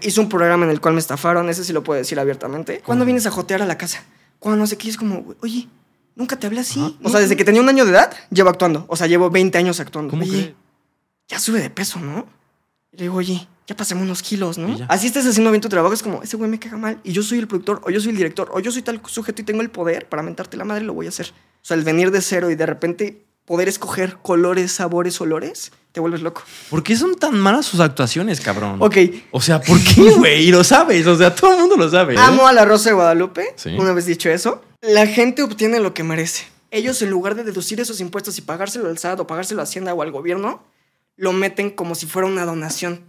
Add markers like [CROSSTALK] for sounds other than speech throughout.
Hice un programa en el cual me estafaron, ese sí lo puedo decir abiertamente. ¿Cuándo vienes a jotear a la casa? Cuando no sé qué, es como, oye, nunca te hablé así. Ajá. O sea, desde que tenía un año de edad, llevo actuando. O sea, llevo 20 años actuando. ¿Cómo oye, ya sube de peso, ¿no? Y le digo, oye, ya pasamos unos kilos, ¿no? Así estás haciendo bien tu trabajo, es como, ese güey me caga mal. Y yo soy el productor, o yo soy el director, o yo soy tal sujeto y tengo el poder para mentarte la madre, lo voy a hacer. O sea, el venir de cero y de repente poder escoger colores, sabores, olores, te vuelves loco. ¿Por qué son tan malas sus actuaciones, cabrón? Ok, O sea, ¿por qué, [LAUGHS] güey? Y lo sabes. O sea, todo el mundo lo sabe. ¿eh? Amo a la Rosa de Guadalupe. Sí. Una vez dicho eso, la gente obtiene lo que merece. Ellos, en lugar de deducir esos impuestos y pagárselo al SAT o pagárselo a Hacienda o al gobierno, lo meten como si fuera una donación.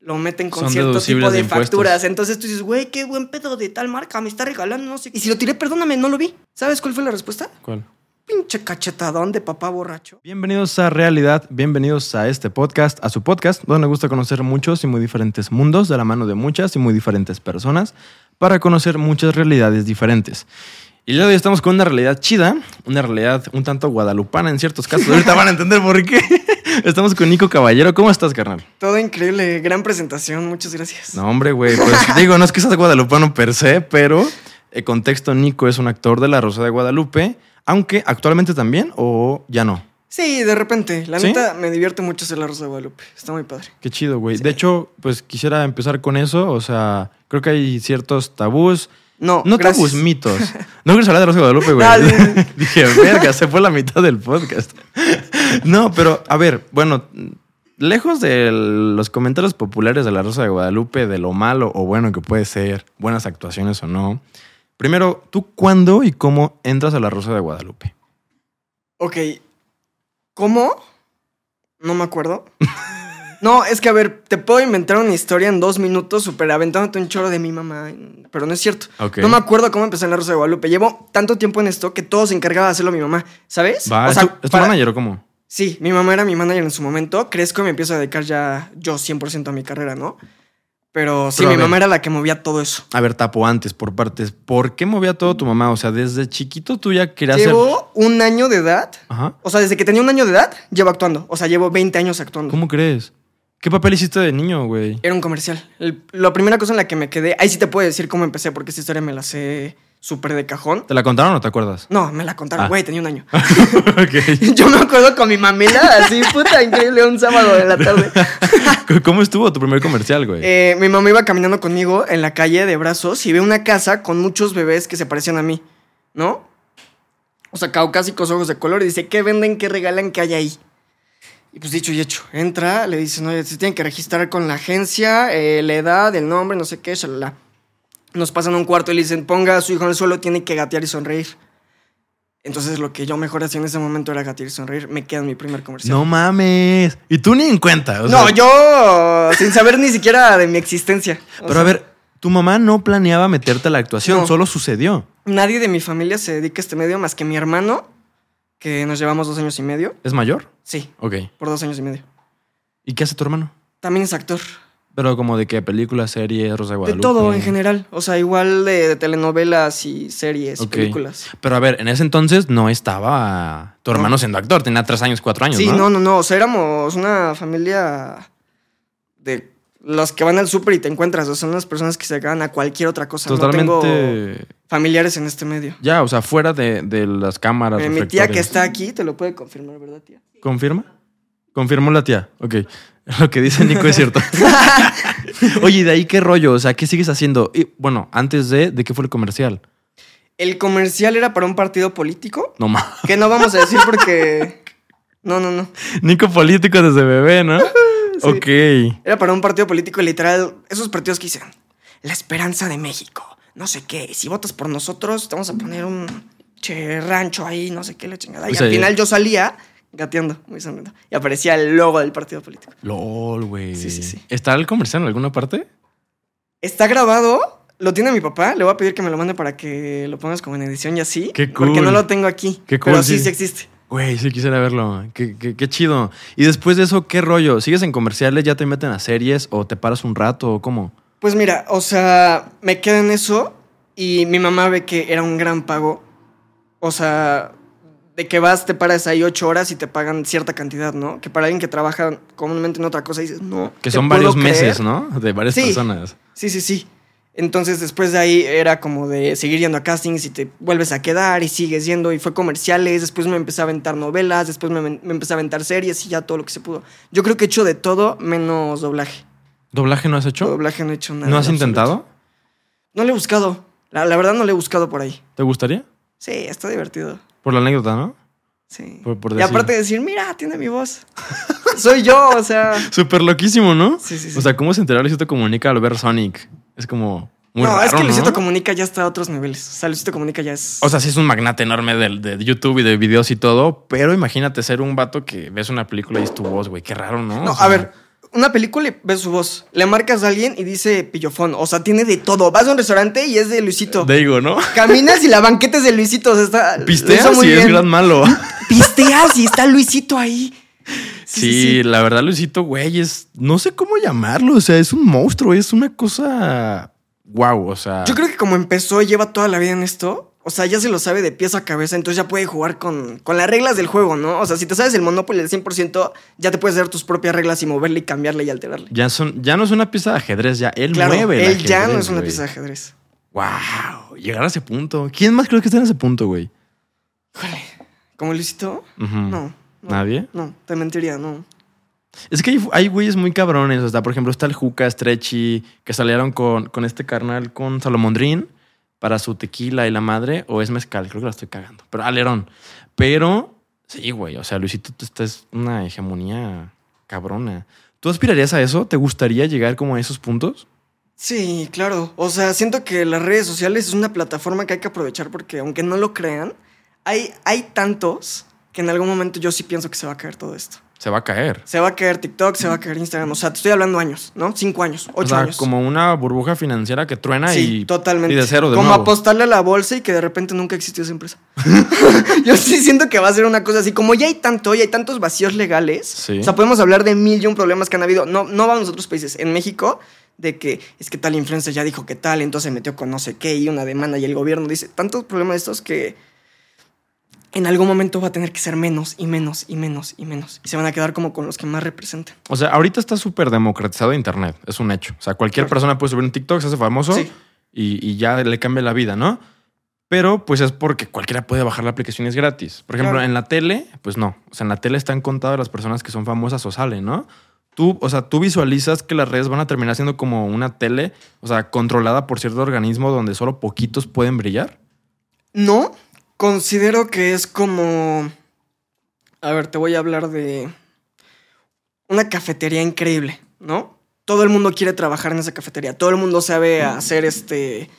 Lo meten con Son cierto tipo de, de facturas. Entonces tú dices, güey, qué buen pedo de tal marca, me está regalando, no sé. Y si lo tiré, perdóname, no lo vi. ¿Sabes cuál fue la respuesta? ¿Cuál? Pinche cachetadón de papá borracho. Bienvenidos a Realidad, bienvenidos a este podcast, a su podcast, donde me gusta conocer muchos y muy diferentes mundos de la mano de muchas y muy diferentes personas para conocer muchas realidades diferentes. Y hoy estamos con una realidad chida, una realidad un tanto guadalupana en ciertos casos. [LAUGHS] Ahorita van a entender por qué. Estamos con Nico Caballero. ¿Cómo estás, carnal? Todo increíble, gran presentación, muchas gracias. No, hombre, güey. Pues digo, no es que seas guadalupano per se, pero el contexto, Nico es un actor de La Rosa de Guadalupe, aunque actualmente también o ya no. Sí, de repente. La ¿Sí? neta me divierte mucho ser la Rosa de Guadalupe. Está muy padre. Qué chido, güey. Sí. De hecho, pues quisiera empezar con eso. O sea, creo que hay ciertos tabús. No, No gracias. tabús, mitos. [LAUGHS] No quieres hablar de Rosa de Guadalupe, güey. [LAUGHS] Dije, verga, se fue la mitad del podcast. [LAUGHS] No, pero a ver, bueno, lejos de los comentarios populares de la Rosa de Guadalupe, de lo malo o bueno que puede ser, buenas actuaciones o no. Primero, ¿tú cuándo y cómo entras a la Rosa de Guadalupe? Ok. ¿Cómo? No me acuerdo. [LAUGHS] No, es que a ver, te puedo inventar una historia en dos minutos, super aventándote un choro de mi mamá, pero no es cierto. Ok. No me acuerdo cómo empecé en la Rosa de Guadalupe. Llevo tanto tiempo en esto que todo se encargaba de hacerlo mi mamá, ¿sabes? Va, O ¿es sea, tu- ¿es tu para- manager o cómo? Sí, mi mamá era mi manager en su momento. Crezco y me empiezo a dedicar ya yo 100% a mi carrera, ¿no? Pero sí, Pero mi ver. mamá era la que movía todo eso. A ver, tapo antes, por partes. ¿Por qué movía todo tu mamá? O sea, desde chiquito tú ya querías. Llevo un año de edad. Ajá. O sea, desde que tenía un año de edad, llevo actuando. O sea, llevo 20 años actuando. ¿Cómo crees? ¿Qué papel hiciste de niño, güey? Era un comercial. El- la primera cosa en la que me quedé, ahí sí te puedo decir cómo empecé, porque esta historia me la sé súper de cajón. ¿Te la contaron o te acuerdas? No, me la contaron, Ah. güey, tenía un año. [LAUGHS] [LAUGHS] Yo me acuerdo con mi mamila, así, puta, increíble, un sábado de la tarde. [LAUGHS] ¿Cómo estuvo tu primer comercial, güey? Eh, mi mamá iba caminando conmigo en la calle de brazos y ve una casa con muchos bebés que se parecían a mí, ¿no? O sea, caucásicos, ojos de color, y dice, ¿qué venden, qué regalan, qué hay ahí? Y pues dicho y hecho, entra, le dicen, oye, se tienen que registrar con la agencia, eh, la edad, el nombre, no sé qué, shalala. Nos pasan a un cuarto y le dicen, ponga a su hijo en el suelo, tiene que gatear y sonreír. Entonces lo que yo mejor hacía en ese momento era gatear y sonreír. Me queda en mi primer comercial. no mames. Y tú ni en cuenta. o no, sea, yo sin saber ni siquiera de mi existencia. O Pero sea, a ver, tu mamá no planeaba meterte a la actuación, No. solo sucedió. Nadie de mi familia se dedica a este medio más que mi hermano, que nos llevamos dos años y medio. ¿Es mayor? Sí, Ok. por dos años y medio. ¿Y qué hace tu hermano? También es actor. Pero como de qué, películas, series, Rosa de De Guadalupe. todo en general. O sea, igual de, de telenovelas y series Ok. y películas. Pero a ver, en ese entonces no estaba tu No. hermano siendo actor, tenía tres años, cuatro años, Sí, ¿no? no, no, no. O sea, éramos una familia de los que van al súper y te encuentras. O sea, son las personas que se acaban a cualquier otra cosa. No Totalmente. tengo familiares en este medio. Ya, o sea, fuera de, de las cámaras. Eh, mi tía que está aquí te lo puede confirmar, ¿verdad, tía? ¿Confirma? Confirmó la tía. Ok. [LAUGHS] Lo que dice Nico es cierto. [LAUGHS] Oye, ¿y de ahí qué rollo? O sea, ¿qué sigues haciendo? Y, bueno, antes de, ¿de qué fue el comercial? El comercial era para un partido político. No más. Que no vamos a decir [LAUGHS] porque. No, no, no. Nico político desde bebé, ¿no? Ok. Era para un partido político literal. Esos partidos que dicen. La esperanza de México. No sé qué. Si votas por nosotros, te vamos a poner un che rancho ahí, no sé qué, la chingada. Y O sea, al final yo salía gateando, muy sonriendo. Y aparecía el logo del partido político. LOL, güey. Sí, sí, sí. ¿Está el comercial en alguna parte? Está grabado. Lo tiene mi papá. Le voy a pedir que me lo mande para que lo pongas como en edición y así. Qué Porque cool. no lo tengo aquí. Qué cool, Pero sí, sí. sí existe. Güey, sí quisiera verlo. Qué, qué- qué chido. Y después de eso, ¿qué rollo? ¿Sigues en comerciales? ¿Ya te meten a series? ¿O te paras un rato? ¿O cómo? Pues mira, o sea, me quedé en eso y mi mamá ve que era un gran pago. O sea, De que vas, te paras ahí ocho horas y te pagan cierta cantidad, ¿no? Que para alguien que trabaja comúnmente en otra cosa dices, no. Que ¿te son varios creer? meses, ¿no? De varias Sí. personas. Sí, sí, sí. Entonces después de ahí era como de seguir yendo a castings y te vuelves a quedar y sigues yendo y fue comerciales, después me empecé a aventar novelas, después me, me empecé a aventar series y ya todo lo que se pudo. Yo creo que he hecho de todo menos doblaje. ¿Doblaje no has hecho? Doblaje no he hecho nada. ¿No has intentado? No le he buscado. La, la verdad no le he buscado por ahí. ¿Te gustaría? Sí, está divertido. Por la anécdota, ¿no? Sí. Por- por y aparte de decir, mira, tiene mi voz. [LAUGHS] Soy yo, o sea. Súper loquísimo, ¿no? Sí, sí, sí. O sea, ¿cómo se enteró Luisito Comunica al ver Sonic? Es como muy no, raro, es que Luisito ¿no? Comunica ya está a otros niveles. O sea, Luisito Comunica ya es. O sea, sí es un magnate enorme del- de, YouTube y de videos y todo, pero imagínate ser un vato que ves una película y es tu voz, güey. Qué raro, ¿no? No, O sea, a ver, una película y ves su voz. Le marcas a alguien y dice pillofón. O sea, tiene de todo. Vas a un restaurante y es de Luisito. Digo, ¿no? Caminas y la banqueta es de Luisito. O sea, está. Pisteas y es gran malo. [LAUGHS] Pisteas y está Luisito ahí. Sí, la verdad, Luisito, güey, es. No sé cómo llamarlo. O sea, es un monstruo, es una cosa. Wow, o sea. Yo creo que como empezó y lleva toda la vida en esto, o sea, ya se lo sabe de pies a cabeza, entonces ya puede jugar con, con las reglas del juego, ¿no? O sea, si te sabes el Monopoly al 100%, ya te puedes dar tus propias reglas y moverle y cambiarle y alterarle. Ya, son, ya no es una pieza de ajedrez, ya él Claro, mueve. el él ya no es una pieza de ajedrez. Wow, llegar a ese punto. ¿Quién más crees que está en ese punto, güey? Híjole, ¿como Luisito? Ujú. No, no. ¿Nadie? No, te mentiría, no. Es que hay, hay güeyes muy cabrones. O sea, por ejemplo, está el Juca, Stretchy, que salieron con, con este carnal, con Salomondrín, para su tequila y la madre. O es mezcal, creo que la estoy cagando. Pero alerón. Pero, sí, güey. O sea, Luisito, tú estás una hegemonía cabrona. ¿Tú aspirarías a eso? ¿Te gustaría llegar como a esos puntos? Sí, claro. O sea, siento que las redes sociales es una plataforma que hay que aprovechar porque aunque no lo crean, hay, hay tantos que en algún momento yo sí pienso que se va a caer todo esto. Se va a caer. Se va a caer TikTok, se va a caer Instagram. O sea, te estoy hablando años, ¿no? Cinco años, O ocho sea, años. como una burbuja financiera que truena sí, y, totalmente. y de cero de Como nuevo. apostarle a la bolsa y que de repente nunca existió esa empresa. [LAUGHS] Yo sí siento que va a ser una cosa así. Como ya hay tanto y hay tantos vacíos legales. Sí. O sea, podemos hablar de mil y un problemas que han habido. No, no vamos a otros países. En México, de que es que tal influencer ya dijo que tal, entonces se metió con no sé qué y una demanda y el gobierno dice tantos problemas estos que en algún momento va a tener que ser menos y menos y menos y menos. Y se van a quedar como con los que más representan. O sea, ahorita está súper democratizado Internet, es un hecho. O sea, cualquier Claro. persona puede subir un TikTok, se hace famoso Sí. y, y ya le cambia la vida, ¿no? Pero pues es porque cualquiera puede bajar la aplicación y es gratis. Por ejemplo, Claro. en la tele, pues no. O sea, en la tele están contadas las personas que son famosas o salen, ¿no? Tú, o sea, tú visualizas que las redes van a terminar siendo como una tele, o sea, controlada por cierto organismo donde solo poquitos pueden brillar. No, considero que es como... A ver, te voy a hablar de una cafetería increíble, ¿no? Todo el mundo quiere trabajar en esa cafetería. Todo el mundo sabe hacer este...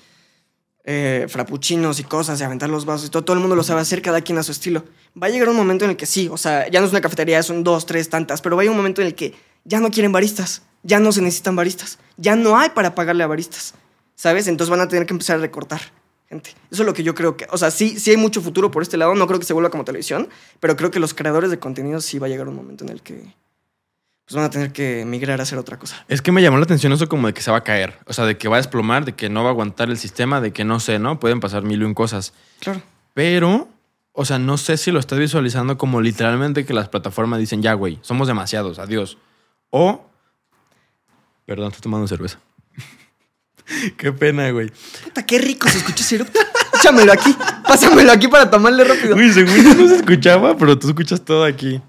eh, frappuccinos y cosas y aventar los vasos y todo. Todo el mundo lo sabe hacer, cada quien a su estilo. Va a llegar un momento en el que sí, o sea, ya no es una cafetería, son dos, tres, tantas, pero va a llegar un momento en el que ya no quieren baristas, ya no se necesitan baristas, ya no hay para pagarle a baristas, ¿sabes? Entonces van a tener que empezar a recortar gente. Eso es lo que yo creo que, o sea, sí, sí hay mucho futuro por este lado, no creo que se vuelva como televisión, pero creo que los creadores de contenido sí va a llegar un momento en el que pues van a tener que migrar a hacer otra cosa. Es que me llamó la atención eso como de que se va a caer. O sea, de que va a desplomar, de que no va a aguantar el sistema, de que no sé, ¿no? Pueden pasar mil y un cosas. Claro. Pero, o sea, no sé si lo estás visualizando como literalmente que las plataformas dicen, ya, güey, somos demasiados, adiós. O... Perdón, estoy tomando cerveza. [LAUGHS] Qué pena, güey. Puta, qué rico se escucha ese. Échamelo aquí, pásamelo aquí para tomarle rápido. Uy, no se escuchaba, pero tú escuchas todo aquí.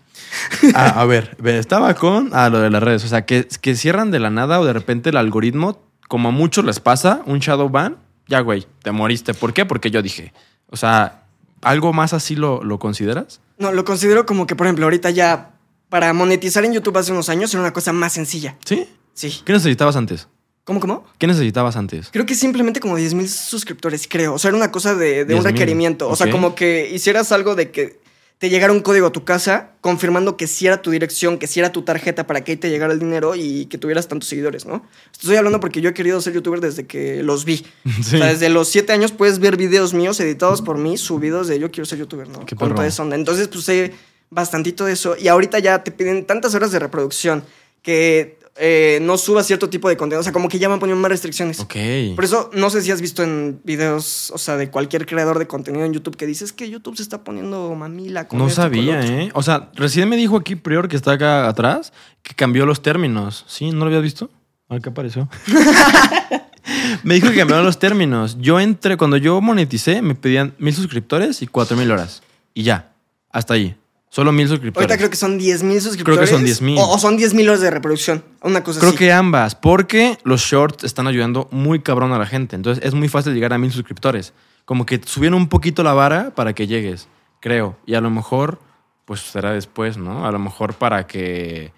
Ah, a ver, ve, estaba con ah, lo de las redes. O sea, que, que cierran de la nada o de repente el algoritmo, como a muchos les pasa, un shadow ban, ya, güey, te moriste. ¿Por qué? Porque yo dije. O sea, ¿algo más así lo, lo consideras? No, lo considero como que, por ejemplo, ahorita ya para monetizar en YouTube hace unos años era una cosa más sencilla. ¿Sí? Sí. ¿Qué necesitabas antes? ¿Cómo, cómo? ¿Qué necesitabas antes? Creo que simplemente como 10 mil suscriptores, creo. O sea, era una cosa de, de un 10,000, requerimiento. O sea, como que hicieras algo de que te llegara un código a tu casa confirmando que sí era tu dirección, que sí era tu tarjeta para que ahí te llegara el dinero y que tuvieras tantos seguidores, ¿no? Estoy hablando porque yo he querido ser youtuber desde que los vi. [LAUGHS] Sí. O sea, desde los 7 años puedes ver videos míos editados por mí, subidos de yo quiero ser youtuber, ¿no? Qué Con toda esa onda. Entonces, pues sé bastantito de eso. Y ahorita ya te piden tantas horas de reproducción que eh, no subas cierto tipo de contenido. O sea, como que ya me han ponido más restricciones. Ok. Por eso, no sé si has visto en videos, o sea, de cualquier creador de contenido en YouTube que dices que YouTube se está poniendo mamila con No esto y con lo sabía, otro". ¿eh? O sea, recién me dijo aquí Prior, que está acá atrás, que cambió los términos. ¿Sí? ¿No lo habías visto? A ver qué apareció. [LAUGHS] me dijo que cambiaron los términos. Yo entré, cuando yo moneticé, me pedían mil suscriptores y cuatro mil horas. Y ya. Hasta ahí. Solo mil suscriptores. Ahorita creo que son 10 mil suscriptores. son 10,000. O, o son 10 mil horas de reproducción. Una cosa Creo así. que ambas, porque los shorts están ayudando muy cabrón a la gente. Entonces es muy fácil llegar a mil suscriptores. Como que subieron un poquito la vara para que llegues, creo. Y a lo mejor, pues será después, ¿no? A lo mejor para que.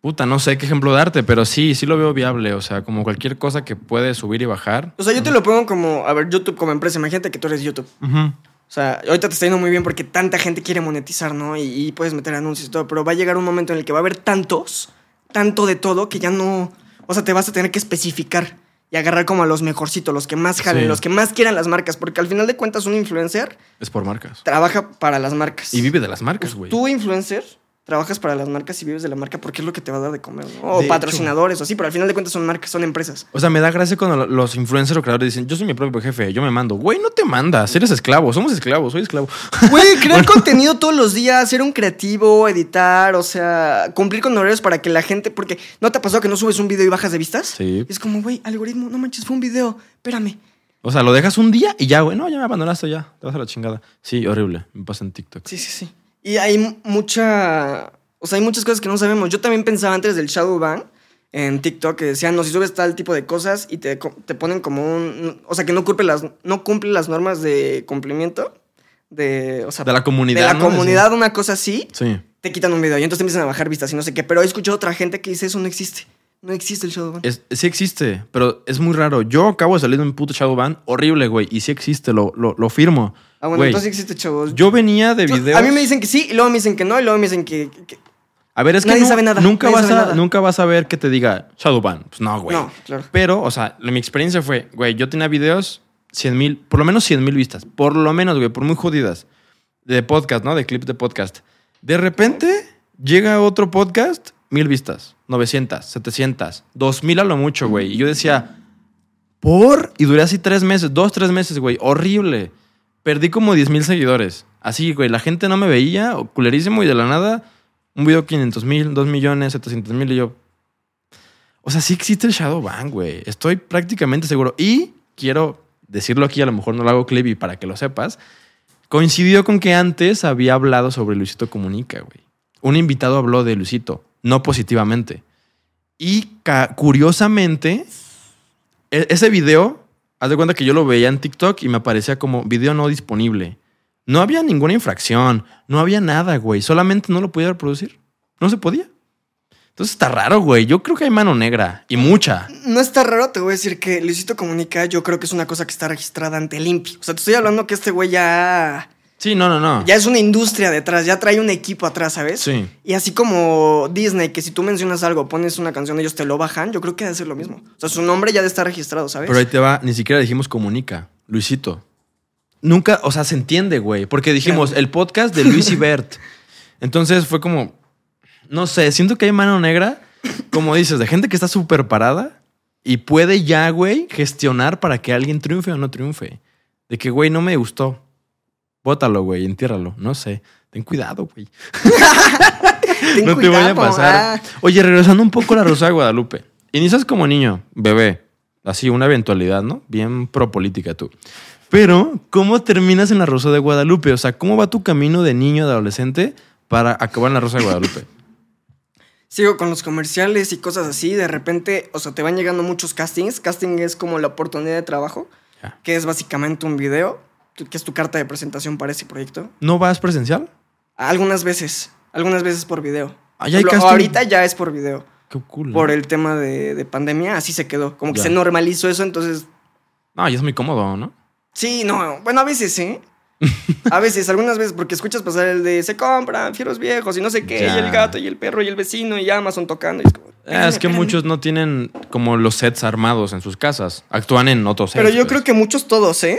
Puta, no sé qué ejemplo darte, pero sí, sí lo veo viable. O sea, como cualquier cosa que puede subir y bajar. O sea, yo te lo pongo como, a ver, YouTube como empresa. Imagínate que tú eres YouTube. Ujú. O sea, ahorita te está yendo muy bien porque tanta gente quiere monetizar, ¿no? Y, y puedes meter anuncios y todo. Pero va a llegar un momento en el que va a haber tantos, tanto de todo, que ya no. O sea, te vas a tener que especificar y agarrar como a los mejorcitos, los que más jalen, Sí. los que más quieran las marcas. Porque al final de cuentas, un influencer Es por marcas. trabaja para las marcas. Y vive de las marcas, güey. Tú, influencer, trabajas para las marcas y vives de la marca porque es lo que te va a dar de comer, ¿no? O De patrocinadores o así, pero al final de cuentas son marcas, son empresas. O sea, me da gracia cuando lo- los influencers o creadores dicen, yo soy mi propio jefe, yo me mando. Güey, no te mandas, eres esclavo, somos esclavos, soy esclavo. [LAUGHS] Güey, crear contenido todos los días, ser un creativo, editar, o sea, cumplir con horarios para que la gente. Porque ¿no te ha pasado que no subes un video y bajas de vistas? Sí. Es como, güey, algoritmo, no manches, fue un video, espérame. O sea, lo dejas un día y ya, güey, no, ya me abandonaste, ya, te vas a la chingada. Sí, horrible, me pasa en TikTok. Sí, sí, sí. Y hay mucha. O sea, hay muchas cosas que no sabemos. Yo también pensaba antes del shadow ban en TikTok que decían, no, si subes tal tipo de cosas y te, te ponen como un. O sea, que no cumple las, no cumple las normas de cumplimiento. De, o sea, De la comunidad, De la ¿no? comunidad, una cosa así. Sí. te quitan un video y entonces te empiezan a bajar vistas y no sé qué. Pero he escuchado otra gente que dice eso no existe. No existe el Shadowban. Es- sí existe, pero es muy raro. Yo acabo de salir de un puto Shadowban horrible, güey, y sí existe, lo, lo, lo firmo. ah, bueno, Güey, entonces sí existe, chavos. Yo venía de videos... A mí me dicen que sí y luego me dicen que no y luego me dicen que... que- A ver, es que Nadie nu- sabe nada, Nunca, nadie vas sabe a, nada. nunca vas a ver que te diga Shadowban. Pues no, güey. No, claro. Pero, o sea, mi experiencia fue, güey, yo tenía videos 100 mil, por lo menos 100 mil vistas. Por lo menos, güey, por muy jodidas. De podcast, ¿no? De clips de podcast. De repente llega otro podcast, mil vistas, 900, 700, 2000 a lo mucho, güey. Y yo decía, ¿por? Y duré así tres meses, dos, tres meses, güey. Horrible. Perdí como 10 mil seguidores. Así, güey, la gente no me veía, culerísimo, y de la nada, un video 500 mil, 2 millones, 700 mil, y yo, o sea, sí existe el Shadowban, güey. Estoy prácticamente seguro. Y quiero decirlo aquí, a lo mejor no lo hago clip y para que lo sepas. Coincidió con que antes había hablado sobre Luisito Comunica, güey. Un invitado habló de Luisito, no positivamente. Y curiosamente, e- ese video, haz de cuenta que yo lo veía en TikTok y me aparecía como video no disponible. No había ninguna infracción, no había nada, güey. Solamente no lo podía reproducir. No se podía. Entonces está raro, güey. Yo creo que hay mano negra y mucha. No está raro, te voy a decir que Luisito Comunica yo creo que es una cosa que está registrada ante el INPI. O sea, te estoy hablando que este güey ya... Sí, no, no, no. Ya es una industria detrás, ya trae un equipo atrás, ¿sabes? Sí. Y así como Disney, que si tú mencionas algo, pones una canción, ellos te lo bajan, yo creo que debe ser lo mismo. O sea, su nombre ya estar registrado, ¿sabes? Pero ahí te va, ni siquiera dijimos comunica, Luisito. Nunca, o sea, se entiende, güey, porque dijimos Claro. el podcast de Luis y [LAUGHS] Bert. Entonces fue como, no sé, siento que hay mano negra, como dices, de gente que está súper parada y puede ya, güey, gestionar para que alguien triunfe o no triunfe. De que, güey, no me gustó. Bótalo, güey, entiérralo. No sé. Ten cuidado, güey. [LAUGHS] [LAUGHS] No te vaya a pasar. ah. Oye, regresando un poco a la Rosa de Guadalupe. Inicias como niño, bebé. Así, una eventualidad, ¿no? Bien propolítica tú. Pero, ¿cómo terminas en la Rosa de Guadalupe? O sea, ¿cómo va tu camino de niño, de adolescente, para acabar en la Rosa de Guadalupe? [LAUGHS] Sigo con los comerciales y cosas así. De repente, o sea, te van llegando muchos castings. Casting es como la oportunidad de trabajo, que es básicamente un video, que es tu carta de presentación para ese proyecto. ¿No vas presencial? Algunas veces, algunas veces por video. Ah, ya hay Lo- ahorita ya es por video. Qué cool. Por el tema de, de pandemia, así se quedó. Como que Ya. se normalizó eso, entonces No, ya es muy cómodo, ¿no? Sí, no, bueno, a veces, ¿eh? [LAUGHS] A veces, algunas veces, porque escuchas pasar el de se compran fieros viejos y no sé qué, Ya. y el gato y el perro y el vecino y Amazon tocando. y es, como, Ah, es que muchos no tienen como los sets armados en sus casas. Actúan en otros sets. Pero yo pues. creo que muchos todos, ¿eh?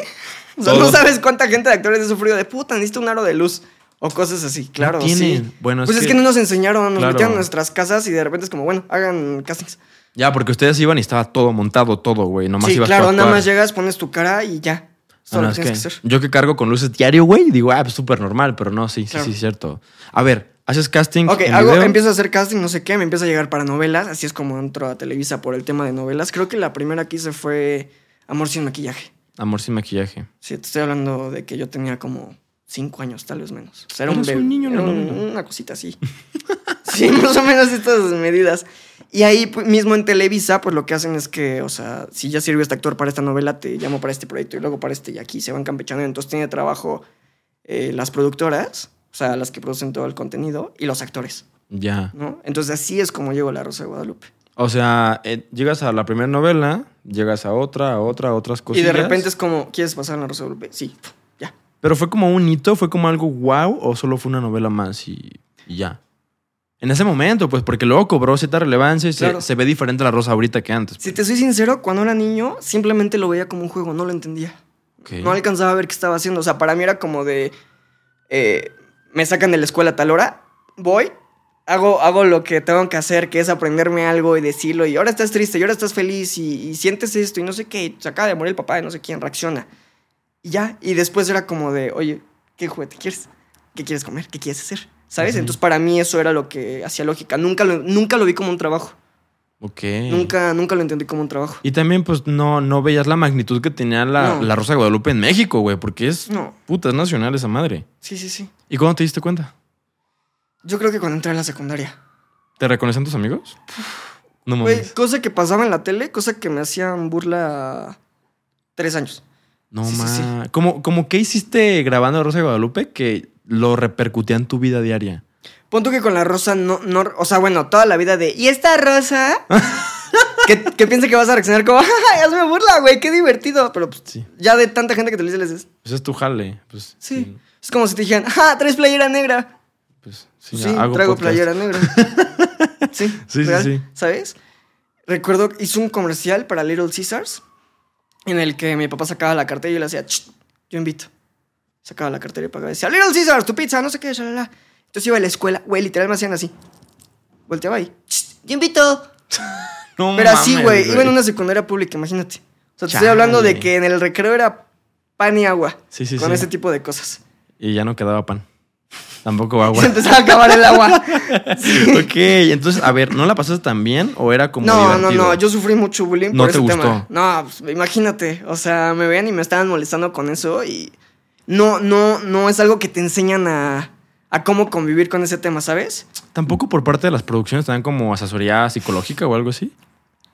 O sea, no sabes cuánta gente de actores ha sufrido de puta, necesito un aro de luz. O cosas así, claro. No sí. Bueno, pues es que, no nos enseñaron, nos Claro. metieron en nuestras casas y de repente es como, bueno, hagan castings. Ya, porque ustedes iban y estaba todo montado, todo, güey. Nomás sí, ibas claro, nada más llegas, pones tu cara y ya. Ah, todo no, es que tienes que que hacer. Yo que cargo con luces diario, güey, digo, ah, pues súper normal, pero no, sí, sí, Claro. sí, cierto. A ver, haces casting. Ok, en hago, video? empiezo a hacer casting, no sé qué, me empieza a llegar para novelas, así es como entro a Televisa por el tema de novelas. Creo que la primera que hice fue Amor sin maquillaje. Amor sin maquillaje. Sí, te estoy hablando de que yo tenía como cinco años, tal vez menos. O sea, era un bebé. un niño era novela. una cosita así. [LAUGHS] sí, más o menos estas medidas. Y ahí pues, mismo en Televisa, pues lo que hacen es que, o sea, si ya sirve este actor para esta novela, te llamo para este proyecto y luego para este y aquí se van campechando. Entonces tiene trabajo eh, las productoras, o sea, las que producen todo el contenido, y los actores, Ya. ¿no? Entonces así es como llegó La Rosa de Guadalupe. O sea, eh, llegas a la primera novela, llegas a otra, a otra, a otras Y cosillas. de repente es como, ¿quieres pasar en La Rosa Guadalupe? Sí, ya. Pero fue como un hito, fue como algo wow, o solo fue una novela más y, y ya. En ese momento, pues, porque luego cobró cierta relevancia y se- Claro. se, ve diferente la rosa ahorita que antes. Si te soy sincero, cuando era niño, simplemente lo veía como un juego, no lo entendía. No alcanzaba a ver qué estaba haciendo. O sea, para mí era como de. eh, me sacan de la escuela a tal hora, voy, hago, hago lo que tengo que hacer, que es aprenderme algo y decirlo. Y ahora estás triste, y ahora estás feliz, y, y sientes esto, y no sé qué. y se acaba de morir el papá de no sé quién, reacciona. Y ya. Y después era como de, oye, ¿qué juguete quieres? ¿Qué quieres comer? ¿Qué quieres hacer? ¿Sabes? Entonces, para mí eso era lo que hacía lógica. Nunca lo, nunca lo vi como un trabajo. Ok. Nunca, nunca lo entendí como un trabajo. Y también, pues, no, no veías la magnitud que tenía la, No. la Rosa de Guadalupe en México, güey, porque es No. puta, es nacional esa madre. Sí, sí, sí. ¿Y cuándo te diste cuenta? Yo creo que cuando entré a la secundaria. ¿Te reconocen tus amigos? No Güey, mames. cosa que pasaba en la tele, cosa que me hacían burla tres años. No sí, sí, sí. mames. ¿Cómo, cómo qué hiciste grabando Rosa de Guadalupe que lo repercutía en tu vida diaria? Pon tú que con la rosa no, no, o sea, bueno, toda la vida de, ¿y esta rosa? [LAUGHS] que, que piensa que vas a reaccionar como, [LAUGHS] ¡ay, hazme burla, güey! ¡Qué divertido! Pero pues, Sí. ya de tanta gente que te lo dice, les dices, Pues es tu jale. Pues, sí. Es como si te dijeran, ¡ah, traes playera negra! Pues sí, Sí, hago traigo podcast. playera negra. [LAUGHS] sí, Sí, sí, real, sí. ¿Sabes? Recuerdo, hizo un comercial para Little Caesars en el que mi papá sacaba la cartera y yo le hacía, "Ch, yo invito. Sacaba la cartera y pagaba y decía, Little Caesars, tu pizza, no sé qué, shalala. Entonces iba a la escuela, güey, literal me hacían así. Volteaba ahí, "Ch, yo invito. [LAUGHS] No Pero así, güey, iba en una secundaria pública, imagínate. O sea, te estoy hablando de que en el recreo era pan y agua. Sí, sí, con sí. ese tipo de cosas. Y ya no quedaba pan. Tampoco agua. [LAUGHS] Se empezaba a acabar el agua. [LAUGHS] ok, entonces, a ver, ¿no la pasaste tan bien o era como No, no, no, yo sufrí mucho bullying ¿No por te ese gustó? tema. No, pues, imagínate, o sea, me veían y me estaban molestando con eso y no, no, no es algo que te enseñan a, a cómo convivir con ese tema, ¿sabes? ¿Tampoco por parte de las producciones te dan como asesoría psicológica o algo así?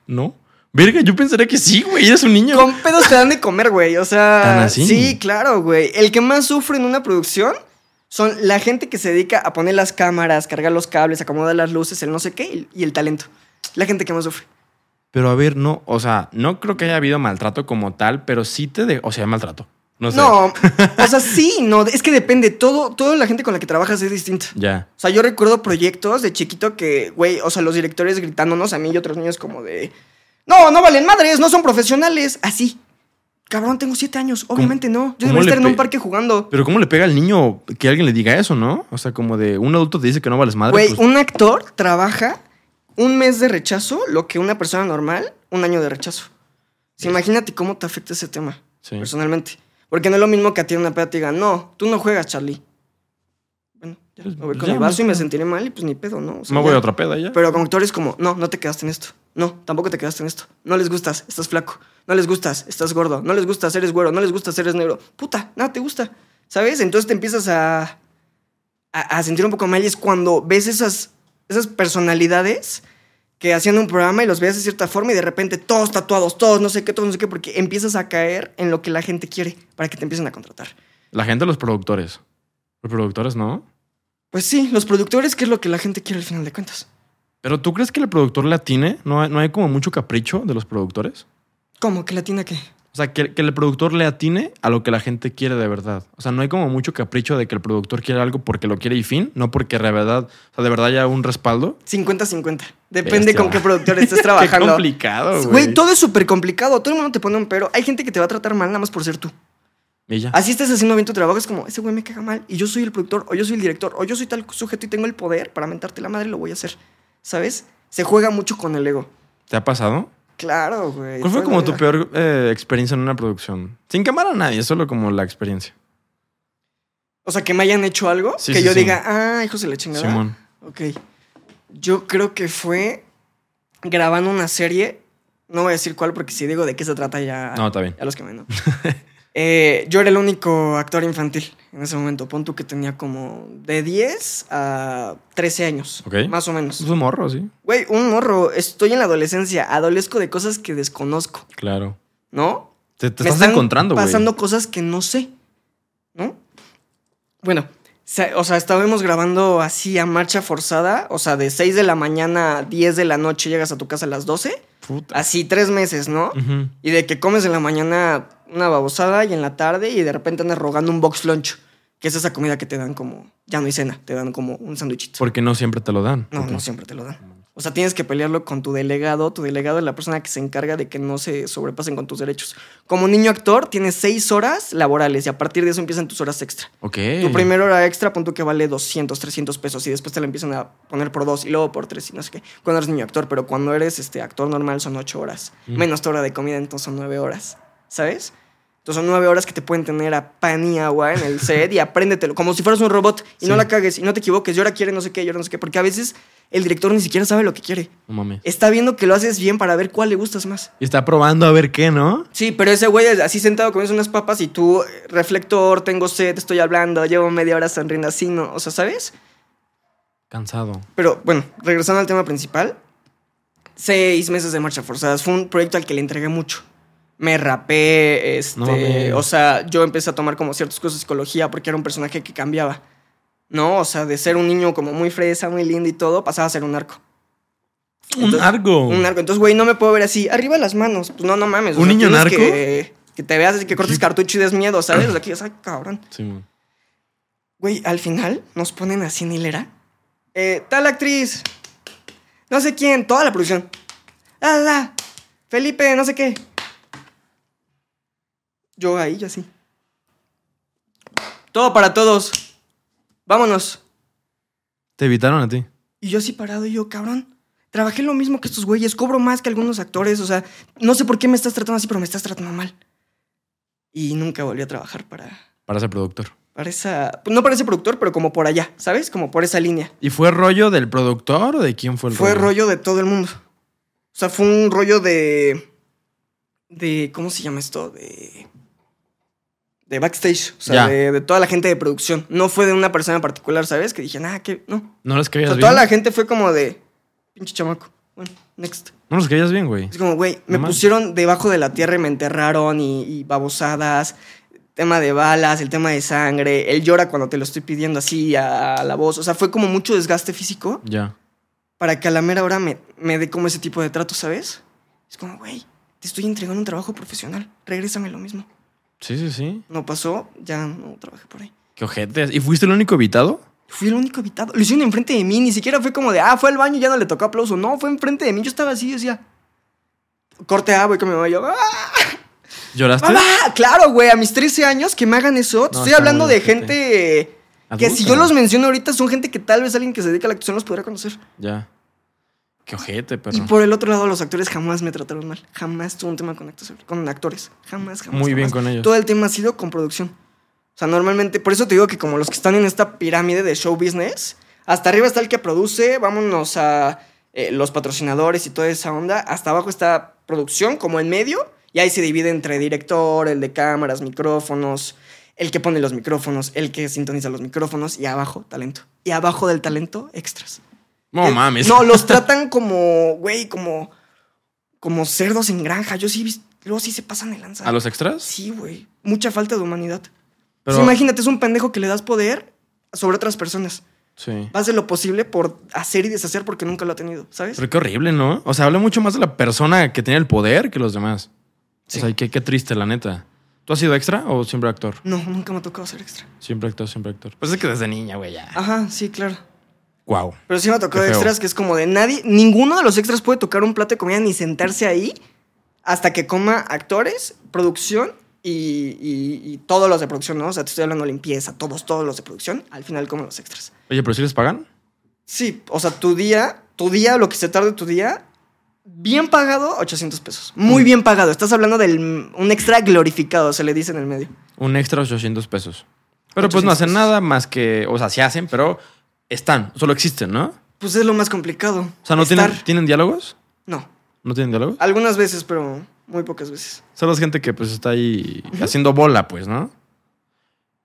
¿No? Verga, yo pensaría que sí, güey, eres un niño. Con pedos te dan de comer, güey, o sea, ¿Tan así? sí, claro, güey. El que más sufre en una producción son la gente que se dedica a poner las cámaras, cargar los cables, acomodar las luces, el no sé qué y- el talento. La gente que más sufre. Pero a ver, no, o sea, no creo que haya habido maltrato como tal, pero sí te de, o sea, maltrato. No sé. No, [LAUGHS] o sea, sí, no, es que depende. Todo, toda la gente con la que trabajas es distinta. Ya. O sea, yo recuerdo proyectos de chiquito que, güey, o sea, los directores gritándonos a mí y otros niños como de, no, no valen madres, no son profesionales. Así. Cabrón, tengo siete años. Obviamente no. Yo le estar en un parque jugando. Pero ¿cómo le pega al niño que alguien le diga eso, no? O sea, como de un adulto te dice que no vales madre. Güey, pues, un actor trabaja un mes de rechazo lo que una persona normal, un año de rechazo. Sea, imagínate cómo te afecta ese tema, sí. personalmente. Porque no es lo mismo que a ti una peda te digan, no, tú no juegas, Charlie. Bueno, ya, Pues, me voy con ya, mi vaso y me sentiré mal y pues ni pedo, ¿no? O sea, Me voy ya. a otra peda ya. Pero con actores como, no, no te quedaste en esto. No, tampoco te quedaste en esto. No les gustas, estás flaco. No les gustas, estás gordo. No les gustas, eres güero. No les gustas, eres negro. Puta, nada te gusta. ¿Sabes? Entonces te empiezas a, a, a sentir un poco mal y es cuando ves esas, esas personalidades que hacían un programa y los ves de cierta forma y de repente todos tatuados, todos no sé qué, todos no sé qué, porque empiezas a caer en lo que la gente quiere para que te empiecen a contratar. La gente, los productores. Los productores, ¿no? Pues sí, los productores, ¿qué es lo que la gente quiere al final de cuentas? Pero ¿tú crees que el productor le atine? ¿No hay, no hay como mucho capricho de los productores? ¿Cómo? ¿Que latina qué? O sea, que, que el productor le atine a lo que la gente quiere de verdad. O sea, no hay como mucho capricho de que el productor quiere algo porque lo quiere y fin, no porque de verdad, o sea, de verdad haya un respaldo. 50-50. Depende Bestia. con qué productor [LAUGHS] estés Qué trabajando. complicado, güey. Güey, todo es súper complicado. Todo el mundo te pone un pero. Hay gente que te va a tratar mal nada más por ser tú. Y ya. Así estás haciendo bien tu trabajo, es como, ese güey me caga mal, y yo soy el productor, o yo soy el director, o yo soy tal sujeto y tengo el poder para mentarte la madre, lo voy a hacer. ¿Sabes? Se juega mucho con el ego. ¿Te ha pasado? Claro, güey. ¿Cuál fue como tu peor eh, experiencia en una producción? Sin quemar a nadie, solo como la experiencia. O sea, que me hayan hecho algo, Sí, que sí, yo sí. diga, ah, hijos de la chingada. Simón. Ok. Yo creo que fue grabando una serie. No voy a decir cuál porque si digo de qué se trata ya. No, está bien. Ya los quemé, ¿no? [LAUGHS] Eh, yo era el único actor infantil en ese momento. Pon tú que tenía como de 10 a 13 años. Ok. Más o menos. Es un morro, sí. Güey, un morro. Estoy en la adolescencia. Adolezco de cosas que desconozco, Claro. ¿no? Te, te Me estás están encontrando, güey. pasando cosas que no sé, ¿no? Bueno, o sea, estábamos grabando así a marcha forzada, o sea, de 6 de la mañana a 10 de la noche llegas a tu casa a las 12, Puta. así tres meses, ¿no? Y de que comes en la mañana una babosada y en la tarde y de repente andas rogando un box lunch, que es esa comida que te dan como, ya no hay cena, te dan como un sándwichito. Porque no siempre te lo dan. No, no siempre te lo dan. O sea, tienes que pelearlo con tu delegado. Tu delegado es la persona que se encarga de que no se sobrepasen con tus derechos. Como niño actor, tienes seis horas laborales y a partir de eso empiezan tus horas extra. Ok. Tu primera hora extra, punto que vale 200, 300 pesos y después te la empiezan a poner por dos y luego por tres y no sé qué. Cuando eres niño actor, pero cuando eres este actor normal son ocho horas. Mm. Menos tu hora de comida, entonces son nueve horas. ¿Sabes? Entonces son nueve horas que te pueden tener a pan y agua en el set y [LAUGHS] apréndetelo, como si fueras un robot y no Sí. la cagues y no te equivoques. Y ahora quiere no sé qué, y ahora no sé qué, porque a veces el director ni siquiera sabe lo que quiere. No mames. Está viendo que lo haces bien para ver cuál le gustas más. Y está probando a ver qué, ¿no? Sí, pero ese güey es así sentado comiendo unas papas y tú, eh, reflector, tengo sed, estoy hablando, llevo media hora sonriendo así, ¿no? O sea, ¿sabes? Cansado. Pero bueno, regresando al tema principal, seis meses de marcha forzadas. Fue un proyecto al que le entregué mucho. Me rapé, este, No o sea, yo empecé a tomar como ciertas cosas de psicología porque era un personaje que cambiaba. ¿No? O sea, de ser un niño como muy fresa, muy lindo y todo, pasaba a ser un narco. Un Entonces- argo. Un narco. Entonces, güey, no me puedo ver así. Arriba las manos. Pues no, no mames. o ¿Un sea, niño narco? Que, que te veas así, que cortes [LAUGHS] cartucho y des miedo, ¿sabes? O sea, que digas, ay, cabrón. Simón. Güey, al final nos ponen así en hilera. Eh, tal actriz. No sé quién. Toda la producción. Ah, ah, Felipe, no sé qué. Yo ahí, yo así. Todo para todos. Vámonos. Te evitaron a ti. Y yo así parado, y yo, cabrón. Trabajé lo mismo que estos güeyes, cobro más que algunos actores, o sea, no sé por qué me estás tratando así, pero me estás tratando mal. Y nunca volví a trabajar para, Para ser productor. para esa, no para ese productor, pero como por allá, ¿sabes? Como por esa línea. ¿Y fue rollo del productor o de quién fue el Fue rollo de todo el mundo. O sea, fue un rollo de, de, ¿cómo se llama esto? De, de backstage, o sea, de, de toda la gente de producción. No fue de una persona en particular, ¿sabes? Que dije, nada, que no. ¿No los O caías sea, bien? toda la gente fue como de, pinche chamaco. Bueno, next. No los caías bien, güey. Es como, güey, me No pusieron debajo de la tierra y me enterraron y, y babosadas. Tema de balas, el tema de sangre. Él llora cuando te lo estoy pidiendo así a, a la voz. O sea, fue como mucho desgaste físico Ya. para que a la mera hora me, me dé como ese tipo de trato, ¿sabes? Es como, güey, te estoy entregando un trabajo profesional. Regrésame lo mismo. Sí, sí, sí. No pasó, ya no trabajé por ahí. Qué ojetes. ¿Y fuiste el único evitado? Fui el único evitado. Lo hicieron enfrente de mí. Ni siquiera fue como de, ah, fue al baño y ya no le tocó aplauso. No, fue enfrente de mí. Yo estaba así, yo decía. Corte A, voy con mi mamá. y Yo, ¡ah! ¿Lloraste? ¡Mamá! Claro, güey, a mis 13 años que me hagan eso. No, estoy hablando de gente que si yo los menciono ahorita son gente que tal vez alguien que se dedica a la actuación los podría conocer. Ya. Qué ojete, pero. Y por el otro lado, los actores jamás me trataron mal. Jamás tuve un tema con actores. Con actores. Jamás, jamás. Muy bien con ellos. Todo el tema ha sido con producción. O sea, normalmente, por eso te digo que como los que están en esta pirámide de show business, hasta arriba está el que produce, vámonos a eh, los patrocinadores y toda esa onda. Hasta abajo está producción, como en medio, y ahí se divide entre director, el de cámaras, micrófonos, el que pone los micrófonos, el que sintoniza los micrófonos, y abajo, talento. Y abajo del talento, extras. No Eh, mames. No, los tratan como, güey, como, como cerdos en granja. Yo sí, luego sí se pasan de lanza. ¿A los extras? Sí, güey. Mucha falta de humanidad. Pero- Sí, imagínate, es un pendejo que le das poder sobre otras personas. Sí. Hace lo posible por hacer y deshacer porque nunca lo ha tenido, ¿sabes? Pero qué horrible, ¿no? O sea, habla mucho más de la persona que tiene el poder que los demás. Sí. O sea, qué, qué triste, la neta. ¿Tú has sido extra o siempre actor? No, nunca me ha tocado ser extra. Siempre actor, siempre actor. Pues es que desde niña, güey, ya. Ajá, sí, claro. Wow. Pero sí me feo. extras que es como de nadie, ninguno de los extras puede tocar un plato de comida ni sentarse ahí hasta que coma actores, producción y, y- y todos los de producción, ¿no? O sea, te estoy hablando limpieza, todos, todos los de producción, al final como los extras. Oye, pero si les pagan? Sí, o sea, tu día, tu día, lo que se tarde tu día, bien pagado, 800 pesos. Muy Mm. bien pagado. Estás hablando de un extra glorificado, se le dice en el medio. Un extra 800 pesos. Pero pues no 800 hacen pesos. nada más que, o sea, sí hacen, pero están, solo existen, ¿no? Pues es lo más complicado. O sea, ¿no Estar- tienen, tienen diálogos? No, ¿No tienen diálogos? algunas veces, pero muy pocas veces. Solo es gente que pues está ahí haciendo bola, pues, ¿no?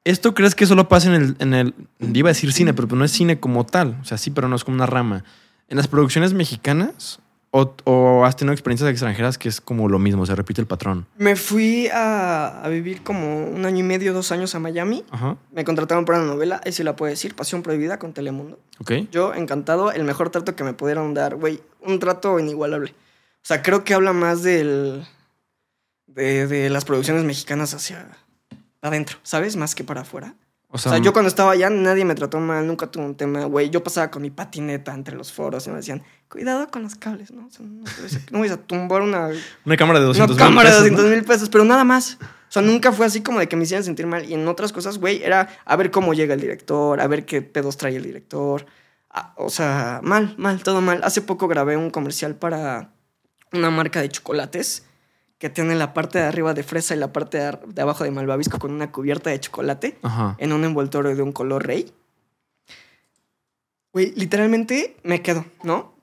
¿Esto crees que solo pasa en el, en el... Iba a decir cine, pero no es cine como tal. O sea, sí, pero no es como una rama. ¿En las producciones mexicanas o, o has tenido experiencias extranjeras que es como lo mismo, se repite el patrón? Me fui a, a vivir como un año y medio, dos años a Miami. Ajá, Me contrataron para una novela, ahí sí la puedo decir, Pasión Prohibida con Telemundo. ok. Yo, encantado, el mejor trato que me pudieron dar, güey, un trato inigualable. O sea, creo que habla más del. de, de las producciones mexicanas hacia adentro, ¿sabes? Más que para afuera. O O sea, yo cuando estaba allá nadie me trató mal, nunca tuve un tema, güey. Yo pasaba con mi patineta entre los foros y me decían, cuidado con los cables, ¿no? O sea, no, no vayas a tumbar una, [LAUGHS] una cámara de 200 una cámara de pesos, 200 ¿no? mil pesos, pero nada más. O sea, nunca fue así como de que me hicieran sentir mal. Y en otras cosas, güey, era a ver cómo llega el director, a ver qué pedos trae el director. Ah, o sea, mal, mal, todo mal. Hace poco grabé un comercial para una marca de chocolates que tiene la parte de arriba de fresa y la parte de, abajo de malvavisco con una cubierta de chocolate Ajá. en un envoltorio de un color rey. Güey, literalmente me quedo, ¿no?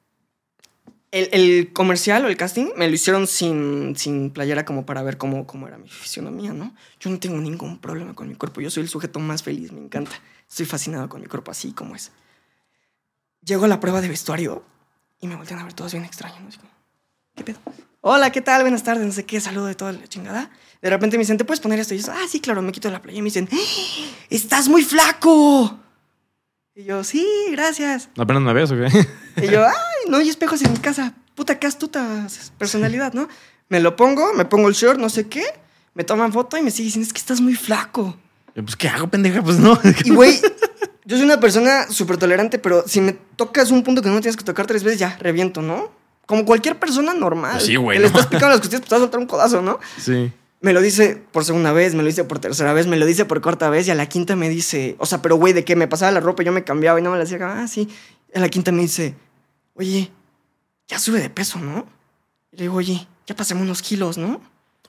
El, el comercial o el casting me lo hicieron sin, sin playera como para ver cómo, cómo era mi fisionomía, ¿no? Yo no tengo ningún problema con mi cuerpo. Yo soy el sujeto más feliz, me encanta. Estoy fascinado con mi cuerpo así como es. Llego a la prueba de vestuario y me voltean a ver todos bien extraños. ¿no? ¿Qué pedo? Hola, ¿qué tal? Buenas tardes, no sé qué, saludo de toda la chingada. De repente me dicen, ¿te puedes poner esto? Y yo, ah, sí, claro, me quito la playa. Y me dicen, ¡Ah! ¡estás muy flaco! Y yo, sí, gracias. ¿Apenas me ves o qué? [LAUGHS] Y yo, ay, no hay espejos en mi casa. Puta, qué astuta personalidad, ¿no? Me lo pongo, me pongo el short, no sé qué. Me toman foto y me siguen diciendo, es que estás muy flaco. Yo, pues, ¿qué hago, pendeja? Pues no. Y, güey, yo soy una persona súper tolerante, pero si me tocas un punto que no me tienes que tocar tres veces, ya, reviento, ¿no? Como cualquier persona normal. Pues sí, güey, Que le estás picando las costillas, pues te vas a soltar un codazo, ¿no? Sí. Me lo dice por segunda vez, me lo dice por tercera vez, me lo dice por cuarta vez y a la quinta me dice, o sea, pero güey, de que me pasaba la ropa, yo me cambiaba y no me la hacía, ah, sí. Y a la quinta me dice, oye, ya sube de peso, ¿no? Y le digo, oye, ya pasemos unos kilos, ¿no?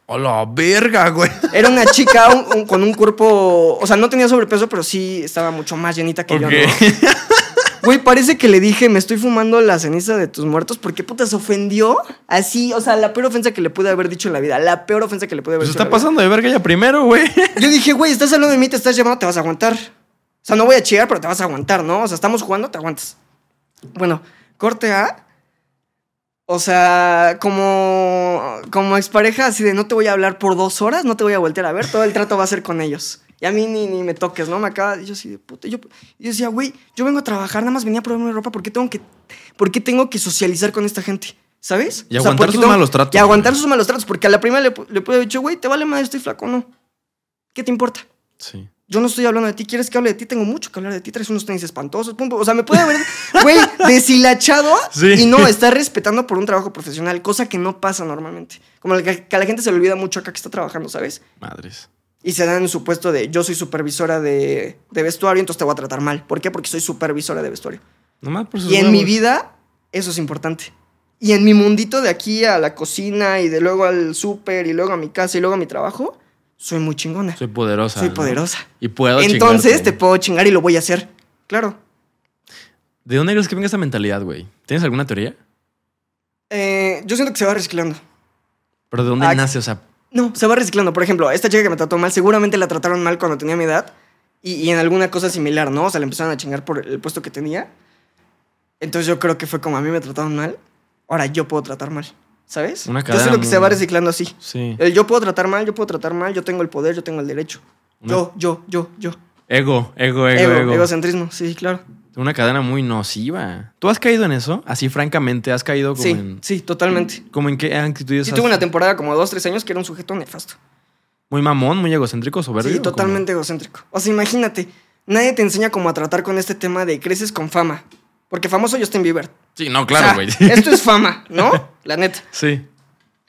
¡A la verga, güey! Era una [LAUGHS] chica un- un- con un cuerpo, o sea, no tenía sobrepeso, pero sí estaba mucho más llenita que yo, Ok. ¿no? [LAUGHS] Güey, parece que le dije, me estoy fumando la ceniza de tus muertos. ¿Por qué puta se ofendió? Así, o sea, la peor ofensa que le pude haber dicho en la vida. La peor ofensa que le pude haber Pues dicho. está la vida. pasando de verga ya primero, güey. [LAUGHS] Yo dije, güey, estás hablando de mí, te estás llamando, te vas a aguantar. O sea, no voy a chillar, pero te vas a aguantar, ¿no? O sea, estamos jugando, te aguantas. Bueno, corte A. O sea, como, como expareja, así de no te voy a hablar por dos horas, no te voy a voltear a ver, todo el trato va a ser con ellos. Y a mí ni, ni me toques, ¿no? Me acaba, y yo así de puta. Yo, y yo decía, güey, yo vengo a trabajar, nada más venía a probarme ropa, ¿por qué tengo que, por qué tengo que socializar con esta gente? ¿Sabes? Y aguantar sus tengo- malos tratos, Y aguantar güey. sus malos tratos, porque a la primera le, le puedo haber dicho, güey, te vale madre, estoy flaco o no. ¿Qué te importa? Sí. Yo no estoy hablando de ti. ¿Quieres que hable de ti? Tengo mucho que hablar de ti. Traes unos tenis espantosos. pum, pum. O sea, me puede haber, [LAUGHS] güey, deshilachado. Sí. Y no, está respetando por un trabajo profesional, cosa que no pasa normalmente. Como que a la gente se le olvida mucho acá que está trabajando, ¿sabes? Madres. Y se dan en su puesto de yo soy supervisora de, de vestuario, entonces te voy a tratar mal. ¿Por qué? Porque soy supervisora de vestuario. Nomás por Y en mi vida, eso es importante. Y en mi mundito de aquí a la cocina y de luego al súper y luego a mi casa y luego a mi trabajo, soy muy chingona. Soy poderosa. Soy ¿no? poderosa. Y puedo Entonces chingarte. te puedo chingar y lo voy a hacer. Claro. ¿De dónde crees que venga esa mentalidad, güey? ¿Tienes alguna teoría? Eh, yo siento que se va reciclando. ¿Pero de dónde Ah, nace? O sea, No, se va reciclando. Por ejemplo, esta chica que me trató mal, seguramente la trataron mal cuando tenía mi edad. Y, y en alguna cosa similar, ¿no? O sea, le empezaron a chingar por el puesto que tenía. Entonces yo creo que fue como a mí me trataron mal. Ahora yo puedo tratar mal. ¿Sabes? Una yo cadena siento que se va reciclando así. sí. El yo puedo tratar mal, yo puedo tratar mal, yo tengo el poder, yo tengo el derecho. Una- Yo, yo, yo, yo. Ego, ego, Ego, ego. egocentrismo, sí, claro. Una cadena muy nociva. ¿Tú has caído en eso? Así, francamente, ¿has caído como Sí, en. sí, totalmente. ¿Como en qué actitudes? Sí, has- tuve una temporada como dos, tres años que era un sujeto nefasto. Muy mamón, muy egocéntrico, soberbio. Sí, totalmente egocéntrico. O sea, imagínate, nadie te enseña cómo a tratar con este tema de creces con fama. Porque famoso Justin Bieber. Sí, no, O claro, sea, güey. [LAUGHS] esto es fama, ¿no? La neta. [LAUGHS] sí.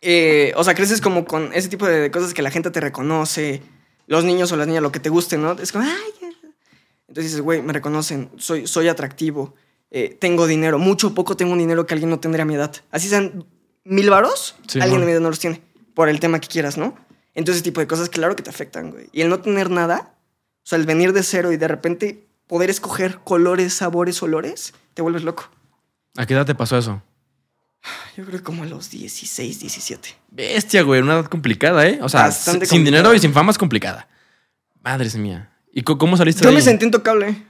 eh, o sea, creces como con ese tipo de cosas que la gente te reconoce, los niños o las niñas, lo que te guste, ¿no? Es como, ay, entonces dices, güey, me reconocen, soy, soy atractivo, eh, tengo dinero, mucho o poco tengo un dinero que alguien no tendría a mi edad. Así sean mil varos, Sí, alguien de mi edad no los tiene, por el tema que quieras, ¿no? Entonces ese tipo de cosas, claro que te afectan, güey. Y el no tener nada, o sea, el venir de cero y de repente poder escoger colores, sabores, olores, te vuelves loco. ¿A qué edad te pasó eso? Yo creo que como a los 16, 17. Bestia, güey, una edad complicada, ¿eh? O sea, sin dinero y sin fama es complicada. Madres mía. ¿Y cómo saliste Yo de me ahí? sentí intocable.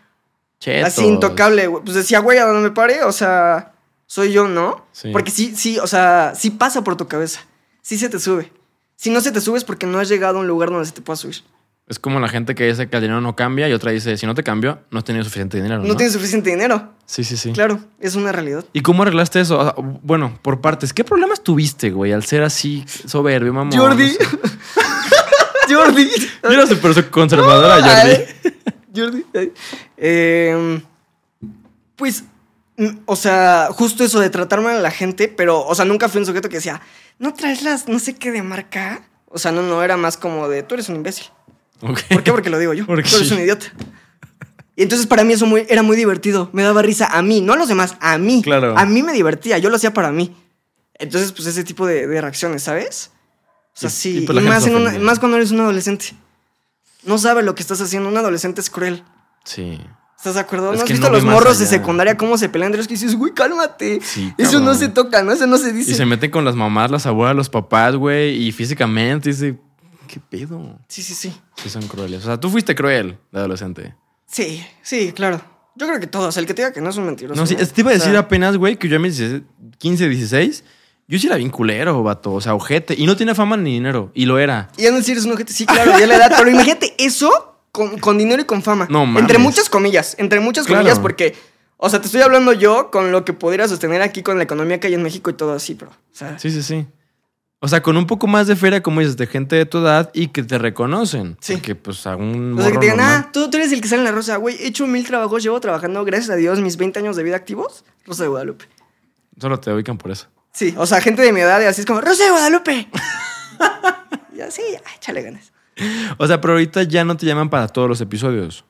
Chetos. Así intocable, güey. Pues decía, güey, a donde me pare, o sea, soy yo, ¿no? Sí. Porque sí, sí, o sea, sí pasa por tu cabeza. Sí se te sube. Si no se te sube es porque no has llegado a un lugar donde se te pueda subir. Es como la gente que dice que el dinero no cambia y otra dice, si no te cambio, no has tenido suficiente dinero. No, No, tienes suficiente dinero. Sí, sí, sí. Claro, es una realidad. ¿Y cómo arreglaste eso? O sea, bueno, por partes. ¿Qué problemas tuviste, güey, al ser así soberbio, mamón? Jordi. No sé. Jordi. Yo era súper conservadora, Jordi. Jordi. Eh, pues, o sea, justo eso de tratar mal a la gente, pero, o sea, nunca fui un sujeto que decía, no traes las no sé qué de marca. O sea, no, no, era más como de, tú eres un imbécil. ¿Por qué? Porque lo digo yo. Porque Tú eres un idiota. Y entonces para mí eso muy, era muy divertido. Me daba risa a mí, no a los demás, a mí. Claro. A mí me divertía, yo lo hacía para mí. Entonces, pues ese tipo de, de reacciones, ¿sabes? O sea, sí. y Y, más, se en una- ofendía. más cuando eres un adolescente. No sabe lo que estás haciendo. Un adolescente es cruel. Sí. ¿Estás de acuerdo? Es ¿No has visto no a los morros de secundaria cómo se pelean entre ellos? Que dices, güey, cálmate. Sí, eso cabrón. no se toca, ¿no? Eso no se dice. Y se meten con las mamás, las abuelas, los papás, güey, y físicamente dice, ¿qué pedo? Sí, sí, sí. Sí, son crueles. O sea, tú fuiste cruel de adolescente. Sí, sí, claro. Yo creo que todos. El que te diga que no es un mentiroso. No, sí, ¿no? te iba a O decir sea, apenas, güey, que yo a mis 16, 15, 16, yo sí era bien culero, vato. O sea, ojete. Y no tiene fama ni dinero. Y lo era. Y ya no eres un ojete. Sí, claro, ya la edad. Pero imagínate eso con, con dinero y con fama. No mames. Entre muchas comillas. Entre muchas Claro. comillas, porque. O sea, te estoy hablando yo con lo que pudiera sostener aquí con la economía que hay en México y todo así, bro. O sea, Sí, sí, sí. O sea, con un poco más de feria, como dices, de gente de tu edad y que te reconocen. Sí. Porque, pues, a un o sea, que te digan, ah, tú, tú eres el que sale en la rosa. Güey, he hecho mil trabajos, llevo trabajando, gracias a Dios, mis 20 años de vida activos. Rosa de Guadalupe. Solo te ubican por eso. Sí, o sea, gente de mi edad y así es como, Rosa de Guadalupe. [LAUGHS] y así, ya, échale ganas. O sea, pero ahorita ya no te llaman para todos los episodios.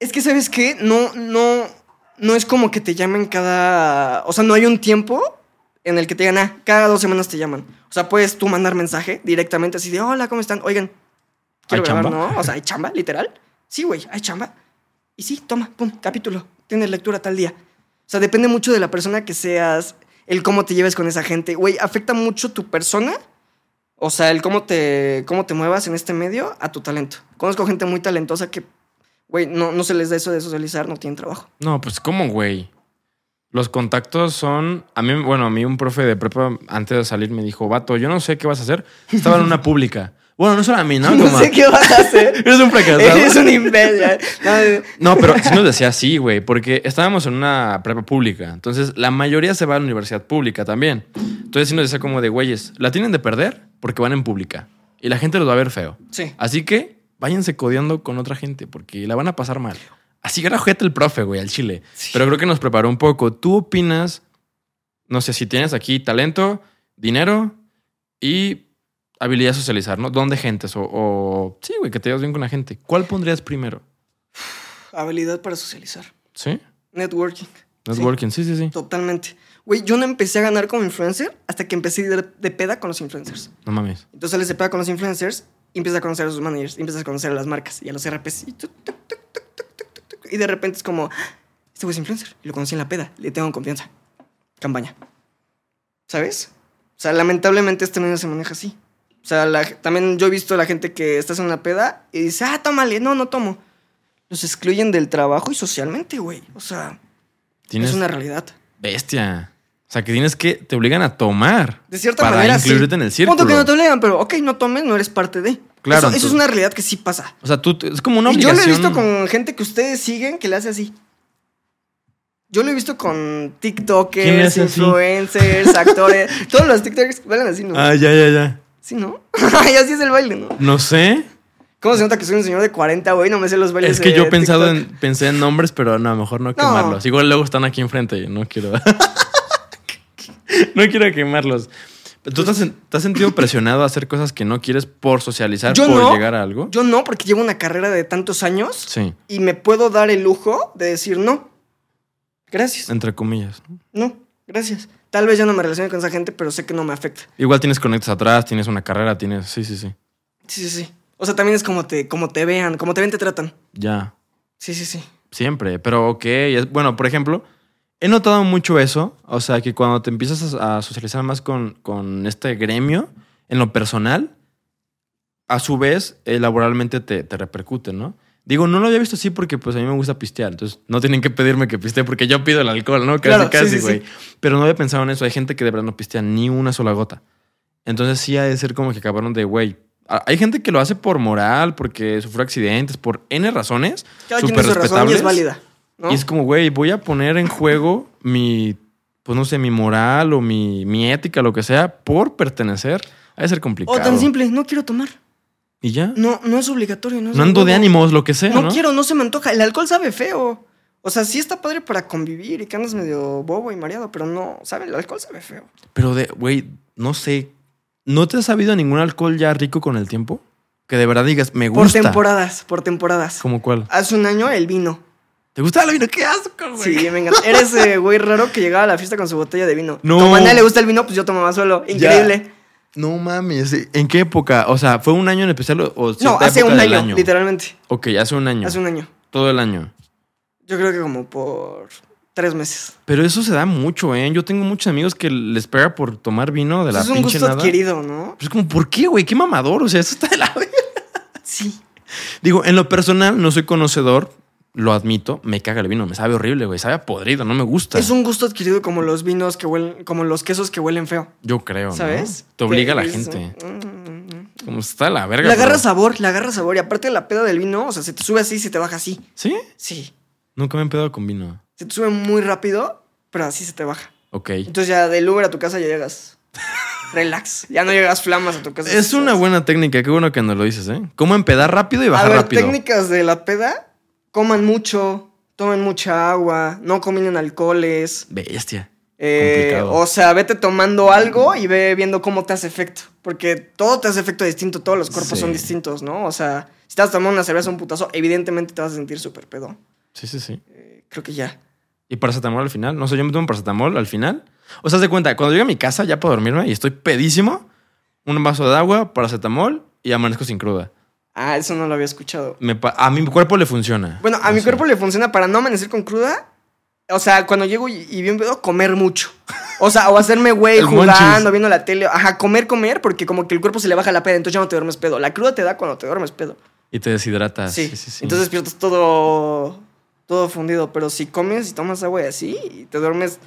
Es que, ¿sabes qué? No, no, no es como que te llamen cada... O sea, no hay un tiempo en el que te digan, ah, cada dos semanas te llaman. O sea, puedes tú mandar mensaje directamente así de, hola, ¿cómo están? Oigan, quiero ¿Hay grabar, chamba? ¿no? O sea, ¿hay chamba, literal? Sí, güey, hay chamba. Y sí, toma, pum, capítulo. Tienes lectura tal día. O sea, depende mucho de la persona que seas, el cómo te lleves con esa gente. Güey, afecta mucho tu persona. O sea, el cómo te, cómo te muevas en este medio a tu talento. Conozco gente muy talentosa que, güey, no, no se les da eso de socializar, no tienen trabajo. No, pues, ¿cómo, güey? Los contactos son. A mí, bueno, a mí un profe de prepa antes de salir me dijo, vato, yo no sé qué vas a hacer. Estaba en una pública. Bueno, no solo a mí, ¿no? [LAUGHS] No, Como- sé qué vas a hacer. [LAUGHS] Eres un fracasado. Eres un imbécil. [LAUGHS] No, No, pero sí nos decía así, güey, porque estábamos en una prepa pública. Entonces, la mayoría se va a la universidad pública también. Entonces, sí nos decía como de, güeyes, la tienen de perder porque van en pública. Y la gente los va a ver feo. Sí. Así que váyanse codeando con otra gente porque la van a pasar mal. Así era ojete el profe, güey, al chile. Sí. Pero creo que nos preparó un poco. ¿Tú opinas, no sé, si tienes aquí talento, dinero y habilidad socializar, ¿no? Don de gentes o, sí, güey, que te llevas bien con la gente. ¿Cuál pondrías primero? Habilidad para socializar. ¿Sí? Networking. Networking, sí, sí, sí. Totalmente. Güey, yo no empecé a ganar como influencer hasta que empecé de, de peda con los influencers. No mames. Entonces sales de peda con los influencers y empiezas a conocer a sus managers, empiezas a conocer a las marcas y a los RPs. Y, y de repente es como, este güey es influencer, lo conocí en la peda, le tengo confianza. Campaña. ¿Sabes? O sea, lamentablemente este medio se maneja así. O sea, la- también yo he visto a la gente que estás en una peda y dice, ah, tómale. No, no tomo. Los excluyen del trabajo y socialmente, güey. O sea, Tienes es una realidad. bestia. O sea, que tienes que, te obligan a tomar. De cierta para manera, incluirte sí. en el círculo. Punto que no te obligan, pero ok, no tomes, no eres parte de. Claro, Eso, eso es una realidad que sí pasa. O sea, tú, es como una y yo obligación. lo he visto con gente que ustedes siguen que le hace así. Yo lo he visto con ¿Quién le TikTokers, influencers, actores. [LAUGHS] Todos los TikTokers bailan así, ¿no? Ah, ya, ya, ya. Sí, ¿no? [LAUGHS] y así es el baile, ¿no? No sé. ¿Cómo se nota que soy un señor de 40, güey? No me sé los bailes Es que de yo pensado en, pensé en nombres, pero no, mejor no quemarlos. Igual luego están aquí enfrente y no quiero. [LAUGHS] no quiero quemarlos. ¿Tú te has, sen- te has sentido presionado a hacer cosas que no quieres por socializar, Yo por no. llegar a algo? Yo no, porque llevo una carrera de tantos años Sí, y me puedo dar el lujo de decir no. Gracias. entre comillas. ¿no? Gracias. Tal vez ya no me relacione con esa gente, pero sé que no me afecta. Igual tienes conectas atrás, tienes una carrera, tienes... Sí, sí, sí. Sí, sí, sí. O sea, también es como te, como te vean, como te ven, te tratan. Ya. Sí, sí, sí. Siempre, pero ok. bueno, por ejemplo, he notado mucho eso. O sea, que cuando te empiezas a, a socializar más con, con este gremio, en lo personal, a su vez, eh, laboralmente te, te repercute, ¿no? Digo, no lo había visto así porque pues a mí me gusta pistear. Entonces, no tienen que pedirme que pistee porque yo pido el alcohol, ¿no? Casi, Claro, sí, casi, sí, güey. sí. Pero no había pensado en eso. Hay gente que de verdad no pistea ni una sola gota. Entonces, sí ha de ser como que acabaron de, güey. Hay gente que lo hace por moral, porque sufrió accidentes, por N razones. Cada quien súper tiene su razón y es respetables. válida. ¿no? Y es como, güey, voy a poner en juego mi, pues no sé, mi moral o mi, mi ética, lo que sea, por pertenecer. Ha de ser complicado. O tan simple, no quiero tomar. Y ya. No, no es obligatorio. No, es No ando de ánimos, lo que sea, ¿no? No, quiero, no se me antoja. El alcohol sabe feo. O sea, sí está padre para convivir y que andas medio bobo y mareado, pero no, ¿sabe? El alcohol sabe feo. Pero de, güey, no sé. ¿No te has sabido ningún alcohol ya rico con el tiempo? Que de verdad digas, me Por gusta. temporadas, por temporadas. ¿Cómo cuál? Hace un año el vino. ¿Te gusta el vino? ¡Qué asco, güey! Sí, me encanta. Eres ese güey raro que llegaba a la fiesta con su botella de vino. No. Como a nadie le gusta el vino, pues yo tomaba solo. Increíble. No mames. ¿En qué época? O sea, ¿fue un año en especial o- No, hace un año, literalmente. Ok, hace un año. Hace un año. Todo el año. Yo creo que como por tres meses. Pero eso se da mucho, ¿eh? Yo tengo muchos amigos que les pega por tomar vino de la Pues es un pinche gusto nada. adquirido, ¿no? Pues es como, ¿por qué, güey? Qué mamador. O sea, eso está de la. Sí. Digo, en lo personal, no soy conocedor, lo admito. Me caga el vino, me sabe horrible, güey. Sabe a podrido, no me gusta. Es un gusto adquirido como los vinos que huelen, como los quesos que huelen feo. Yo creo, ¿no? ¿Sabes? Te obliga a la gente. dices, "Mm, mm, mm". Como está la verga. Le agarra pero- sabor, le agarra sabor. Y aparte de la peda del vino, o sea, se te sube así, se te baja así. ¿Sí? Sí. Nunca me he empedado con vino. Se te sube muy rápido, pero así se te baja. Ok. Entonces ya del Uber a tu casa ya llegas. [LAUGHS] Relax. Ya no llegas flamas a tu casa. Es una buena técnica, qué bueno que nos lo dices, ¿eh? ¿Cómo empedar rápido y A bajar ver, rápido? técnicas de la peda. Coman mucho, tomen mucha agua, no combinen alcoholes. Bestia. Eh, o sea, vete tomando algo y ve viendo cómo te hace efecto. Porque todo te hace efecto distinto, todos los cuerpos Sí. son distintos, ¿no? O sea, si estás tomando una cerveza un putazo, evidentemente te vas a sentir súper pedo. Sí, sí, sí. Eh, creo que ya. ¿Y paracetamol al final? No sé, yo me tomo paracetamol al final. O sea, haz de cuenta, cuando llego a mi casa ya para dormirme y estoy pedísimo, un vaso de agua, paracetamol y amanezco sin cruda. Ah, eso no lo había escuchado. Me a mi cuerpo le funciona. Bueno, a mi cuerpo le funciona para no amanecer con cruda. O sea, cuando llego y, y bien pedo, comer mucho. O sea, o hacerme güey [LAUGHS] jugando, monchis. viendo la tele. Ajá, comer, comer, porque como que el cuerpo se le baja la peda, entonces ya no te duermes pedo. La cruda te da cuando te duermes pedo. Y te deshidratas. Sí. Sí, sí, sí. Entonces despiertas todo, todo fundido. Pero si comes y tomas agua y así, y te duermes.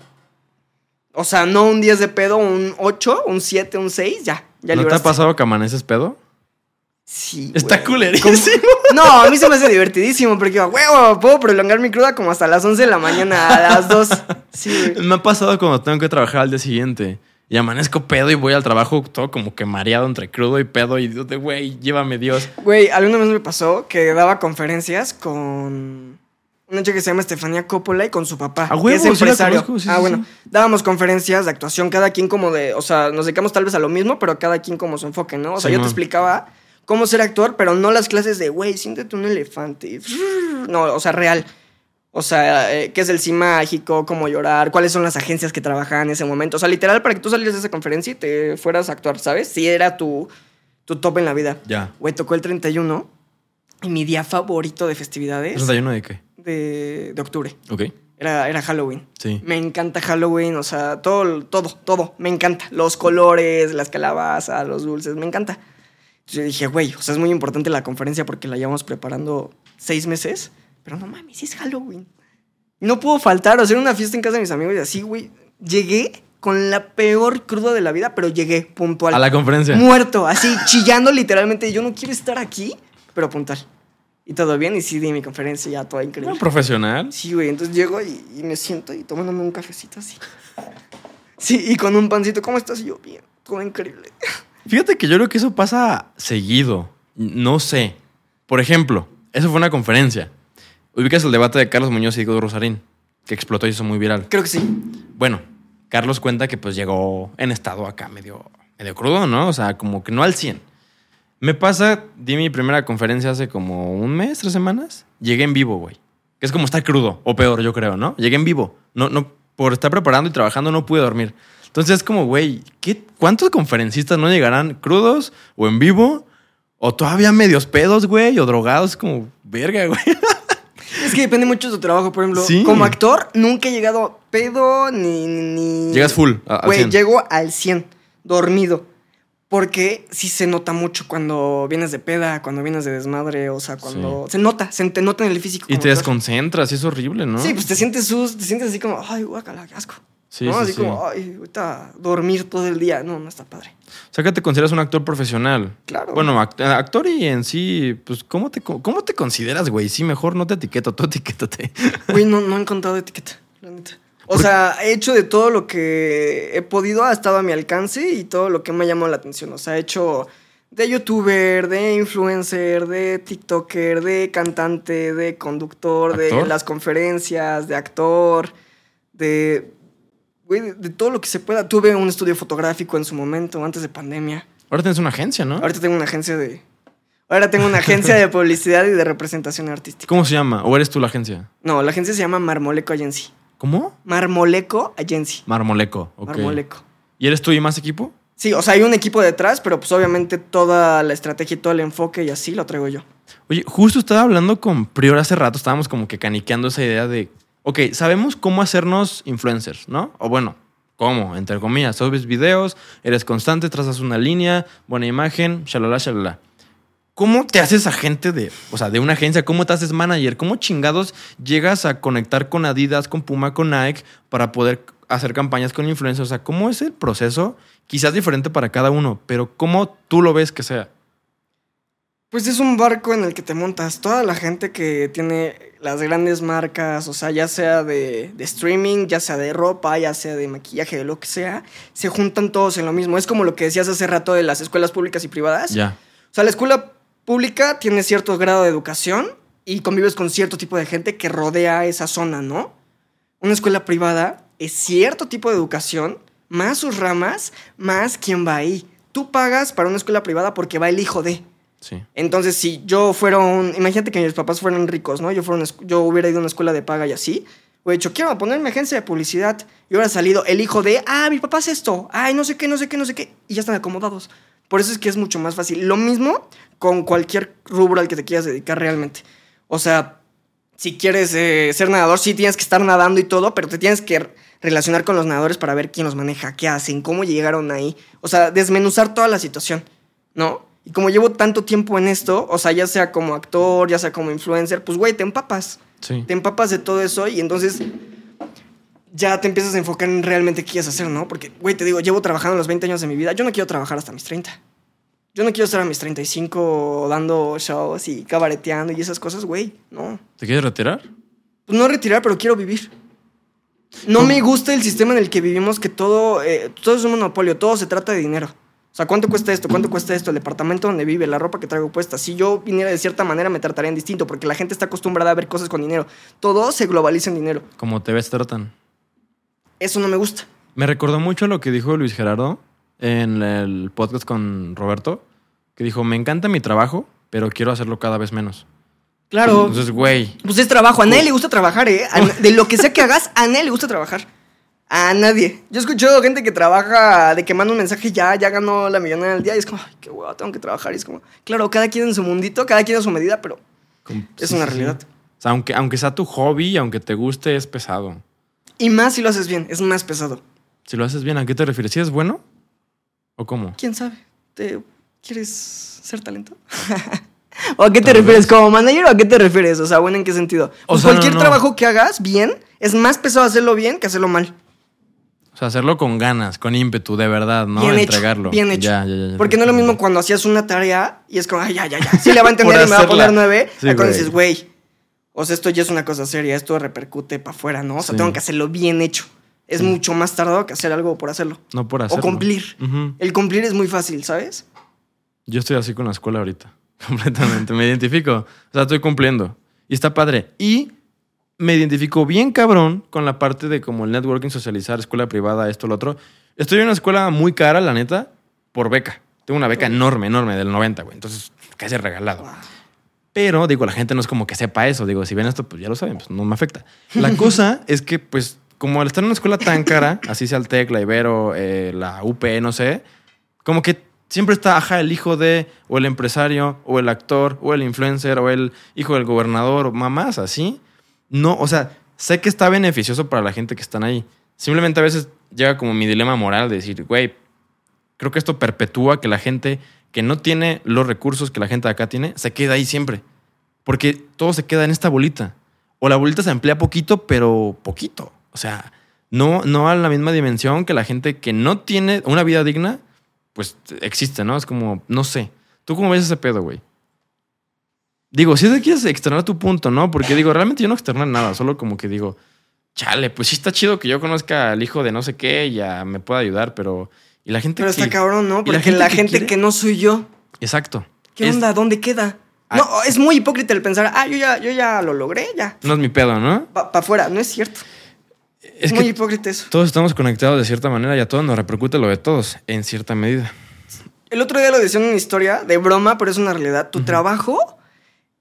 O sea, no un 10 de pedo, un 8, un 7, un 6, ya. ya ¿No te ha pasado que amaneces pedo? Sí. Está güey. culerísimo. No, a mí se me hace divertidísimo porque, huevo, puedo prolongar mi cruda como hasta las 11 de la mañana, a las 2. Sí. Me ha pasado cuando tengo que trabajar al día siguiente. Y amanezco pedo y voy al trabajo todo como que mareado entre crudo y pedo. Y de, güey, llévame Dios. Güey, alguna vez me pasó que daba conferencias con una chica que se llama Estefanía Coppola y con su papá, A que huevo, es sí empresario. conozco, sí, ah, sí, bueno, dábamos conferencias de actuación, cada quien como de, o sea, nos dedicamos tal vez a lo mismo, pero cada quien como su enfoque, ¿no? O sea, yo te explicaba cómo ser actor, pero no las clases de, güey, siéntete un elefante. [LAUGHS] No, o sea, real. O sea, eh, qué es el sí mágico, cómo llorar, cuáles son las agencias que trabajaban en ese momento. O sea, literal, para que tú salieras de esa conferencia y te fueras a actuar, ¿sabes? Si era tu, tu top en la vida. Ya. Güey, tocó el 31 y mi día favorito de festividades ¿Es un de qué? de, de octubre. Ok. Era, era Halloween. Sí. Me encanta Halloween, o sea, todo, todo, todo. Me encanta. Los colores, las calabazas, los dulces, me encanta. Yo dije, güey, o sea, es muy importante la conferencia porque la llevamos preparando seis meses. Pero no mames, es Halloween. No puedo faltar, o era una fiesta en casa de mis amigos y así, güey. Llegué con la peor cruda de la vida, pero llegué puntual. A la conferencia. Muerto, así, [LAUGHS] chillando literalmente. Yo no quiero estar aquí, pero puntual. Y todo bien, y sí di mi conferencia ya toda increíble. ¿Un profesional? Sí, güey, entonces llego y, y me siento y tomándome un cafecito así. Sí, y con un pancito, ¿cómo estás? Y yo, bien, todo increíble. [LAUGHS] Fíjate que yo creo que eso pasa seguido. No sé. Por ejemplo, eso fue una conferencia. Ubicas el debate de Carlos Muñoz y Diego Rosarín, que explotó y hizo muy viral. Creo que sí. Bueno, Carlos cuenta que pues llegó en estado acá medio medio crudo, ¿no? O sea, como que no al 100. Me pasa, di mi primera conferencia hace como un mes, tres semanas. Llegué en vivo, güey. Que es como estar crudo, o peor, yo creo, ¿no? Llegué en vivo. No, no, por estar preparando y trabajando no pude dormir. Entonces es como, güey, ¿qué, ¿cuántos conferencistas no llegarán crudos o en vivo? O todavía medios pedos, güey, o drogados, como verga, güey. [LAUGHS] Es que depende mucho de tu trabajo. Por ejemplo, Sí. como actor, nunca he llegado pedo ni. ni Llegas full, a- al Güey, 100. llego al 100, dormido. Porque sí se nota mucho cuando vienes de peda, cuando vienes de desmadre, o sea, cuando. Se nota, se te nota en el físico. Y te actor. desconcentras, y es horrible, ¿no? Sí, pues te sientes sus, te sientes así como, ay, guácala, qué asco. Sí, ¿no? sí, así sí. como, ay, ahorita dormir todo el día. No, no está padre. O sea, que te consideras un actor profesional. Claro. Bueno, act- actor y en sí, pues, ¿cómo te, cómo te consideras, güey? Sí, mejor no te etiqueto, tú etiquétate. [LAUGHS] Güey, no, no he encontrado etiqueta, la neta. O sea, he hecho de todo lo que he podido, ha estado a mi alcance y todo lo que me ha llamado la atención. O sea, he hecho de youtuber, de influencer, de tiktoker, de cantante, de conductor, de las conferencias, de actor, de... Güey, de, de todo lo que se pueda. Tuve un estudio fotográfico en su momento, antes de pandemia. Ahora tienes una agencia, ¿no? Ahorita tengo una agencia de... Ahora tengo una agencia de [LAUGHS] publicidad y de representación artística. ¿Cómo se llama? ¿O eres tú la agencia? No, la agencia se llama Marmoleco Agency. ¿Cómo? Marmoleco Agency. Marmoleco. ok. Marmoleco. ¿Y eres tú y más equipo? Sí, o sea, hay un equipo detrás, pero pues obviamente toda la estrategia y todo el enfoque y así lo traigo yo. Oye, justo estaba hablando con Prior hace rato, estábamos como que caniqueando esa idea de, ok, sabemos cómo hacernos influencers, ¿no? O bueno, ¿cómo? Entre comillas, subes videos, eres constante, trazas una línea, buena imagen, shalala, shalala. ¿Cómo te haces agente de, o sea, de una agencia? ¿Cómo te haces manager? ¿Cómo chingados llegas a conectar con Adidas, con Puma, con Nike para poder hacer campañas con influencers? O sea, ¿cómo es el proceso? Quizás diferente para cada uno, pero ¿cómo tú lo ves que sea? Pues es un barco en el que te montas. Toda la gente que tiene las grandes marcas, o sea, ya sea de, de streaming, ya sea de ropa, ya sea de maquillaje, de lo que sea, se juntan todos en lo mismo. Es como lo que decías hace rato de las escuelas públicas y privadas. Ya. O sea, la escuela pública tiene cierto grado de educación y convives con cierto tipo de gente que rodea esa zona, ¿no? Una escuela privada es cierto tipo de educación, más sus ramas, más quien va ahí. Tú pagas para una escuela privada porque va el hijo de. Entonces, si yo fuera un. Imagínate que mis papás fueran ricos, ¿no? Yo, fuera una yo hubiera ido a una escuela de paga y así. Hubiera dicho, quiero poner mi agencia de publicidad. Y hubiera salido el hijo de, ah, mi papá hace esto. Ay, no sé qué, no sé qué, no sé qué. Y ya están acomodados. Por eso es que es mucho más fácil. Lo mismo con cualquier rubro al que te quieras dedicar realmente. O sea, si quieres eh, ser nadador, sí tienes que estar nadando y todo, pero te tienes que relacionar con los nadadores para ver quién los maneja, qué hacen, cómo llegaron ahí. O sea, desmenuzar toda la situación, ¿no? Y como llevo tanto tiempo en esto, o sea, ya sea como actor, ya sea como influencer, pues, güey, te empapas. Sí. Te empapas de todo eso y entonces ya te empiezas a enfocar en realmente qué quieres hacer, ¿no? Porque, güey, te digo, llevo trabajando los 20 años de mi vida. Yo no quiero trabajar hasta mis 30. Yo no quiero estar a mis 35 dando shows y cabareteando y esas cosas, güey. No. ¿Te quieres retirar? Pues no retirar, pero quiero vivir. No me gusta el sistema en el que vivimos, que todo, eh, todo es un monopolio, todo se trata de dinero. O sea, ¿cuánto cuesta esto? ¿Cuánto cuesta esto? El departamento donde vive, la ropa que traigo puesta. Si yo viniera de cierta manera, me tratarían distinto, porque la gente está acostumbrada a ver cosas con dinero. Todo se globaliza en dinero. Como te ves, tratan. Eso no me gusta. Me recordó mucho lo que dijo Luis Gerardo en el podcast con Roberto, que dijo, me encanta mi trabajo, pero quiero hacerlo cada vez menos. Claro. Entonces, güey, Pues es trabajo. A nadie le gusta trabajar, ¿eh? De lo que sea que hagas, a nadie le gusta trabajar. A nadie. Yo he escuchado gente que trabaja de que manda un mensaje ya, ya ganó la millonada del día y es como, ay, qué huevo, tengo que trabajar. Y es como, claro, cada quien en su mundito, cada quien a su medida, pero es sí, una sí. realidad. O sea, aunque, aunque sea tu hobby, aunque te guste, es pesado. Y más si lo haces bien, es más pesado. Si lo haces bien, ¿a qué te refieres? ¿Si es bueno? ¿O cómo? ¿Quién sabe? ¿Te quieres ser talento? [LAUGHS] ¿O a qué te Tal refieres? vez. ¿Como manager o a qué te refieres? O sea, bueno, ¿en qué sentido? O Pues sea, no, cualquier no. trabajo que hagas bien, es más pesado hacerlo bien que hacerlo mal. O sea, hacerlo con ganas, con ímpetu, de verdad, ¿no? Bien hecho, Entregarlo. bien hecho. Ya, ya, ya. Porque no es lo mismo cuando hacías una tarea y es como, ay, ya, ya, ya. Sí le va a [LAUGHS] entender y me va a poner nueve. Sí, cuando dices, güey, o sea, esto ya es una cosa seria, esto repercute para afuera, ¿no? O sea, Sí. tengo que hacerlo bien hecho. Es Sí. mucho más tardado que hacer algo por hacerlo. No por hacerlo. O cumplir. El cumplir es muy fácil, ¿sabes? Yo estoy así con la escuela ahorita. [LAUGHS] Completamente. Me identifico. O sea, estoy cumpliendo. Y está padre. Y me identifico bien cabrón con la parte de como el networking, socializar, escuela privada, esto, lo otro. Estoy en una escuela muy cara, la neta. por beca. Tengo una beca enorme, enorme, del 90, güey. Entonces, casi regalado. Pero, digo, la gente no es como que sepa eso. Digo, si ven esto, pues ya lo saben, pues no me afecta. La [LAUGHS] cosa es que, pues, como al estar en una escuela tan cara, así sea el TEC, la Ibero, eh, la UP, no sé, como que siempre está, ajá, el hijo de, o el empresario, o el actor, o el influencer, o el hijo del gobernador, o mamás, así. No, o sea, sé que está beneficioso para la gente que están ahí. Simplemente a veces llega como mi dilema moral de decir, güey, creo que esto perpetúa que la gente que no tiene los recursos que la gente de acá tiene, se queda ahí siempre. Porque todo se queda en esta bolita. O la bolita se emplea poquito, pero poquito. O sea, no, no a la misma dimensión que la gente que no tiene una vida digna, pues existe, ¿no? Es como, no sé. ¿Tú cómo ves ese pedo, güey? Digo, si te quieres externar tu punto, ¿no? Porque digo, realmente yo no externar nada, solo como que digo, chale, pues sí está chido que yo conozca al hijo de no sé qué y ya me pueda ayudar, pero y la gente Pero que- está cabrón, ¿no? Porque la gente, que no soy yo. Exacto. ¿Qué Es- onda? ¿Dónde queda? Ah. No, es muy hipócrita el pensar, ah, yo ya, yo ya lo logré, ya. No es mi pedo, ¿no? Para afuera, no es cierto. Es Es muy que hipócrita eso. todos estamos conectados de cierta manera y a todos nos repercute lo de todos, en cierta medida. El otro día lo decía en una historia de broma, pero es una realidad. Tu trabajo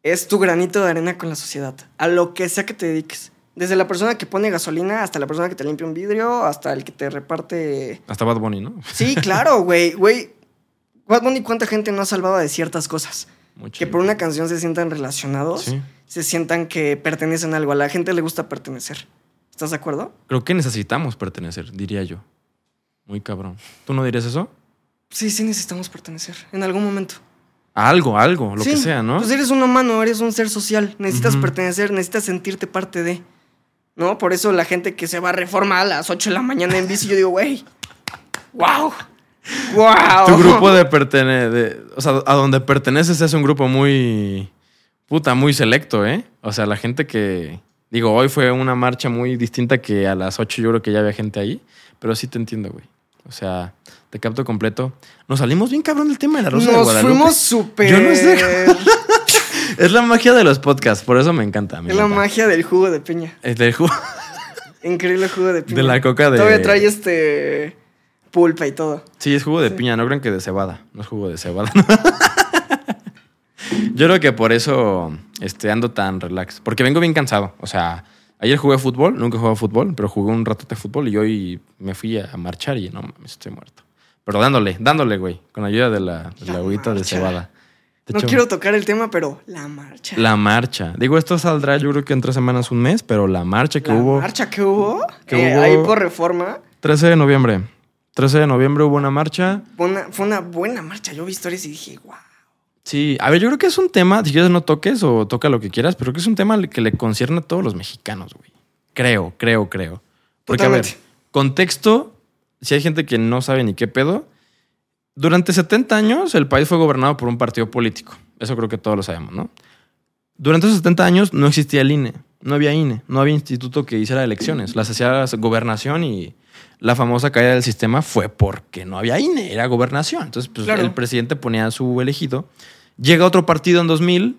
es tu granito de arena con la sociedad, a lo que sea que te dediques. Desde la persona que pone gasolina hasta la persona que te limpia un vidrio, hasta el que te reparte. Hasta Bad Bunny, ¿no? Sí, claro, [LAUGHS] güey, güey. Bad Bunny, ¿cuánta gente no ha salvado de ciertas cosas? Mucho. Que por una canción se sientan relacionados, Sí. se sientan que pertenecen a algo. A la gente le gusta pertenecer. ¿Estás de acuerdo? Creo que necesitamos pertenecer, diría yo. Muy cabrón. ¿Tú no dirías eso? Sí, sí necesitamos pertenecer en algún momento. A algo, algo, lo Sí, que sea, ¿no? Pues eres un humano, eres un ser social. Necesitas pertenecer, necesitas sentirte parte de. ¿No? Por eso la gente que se va a reforma a las 8 de la mañana en bici, yo digo, güey. ¡Wow! ¡Wow! Tu grupo de pertenecer, o sea, a donde perteneces es un grupo muy, puta, muy selecto, ¿eh? O sea, la gente que, digo, hoy fue una marcha muy distinta que a las 8 yo creo que ya había gente ahí, pero sí te entiendo, güey. O sea, te capto completo. Nos salimos bien cabrón del tema de la Rosa de Nos Guadalupe. fuimos súper. Yo no sé. [LAUGHS] Es la magia de los podcasts, por eso me encanta. me Es la magia del jugo de piña. Es del jugo. [LAUGHS] Increíble jugo de piña. De la coca de- Todavía trae este. pulpa y todo. Sí, es jugo de piña, no crean que de cebada. No es jugo de cebada. [LAUGHS] Yo creo que por eso este, ando tan relax. Porque vengo bien cansado. O sea, ayer jugué fútbol, nunca he jugado fútbol, pero jugué un rato de fútbol y hoy me fui a marchar y no mames, estoy muerto. Pero dándole, dándole, güey, con ayuda de la, de la La agüita de cebada. De No hecho, quiero tocar el tema, pero la marcha. La marcha. Digo, esto saldrá yo creo que en tres semanas, un mes, pero la marcha que La hubo. marcha que hubo. Que eh, hubo- Ahí por reforma. 13 de noviembre. 13 de noviembre hubo una marcha. Fue una, fue una buena marcha. Yo vi historias y dije, wow. Sí, a ver, yo creo que es un tema, si quieres no toques o toca lo que quieras, pero que es un tema que le concierne a todos los mexicanos, güey. Creo, creo, creo. Porque, a ver, contexto, si hay gente que no sabe ni qué pedo, durante 70 años el país fue gobernado por un partido político. Eso creo que todos lo sabemos, ¿no? Durante esos 70 años no existía el INE, no había INE, no había instituto que hiciera elecciones. Las hacía gobernación y la famosa caída del sistema fue porque no había INE, era gobernación. Entonces, pues, Claro. el presidente ponía a su elegido. Llega otro partido en 2000,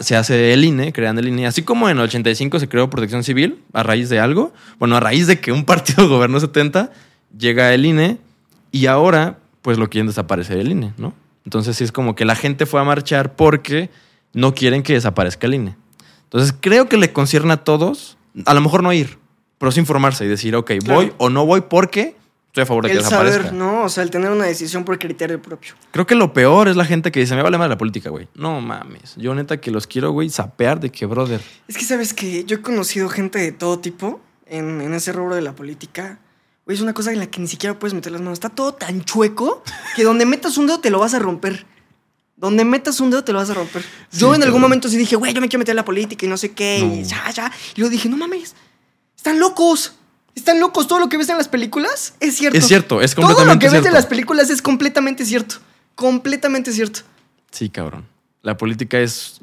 se hace el INE, crean el INE. Así como en el 85 se creó protección civil a raíz de algo. Bueno, a raíz de que un partido [LAUGHS] gobernó 70, llega el INE y ahora, pues lo quieren desaparecer el INE, ¿no? Entonces sí es como que la gente fue a marchar porque no quieren que desaparezca el INE. Entonces creo que le concierne a todos, a lo mejor no ir, pero sí informarse y decir, ok, Claro. voy o no voy porque estoy a favor de que El desaparezca. saber, ¿no? O sea, el tener una decisión por criterio propio. Creo que lo peor es la gente que dice, me vale más la política, güey. No mames. Yo neta que los quiero, güey, sapear de que, brother. Es que, ¿sabes que Yo he conocido gente de todo tipo en, en ese rubro de la política. Güey, es una cosa en la que ni siquiera puedes meter las manos. Está todo tan chueco que donde metas un dedo te lo vas a romper. Donde metas un dedo te lo vas a romper. yo en algún momento sí dije, güey, yo me quiero meter en la política y no sé qué. Y ya, ya. Y luego dije, no mames. Están locos. Están locos. Todo lo que ves en las películas es cierto. Es cierto, es Todo lo completamente que ves en cierto. las películas es completamente cierto. Completamente cierto. Sí, cabrón. La política es...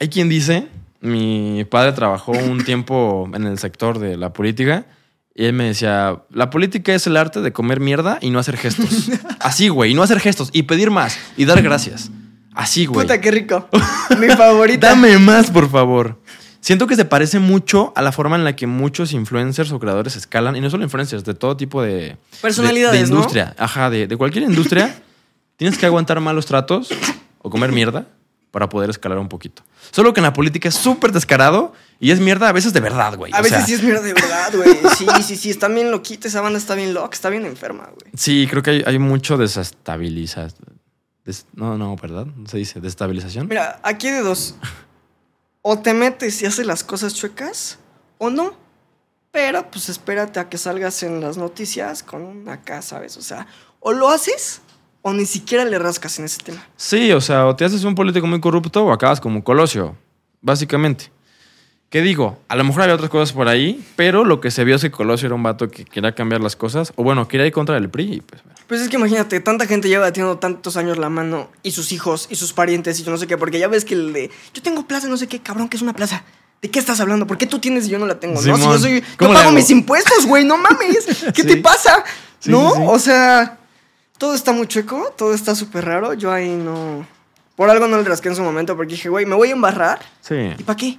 Hay quien dice, mi padre trabajó un [COUGHS] tiempo en el sector de la política y él me decía, la política es el arte de comer mierda y no hacer gestos. [LAUGHS] Así, güey, y no hacer gestos y pedir más y dar gracias. Así, güey. Puta, qué rico. [LAUGHS] Mi favorita. Dame más, por favor. Siento que se parece mucho a la forma en la que muchos influencers o creadores escalan, y no solo influencers, de todo tipo de... Personalidades, de, de ¿no? industria. Ajá, de, de cualquier industria. [LAUGHS] tienes que aguantar malos tratos o comer mierda para poder escalar un poquito. Solo que en la política es súper descarado y es mierda a veces de verdad, güey. A O veces sea, sí es mierda de verdad, güey. [LAUGHS] Sí, sí, sí. Está bien loquita. Esa banda está bien loca. Está bien enferma, güey. Sí, creo que hay, hay mucho desestabilización. no, no, ¿verdad? No se dice desestabilización. Mira, aquí hay de dos. O te metes y haces las cosas chuecas, o no. Pero pues espérate a que salgas en las noticias con una acá, ¿sabes? O sea, o lo haces o ni siquiera le rascas en ese tema. Sí, o sea, o te haces un político muy corrupto o acabas como Colosio, básicamente. ¿Qué digo? A lo mejor había otras cosas por ahí, pero lo que se vio es que Colosio era un vato que quería cambiar las cosas, o bueno, quería ir contra el PRI, y pues. Pues es que imagínate, tanta gente lleva teniendo tantos años la mano, y sus hijos, y sus parientes, y yo no sé qué, porque ya ves que el de, yo tengo plaza, no sé qué, cabrón, que es una plaza. ¿De qué estás hablando? ¿Por qué tú tienes y yo no la tengo? No, si yo soy, ¿cómo yo pago mis impuestos, güey, no mames. [LAUGHS] ¿Qué Sí. te pasa? Sí, ¿No? sí. O sea, todo está muy chueco, todo está súper raro. Yo ahí no. Por algo no le rasqué en su momento, porque dije, güey, me voy a embarrar. Sí. ¿Y para qué?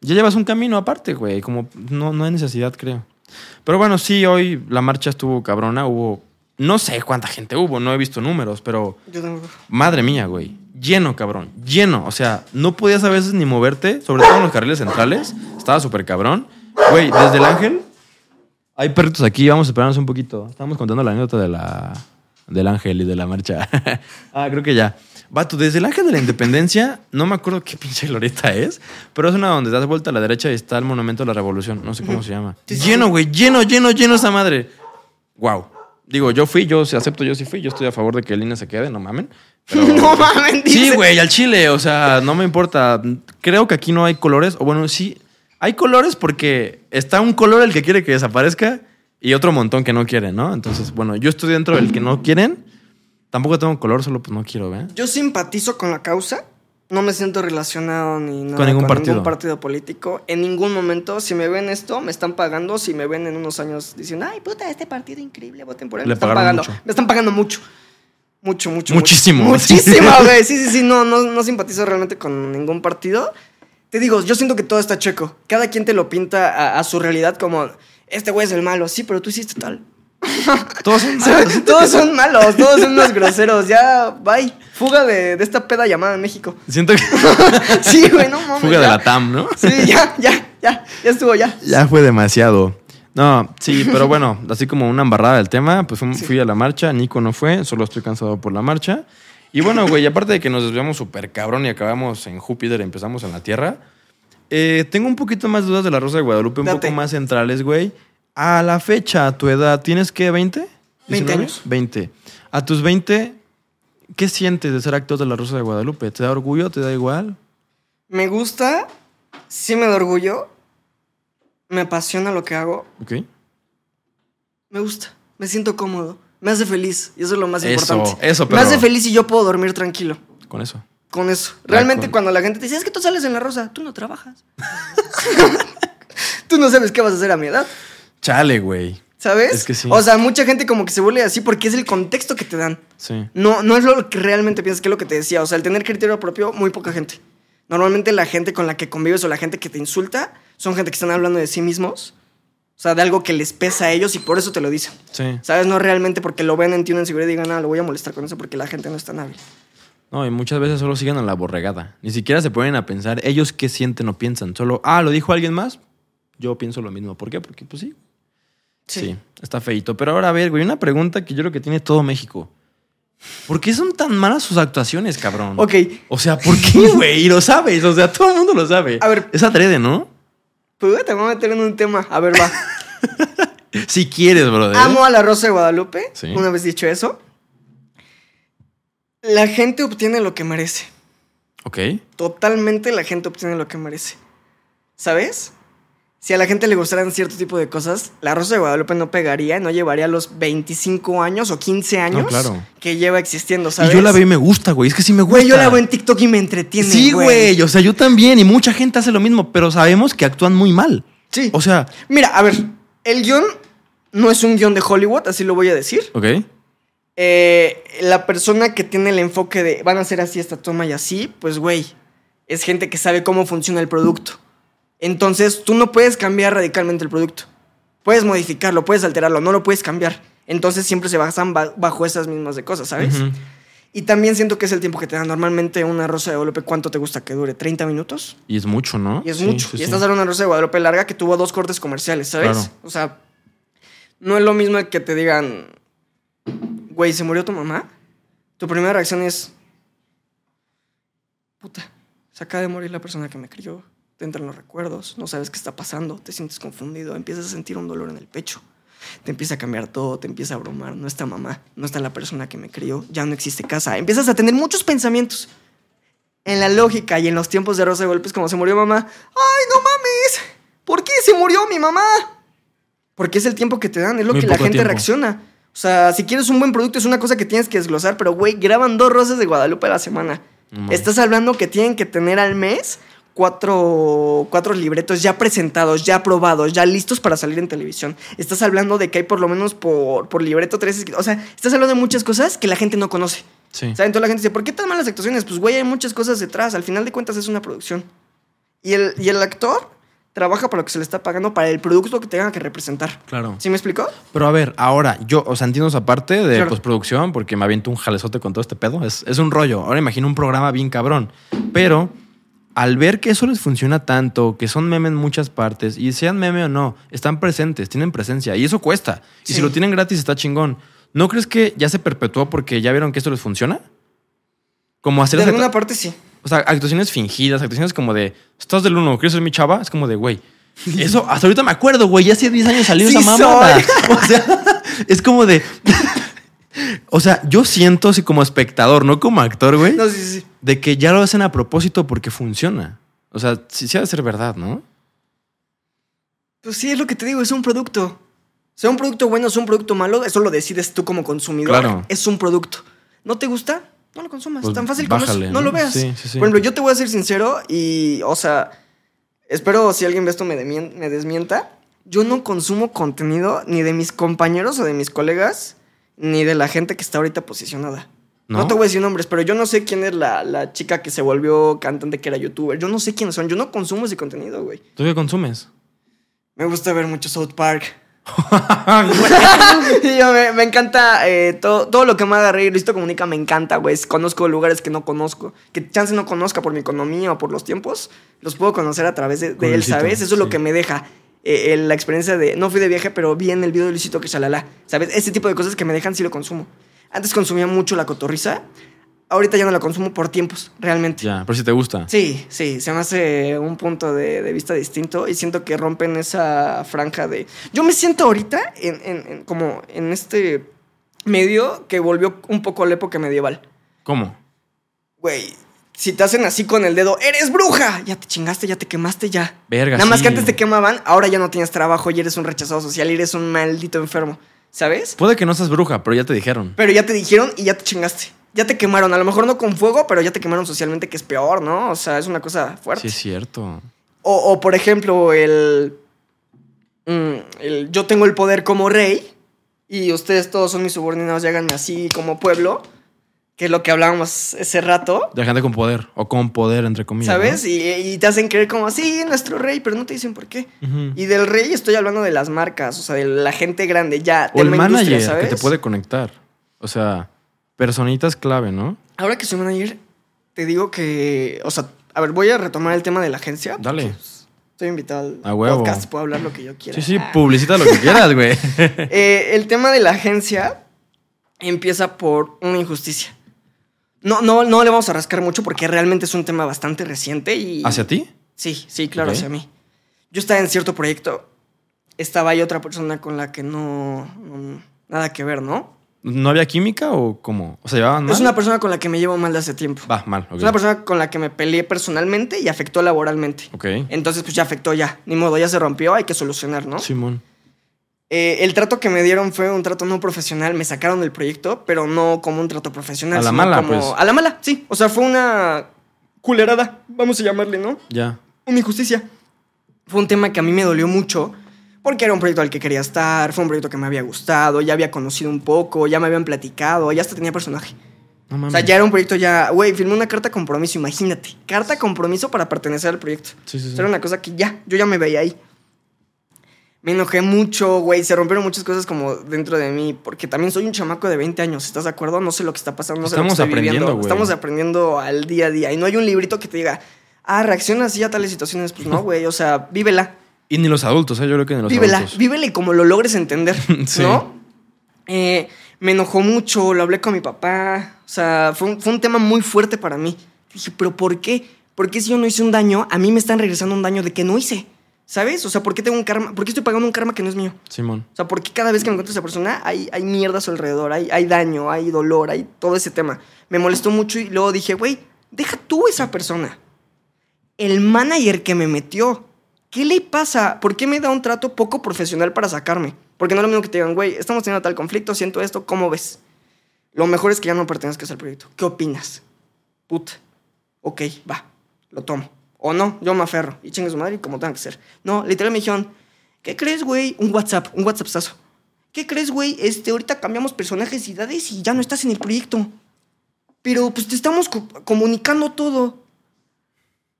Ya llevas un camino aparte, güey, como no, no hay necesidad, creo. Pero bueno, sí, hoy la marcha estuvo cabrona, hubo, no sé cuánta gente hubo, no he visto números, pero Yo tengo. Madre mía, güey. Lleno, cabrón. Lleno. O sea, no podías a veces ni moverte, sobre todo en los carriles centrales. Estaba súper cabrón. Güey, desde el ángel. Hay perritos aquí, vamos a esperarnos un poquito. Estamos contando la anécdota de la, del ángel y de la marcha. [LAUGHS] ah, creo que ya. Vato, desde el ángel de la independencia, no me acuerdo qué pinche glorieta es, pero es una donde das vuelta a la derecha y está el monumento de la revolución. No sé cómo se llama. Lleno, güey, lleno, lleno, lleno esa madre. Wow. Digo, yo fui, yo sí acepto, yo sí fui, yo estoy a favor de que el INE se quede, no mamen. Pero- [LAUGHS] no mames, Sí, dice. güey, al chile, o sea, no me importa. Creo que aquí no hay colores, o bueno, sí, hay colores porque está un color el que quiere que desaparezca y otro montón que no quieren, ¿no? Entonces, bueno, yo estoy dentro del que no quieren. Tampoco tengo color, solo pues no quiero, ¿ve? Yo simpatizo con la causa. No me siento relacionado ni nada Con ningún partido. partido político. En ningún momento, si me ven esto, me están pagando. Si me ven en unos años diciendo, ay, puta, este partido increíble, voten por él. Le me están pagando. mucho. Me están pagando mucho. Mucho, mucho. Muchísimo. Mucho. Muchísimo, [LAUGHS] güey. Sí, sí, sí. No, no, no simpatizo realmente con ningún partido. Te digo, yo siento que todo está checo. Cada quien te lo pinta a, a su realidad como, este güey es el malo. Sí, pero tú hiciste tal. [LAUGHS] Todos son ¿Sabes? Todos son malos, todos son unos groseros. Ya, bye. Fuga de, de esta peda llamada México. Siento que [LAUGHS] Sí, güey, no mames. fuga de la TAM, ¿no? Sí, ya, ya, ya. Ya estuvo, ya. Ya fue demasiado. No, sí, [LAUGHS] pero bueno, así como una embarrada del tema, pues fui, fui a la marcha, Nico no fue, solo estoy cansado por la marcha. Y bueno, güey, aparte de que nos desviamos súper cabrón y acabamos en Júpiter y empezamos en la Tierra, eh, tengo un poquito más dudas de la Rosa de Guadalupe, un Date. poco más centrales, güey. A la fecha, a tu edad, ¿tienes qué, 20? 20 ¿19? años. 20. A tus 20, ¿qué sientes de ser actor de la Rosa de Guadalupe? ¿Te da orgullo? ¿Te da igual? Me gusta, sí me da orgullo. Me apasiona lo que hago. ¿Ok? Me gusta, me siento cómodo. Me hace feliz y eso es lo más Eso, importante. eso, Me pero- hace feliz y yo puedo dormir tranquilo. Con eso. Con eso. Realmente con- cuando la gente te dice, es que tú sales en la rosa, tú no trabajas. [LAUGHS] tú no sabes qué vas a hacer a mi edad. Chale, güey. ¿Sabes? Es que sí. O sea, mucha gente como que se vuelve así porque es el contexto que te dan. Sí. No, no es lo que realmente piensas, que es lo que te decía. O sea, el tener criterio propio, muy poca gente. Normalmente la gente con la que convives o la gente que te insulta son gente que están hablando de sí mismos. O sea, de algo que les pesa a ellos y por eso te lo dicen. Sí. ¿Sabes? No realmente porque lo ven en ti una inseguridad y digan, ah, lo voy a molestar con eso porque la gente no es tan hábil. No, y muchas veces solo siguen a la borregada. Ni siquiera se ponen a pensar ellos qué sienten o piensan. Solo, ah, lo dijo alguien más. Yo pienso lo mismo. ¿Por qué? Porque, pues sí. Sí, está feito. Pero ahora, a ver, güey, una pregunta que yo creo que tiene todo México. ¿Por qué son tan malas sus actuaciones, cabrón? Ok, O sea, ¿por qué, [LAUGHS] güey? Y lo sabes. O sea, todo el mundo lo sabe. A ver. Es adrede, ¿no? pues te voy a meter en un tema. A ver, va. [LAUGHS] Si quieres, brother. Amo a la Rosa de Guadalupe. Sí. Una vez dicho eso. La gente obtiene lo que merece. Ok. Totalmente la gente obtiene lo que merece. ¿Sabes? Si a la gente le gustaran cierto tipo de cosas, la Rosa de Guadalupe no pegaría, no llevaría los 25 años o 15 años claro. que lleva existiendo, ¿sabes? Y yo la veo y me gusta, güey. Es que sí me gusta. Güey, yo la veo en TikTok y me entretiene. Sí, güey. O sea, yo también. Y mucha gente hace lo mismo, pero sabemos que actúan muy mal. Sí. O sea, Mira, a ver, el guion no es un guion de Hollywood, así lo voy a decir. ok. Eh, la persona que tiene el enfoque de van a hacer así esta toma y así, pues güey, es gente que sabe cómo funciona el producto. Entonces, tú no puedes cambiar radicalmente el producto. Puedes modificarlo, puedes alterarlo, no lo puedes cambiar. Entonces, siempre se basan ba- bajo esas mismas de cosas, ¿sabes? Y también siento que es el tiempo que te dan. Normalmente una rosa de Guadalupe, ¿cuánto te gusta que dure? ¿30 minutos? Y es mucho, ¿no? Y es Sí, mucho. sí, y estás de una rosa de Guadalupe larga que tuvo dos cortes comerciales, ¿sabes? Claro. O sea, no es lo mismo que te digan, güey, ¿se murió tu mamá? Tu primera reacción es, puta, se acaba de morir la persona que me crió. Te entran los recuerdos, no sabes qué está pasando, te sientes confundido, empiezas a sentir un dolor en el pecho. Te empieza a cambiar todo, te empieza a abrumar. No está mamá, no está la persona que me crió, ya no existe casa. Empiezas a tener muchos pensamientos en la lógica y en los tiempos de Rosa de Golpes, como se murió mamá. ¡Ay, no mames! ¿Por qué se murió mi mamá? Porque es el tiempo que te dan, es lo Muy que la gente tiempo. reacciona. O sea, si quieres un buen producto es una cosa que tienes que desglosar, pero güey, graban dos rosas de Guadalupe a la semana. No. Estás hablando que tienen que tener al mes cuatro, cuatro libretos ya presentados, ya aprobados, ya listos para salir en televisión. Estás hablando de que hay por lo menos por, por libreto tres escritos. O sea, estás hablando de muchas cosas que la gente no conoce. Sí. ¿Saben? Toda la gente dice, ¿por qué tan malas actuaciones? Pues, güey, hay muchas cosas detrás. Al final de cuentas es una producción. Y el, y el actor trabaja para lo que se le está pagando, para el producto que tenga que representar. Claro. ¿Sí me explicó? Pero a ver, ahora, yo, o sea, entiendo esa parte de Claro. postproducción porque me aviento un jalezote con todo este pedo. Es, es un rollo. Ahora imagino un programa bien cabrón. Pero al ver que eso les funciona tanto, que son meme en muchas partes, y sean meme o no, están presentes, tienen presencia. Y eso cuesta. Y si lo tienen gratis, está chingón. ¿No crees que ya se perpetuó porque ya vieron que esto les funciona? Como hacer De alguna parte sí. O sea, actuaciones fingidas, actuaciones como de, estás del uno, ¿quieres ser mi chava? Es como de, güey. [LAUGHS] Eso, hasta ahorita me acuerdo, güey, ya hace 10 años salió Sí esa mamada. [LAUGHS] O sea, es como de... [LAUGHS] O sea, yo siento así como espectador, no como actor, güey, No, sí, sí, sí. De que ya lo hacen a propósito porque funciona. O sea, sí, sí ha de ser verdad, ¿no? Pues sí, es lo que te digo, es un producto. Sea un producto bueno, sea un producto malo, eso lo decides tú como consumidor. Claro. Es un producto. ¿No te gusta? No lo consumas. Pues Tan fácil como eso. No, ¿no? lo veas. Sí, sí, sí. Por ejemplo, yo te voy a ser sincero y, o sea, espero si alguien ve esto me, me desmienta. Yo no consumo contenido ni de mis compañeros o de mis colegas, ni de la gente que está ahorita posicionada. No, ¿No? te voy a decir nombres, pero yo no sé quién es la, la chica que se volvió cantante, que era youtuber. Yo no sé quiénes son. Yo no consumo ese contenido, güey. ¿Tú qué consumes? Me gusta ver mucho South Park. Y [LAUGHS] [LAUGHS] yo me, me encanta eh, todo, todo lo que me haga reír. Luisito Comunica me encanta, güey. Conozco lugares que no conozco. Que chance no conozca por mi economía o por los tiempos. Los puedo conocer a través de, él, ¿sabes? Eso es lo que me deja. eh, eh, la experiencia de. No fui de viaje, pero vi en el video de Luisito que shalala. ¿Sabes? Ese tipo de cosas que me dejan sí lo consumo. Antes consumía mucho la cotorriza. Ahorita ya no la consumo por tiempos, realmente. Ya, pero si te gusta. Sí, sí, se me hace un punto de, de vista distinto y siento que rompen esa franja de... Yo me siento ahorita en, en- en- como en este medio que volvió un poco a la época medieval. ¿Cómo? Güey, si te hacen así con el dedo, ¡eres bruja! Ya te chingaste, ya te quemaste, ya. Verga, Nada más sí. que antes te quemaban, ahora ya no tienes trabajo y eres un rechazado social y eres un maldito enfermo, ¿sabes? Puede que no seas bruja, pero ya te dijeron. Pero ya te dijeron y ya te chingaste. Ya te quemaron, a lo mejor no con fuego, pero ya te quemaron socialmente, que es peor, ¿no? O sea, es una cosa fuerte. Sí, es cierto. O, o, por ejemplo, el, mm, el yo tengo el poder como rey y ustedes todos son mis subordinados y háganme así como pueblo, que es lo que hablábamos ese rato, De gente con poder, o con poder, entre comillas. ¿sabes? Y, y te hacen creer como así, nuestro rey, pero no te dicen por qué. Y del rey estoy hablando de las marcas, o sea, de la gente grande, ya, O el manager ¿sabes? que te puede conectar. O sea, personitas clave, ¿no? Ahora que soy manager, te digo que, o sea, a ver, voy a retomar el tema de la agencia. Dale. pues, Estoy invitado al A huevo. podcast, puedo hablar lo que yo quiera. Sí, sí, Ah. publicita lo que quieras, güey. [LAUGHS] Eh, el tema de la agencia empieza por una injusticia. No, no, no le vamos a rascar mucho porque realmente es un tema bastante reciente y... ¿Hacia ti? Sí, sí, claro, hacia mí. Yo estaba en cierto proyecto, estaba ahí otra persona con la que no... no- nada que ver, ¿no? ¿No había química o cómo? O sea, llevaban mal. Es una persona con la que me llevo mal de hace tiempo. Va, mal. ok. Es una persona con la que me peleé personalmente y afectó laboralmente. Ok. Entonces, pues ya afectó ya. Ni modo, ya se rompió, hay que solucionar, ¿no? Simón. Eh, el trato que me dieron fue un trato no profesional. Me sacaron del proyecto, pero no como un trato profesional. A la sino mala, como- pues. A la mala, sí. O sea, fue una culerada, vamos a llamarle, ¿no? Ya. Una injusticia. Fue un tema que a mí me dolió mucho. Porque era un proyecto al que quería estar, fue un proyecto que me había gustado, ya había conocido un poco, ya me habían platicado, ya hasta tenía personaje. No O mames. sea, ya era un proyecto ya, güey, firmé una carta compromiso, imagínate. Carta compromiso para pertenecer al proyecto. Sí, sí, O sí. sea, era una cosa que ya, yo ya me veía ahí. Me enojé mucho, güey, se rompieron muchas cosas como dentro de mí, porque también soy un chamaco de 20 años, ¿estás de acuerdo? No sé lo que está pasando, no sé lo que Estamos estoy aprendiendo, viviendo. güey. Estamos aprendiendo al día a día y no hay un librito que te diga, ah, reacciona así a tales situaciones, pues no, [LAUGHS] güey, o sea, vívela. Y ni los adultos, ¿eh? Yo creo que ni los Vívela, adultos. vívela y como lo logres entender, [LAUGHS] Sí. ¿no? Eh, me enojó mucho, lo hablé con mi papá, o sea, fue un, fue un tema muy fuerte para mí. Dije, pero ¿por qué? ¿Por qué si yo no hice un daño, a mí me están regresando un daño de que no hice? ¿Sabes? O sea, ¿por qué tengo un karma? ¿Por qué estoy pagando un karma que no es mío? Simón. O sea, ¿por qué cada vez que me encuentro a esa persona hay, hay mierda a su alrededor? Hay, hay daño, hay dolor, hay todo ese tema. Me molestó mucho y luego dije, güey, deja tú esa persona. El manager que me metió, ¿qué le pasa? ¿Por qué me da un trato poco profesional para sacarme? Porque no es lo mismo que te digan, güey, estamos teniendo tal conflicto, siento esto, ¿cómo ves? Lo mejor es que ya no pertenezcas al proyecto. ¿Qué opinas? Puta. Ok, va, lo tomo. O no, yo me aferro y chingue su madre y como tenga que ser. No, literal me dijeron, ¿qué crees, güey? Un WhatsApp, un WhatsAppazo. ¿Qué crees, güey? Este, ahorita cambiamos personajes y edades y ya no estás en el proyecto. Pero pues te estamos co- comunicando todo.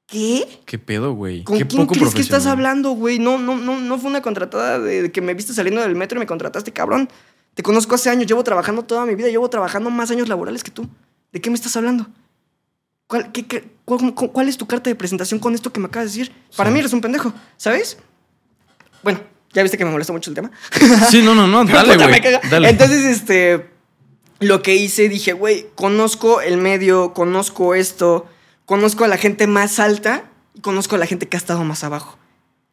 ¿Qué? ¿Qué pedo, güey? ¿Con Qué quién poco crees que estás hablando, güey? No, no, no, no fue una contratada de que me viste saliendo del metro y me contrataste, cabrón. Te conozco hace años, llevo trabajando toda mi vida, llevo trabajando más años laborales que tú. ¿De qué me estás hablando? ¿Cuál, qué- qué- cuál- es tu carta de presentación con esto que me acabas de decir? Para Sí. mí eres un pendejo, ¿sabes? Bueno, ya viste que me molesta mucho el tema. Sí, no, no, no. [LAUGHS] Dale, güey. Entonces, este, lo que hice, dije, güey, conozco el medio, conozco esto, conozco a la gente más alta y conozco a la gente que ha estado más abajo.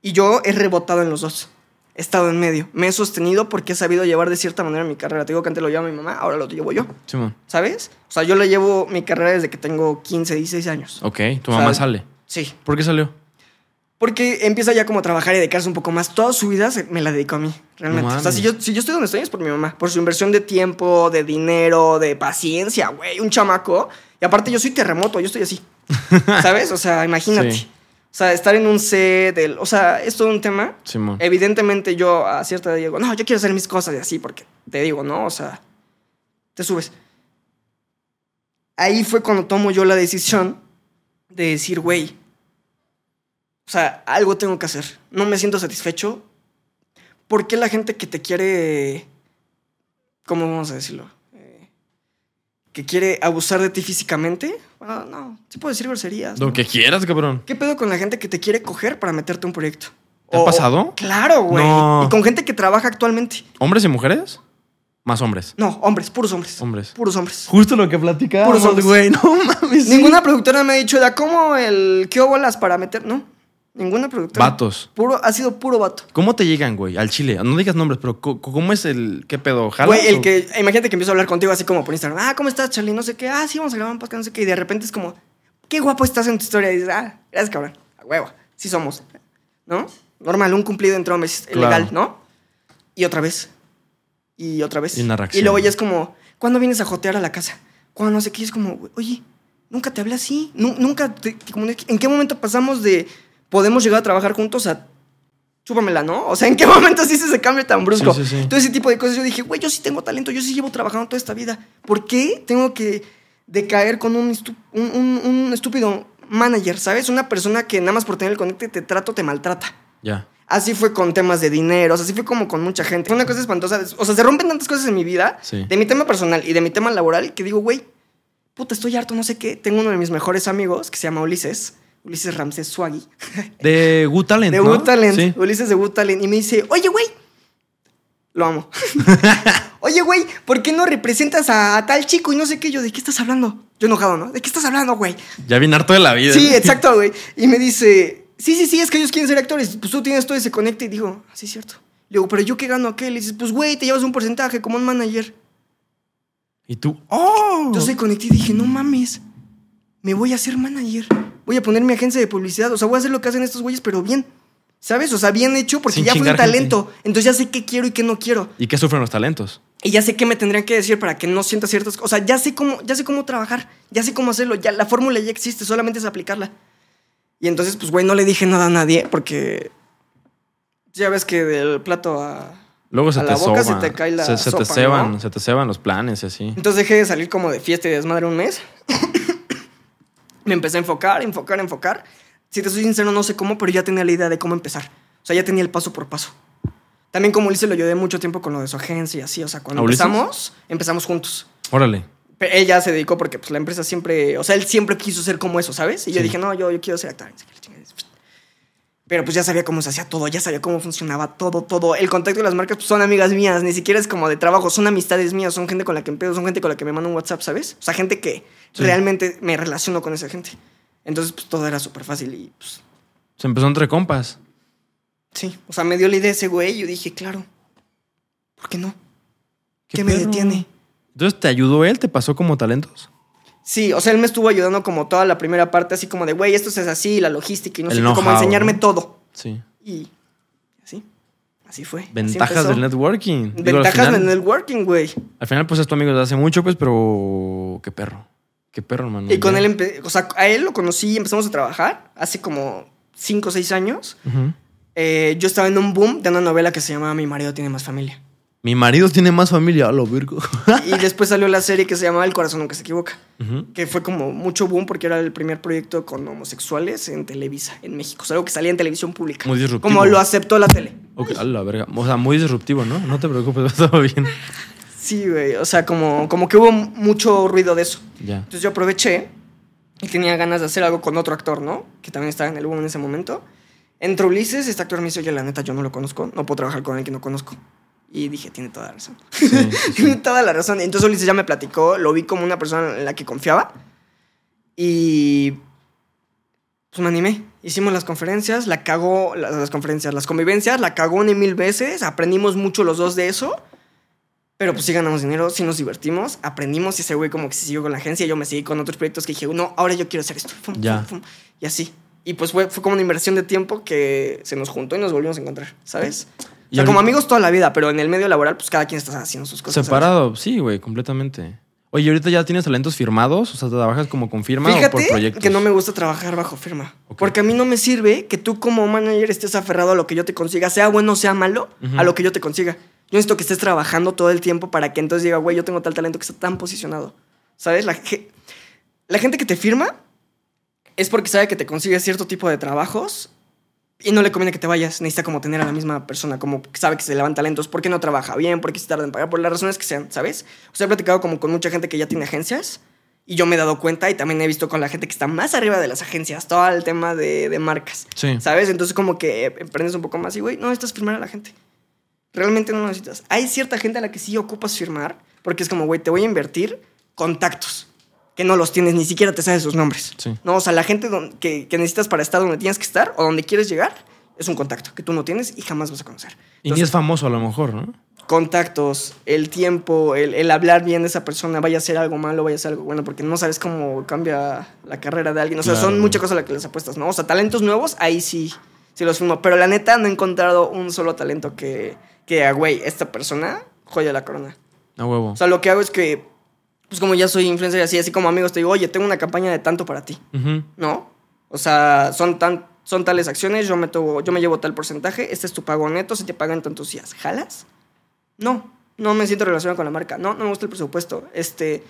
Y yo he rebotado en los dos. He estado en medio. Me he sostenido porque he sabido llevar de cierta manera mi carrera. Te digo que antes lo llevaba mi mamá, ahora lo llevo yo. Simón. ¿Sabes? O sea, yo le llevo mi carrera desde que tengo 15, 16 años. Ok, tu mamá ¿Sabes? sale. Sí. ¿Por qué salió? Porque empieza ya como a trabajar y dedicarse un poco más. Toda su vida se- me la dedicó a mí, realmente. No o sea, si yo, si yo estoy donde estoy es por mi mamá. Por su inversión de tiempo, de dinero, de paciencia, güey. Un chamaco. Y aparte yo soy terremoto, yo estoy así. [LAUGHS] ¿Sabes? O sea, imagínate. Sí. O sea, estar en un set, del- o sea, es todo un tema. Simón. Evidentemente yo a cierta edad digo, no, yo quiero hacer mis cosas y así, porque te digo, ¿no? O sea, te subes. Ahí fue cuando tomo yo la decisión de decir, güey, o sea, algo tengo que hacer. No me siento satisfecho. ¿Por qué la gente que te quiere, ¿cómo vamos a decirlo? Que quiere abusar de ti físicamente? Bueno, no, sí puedo decir groserías. Lo ¿no? que quieras, cabrón. ¿Qué pedo con la gente que te quiere coger para meterte a un proyecto? ¿Te ha O- pasado? Claro, güey. No. Y con gente que trabaja actualmente. ¿Hombres y mujeres? Más hombres. No, hombres, puros hombres. Hombres. Puros hombres. Justo lo que platicábamos, Puros hombres. güey. No mames. sí. Ninguna productora me ha dicho, da ¿cómo el qué bolas para meter? No, ninguna productora. Vatos. Puro, ha sido puro vato. ¿Cómo te llegan, güey? Al chile. No digas nombres, pero ¿cómo es el. ¿Qué pedo? ¿Jalas Güey, el o- que, imagínate que empiezo a hablar contigo así como por Instagram. Ah, ¿cómo estás, Charlie? No sé qué. Ah, sí, vamos a grabar un podcast, no sé qué. Y de repente es como, qué guapo estás en tu historia. Y dices, ah, gracias, cabrón. A huevo. Sí somos. ¿No? Normal, un cumplido entre hombres. Claro. Legal, ¿no? Y otra vez. Y otra vez. Y una reacción. Y luego ya es como, ¿cuándo vienes a jotear a la casa? Cuando no sé qué. Y es como, oye, nunca te hablé así. Nu- nunca te. ¿En qué momento pasamos de podemos llegar a trabajar juntos a chúpamela, ¿no? O sea, ¿en qué [LAUGHS] momento se hizo ese cambio tan brusco? Sí, sí, sí. Todo ese tipo de cosas. Yo dije, güey, yo sí tengo talento, yo sí llevo trabajando toda esta vida. ¿Por qué tengo que decaer con un, un, un- un estúpido manager, ¿sabes? Una persona que nada más por tener el conecte te trato, te maltrata. Ya. Así fue con temas de dinero, o sea, así fue como con mucha gente. Fue una cosa espantosa. O sea, se rompen tantas cosas en mi vida, de mi tema personal y de mi tema laboral, que digo, güey, puta, estoy harto, no sé qué. Tengo uno de mis mejores amigos que se llama Ulises, Ulises Ramsés Swaggy. [LAUGHS] De Gu Talent. De ¿no? Wu Talent. Sí. Ulises de Wu Talent. Y me dice, oye, güey. Lo amo. [LAUGHS] [LAUGHS] oye, güey, ¿por qué no representas a, a tal chico y no sé qué? Yo, ¿de qué estás hablando? Yo enojado, ¿no? ¿De qué estás hablando, güey? Ya bien harto de la vida. Sí, exacto, güey. Y me dice, sí, sí, sí, es que ellos quieren ser actores. Pues tú tienes todo ese conecte. Y digo, así es cierto. Le digo, pero yo qué gano qué? Le dices, pues, güey, te llevas un porcentaje como un manager. Y tú, ¡oh! Soy conecté y dije, no mames, me voy a hacer manager. Voy a poner mi agencia de publicidad. O sea, voy a hacer lo que hacen estos güeyes, pero bien. ¿Sabes? O sea, bien hecho porque Sin ya fue un gente. talento. Entonces ya sé qué quiero y qué no quiero. ¿Y qué sufren los talentos? Y ya sé qué me tendrían que decir para que no sienta ciertas cosas. O sea, ya sé cómo, ya sé cómo trabajar. Ya sé cómo hacerlo. Ya, la fórmula ya existe, solamente es aplicarla. Y entonces, pues, güey, no le dije nada a nadie porque ya ves que del plato a, Luego se A te la boca se soba. te cae la se, se te ceban, ¿no? se te ceban los planes y así. Entonces dejé de salir como de fiesta y desmadre un mes. Me empecé a enfocar, enfocar, enfocar. Si te soy sincero, no sé cómo, pero ya tenía la idea de cómo empezar. O sea, ya tenía el paso por paso. También como Ulises lo ayudé mucho tiempo con lo de su agencia y así. O sea, cuando empezamos, empezamos juntos. Órale. Pero él ya se dedicó porque pues, la empresa siempre... O sea, él siempre quiso ser como eso, ¿sabes? Y yo dije, no, yo, yo quiero ser actor. Pero pues ya sabía cómo se hacía todo, ya sabía cómo funcionaba todo, todo. El contacto de las marcas pues, son amigas mías, ni siquiera es como de trabajo, son amistades mías, son gente con la que empiezo, son gente con la que me manda un WhatsApp, ¿sabes? O sea, gente que Sí. realmente me relaciono con esa gente. Entonces, pues todo era súper fácil y pues Se empezó entre compas. sí. O sea, me dio la idea ese güey y yo dije, claro, ¿por qué no? ¿Qué ¿Qué, me detiene? Entonces, ¿te ayudó él? ¿Te pasó como talentos? Sí, o sea, él me estuvo ayudando como toda la primera parte, así como de, güey, esto es así, la logística y no El sé qué, como enseñarme ¿no? todo. Sí. Y así, así fue. Ventajas del networking. Digo, Ventajas final- del networking, güey. Al final, pues es tu amigo desde hace mucho, pues, pero. Qué perro. Qué perro, hermano. Y con Ya. él, empe- o sea, a él lo conocí y empezamos a trabajar hace como 5 o 6 años. Eh, yo estaba en un boom de una novela que se llamaba Mi marido tiene más familia. Mi marido tiene más familia, a lo virgo. [LAUGHS] Y después salió la serie que se llamaba El corazón nunca se equivoca. Que fue como mucho boom porque era el primer proyecto con homosexuales en Televisa, en México. O sea, algo que salía en televisión pública. Muy disruptivo. Como lo aceptó la tele. A la verga. O sea, muy disruptivo, ¿no? No te preocupes, [LAUGHS] va todo bien. Sí, güey. O sea, como, como que hubo mucho ruido de eso. Ya. Entonces yo aproveché y tenía ganas de hacer algo con otro actor, ¿no? Que también estaba en el boom en ese momento. Entra Ulises, este actor me dice, oye, la neta, yo no lo conozco, no puedo trabajar con alguien que no conozco. Y dije, tiene toda la razón. Sí, sí, sí. [LAUGHS] tiene toda la razón. Entonces Ulises ya me platicó, lo vi como una persona en la que confiaba. Y pues me animé. Hicimos las conferencias, la cagó, las, las conferencias, las convivencias, la cagó y mil veces. Aprendimos mucho los dos de eso. Pero pues sí ganamos dinero, sí nos divertimos, aprendimos y ese güey como que se siguió con la agencia. Yo me seguí con otros proyectos que dije, no, ahora yo quiero hacer esto. Fum, fum, Ya. fum. Y así. Y pues fue, fue como una inversión de tiempo que se nos juntó y nos volvimos a encontrar, ¿sabes? O sea, como amigos toda la vida, pero en el medio laboral, pues cada quien está haciendo sus cosas. ¿sabes? Separado, sí, güey, completamente. Oye, ¿y ahorita ya tienes talentos firmados? O sea, ¿trabajas como con firma o por proyectos? que no me gusta trabajar bajo firma. Porque a mí no me sirve que tú como manager estés aferrado a lo que yo te consiga, sea bueno o sea malo, a lo que yo te consiga. Yo necesito que estés trabajando todo el tiempo para que entonces diga, güey, yo tengo tal talento que está tan posicionado. ¿Sabes? La, la gente que te firma es porque sabe que te consigue cierto tipo de trabajos y no le conviene que te vayas. Necesita como tener a la misma persona, como sabe que se le van talentos, porque no trabaja bien, porque se tarda en pagar, por las razones que sean, ¿sabes? O sea, he platicado como con mucha gente que ya tiene agencias y yo me he dado cuenta y también he visto con la gente que está más arriba de las agencias, todo el tema de, de marcas, Sí. ¿sabes? Entonces como que emprendes un poco más y, güey, no necesitas firmar a la gente. Realmente no lo necesitas. Hay cierta gente a la que sí ocupas firmar, porque es como, güey, te voy a invertir contactos, que no los tienes, ni siquiera te sabes sus nombres. Sí. No, o sea, la gente que, que necesitas para estar donde tienes que estar o donde quieres llegar es un contacto que tú no tienes y jamás vas a conocer. Y ni es famoso a lo mejor, ¿no? contactos, el tiempo, el, el hablar bien de esa persona, vaya a ser algo malo, vaya a ser algo bueno, porque no sabes cómo cambia la carrera de alguien. O sea, Claro. son muchas cosas las que les apuestas, ¿no? O sea, talentos nuevos, ahí sí, sí los firmo. Pero la neta, no he encontrado un solo talento que, que ah, güey, esta persona, joya la corona. A huevo. O sea, lo que hago es que, pues como ya soy influencer y así, así como amigos, te digo, oye, tengo una campaña de tanto para ti. ¿no? O sea, son, tan, son tales acciones, yo me, yo me llevo tal porcentaje, este es tu pago neto, se te pagan tantos días. ¿Jalas? No, no me siento relacionado con la marca. No, no me gusta el presupuesto. Este,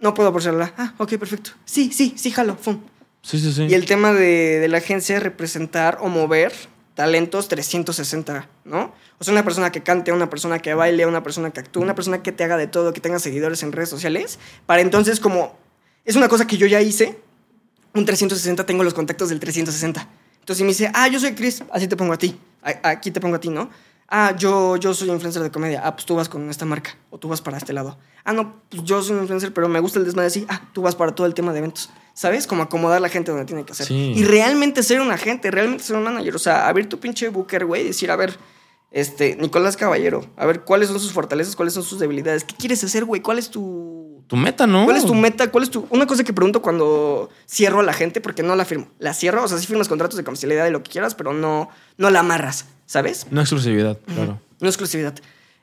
no puedo porcionarla. Ah, ok, perfecto. Sí, sí, sí, jalo, fum. Sí, sí, sí. Y el tema de, de la agencia es representar o mover talentos 360, ¿no? O sea, una persona que cante, una persona que baile, una persona que actúe, una persona que te haga de todo, que tenga seguidores en redes sociales, para entonces como... Es una cosa que yo ya hice, un 360, tengo los contactos del 360. Entonces si me dice, ah, yo soy Chris, así te pongo a ti, aquí te pongo a ti, ¿no? Ah, yo, yo soy influencer de comedia, ah, pues tú vas con esta marca, o tú vas para este lado. Ah, no, pues yo soy un influencer, pero me gusta el desmadre así, ah, tú vas para todo el tema de eventos. ¿Sabes? Como acomodar a la gente donde tiene que hacer. Sí. Y realmente ser un agente, realmente ser un manager. O sea, abrir tu pinche booker, güey, y decir, a ver, este, Nicolás Caballero, a ver, ¿cuáles son sus fortalezas? ¿Cuáles son sus debilidades? ¿Qué quieres hacer, güey? ¿Cuál es tu, Tu meta, ¿no? ¿Cuál es tu meta? ¿Cuál es tu.? Una cosa que pregunto cuando cierro a la gente, porque no la firmo. La cierro, o sea, sí firmas contratos de comercialidad y lo que quieras, pero no, no la amarras, ¿sabes? No exclusividad, claro. No exclusividad.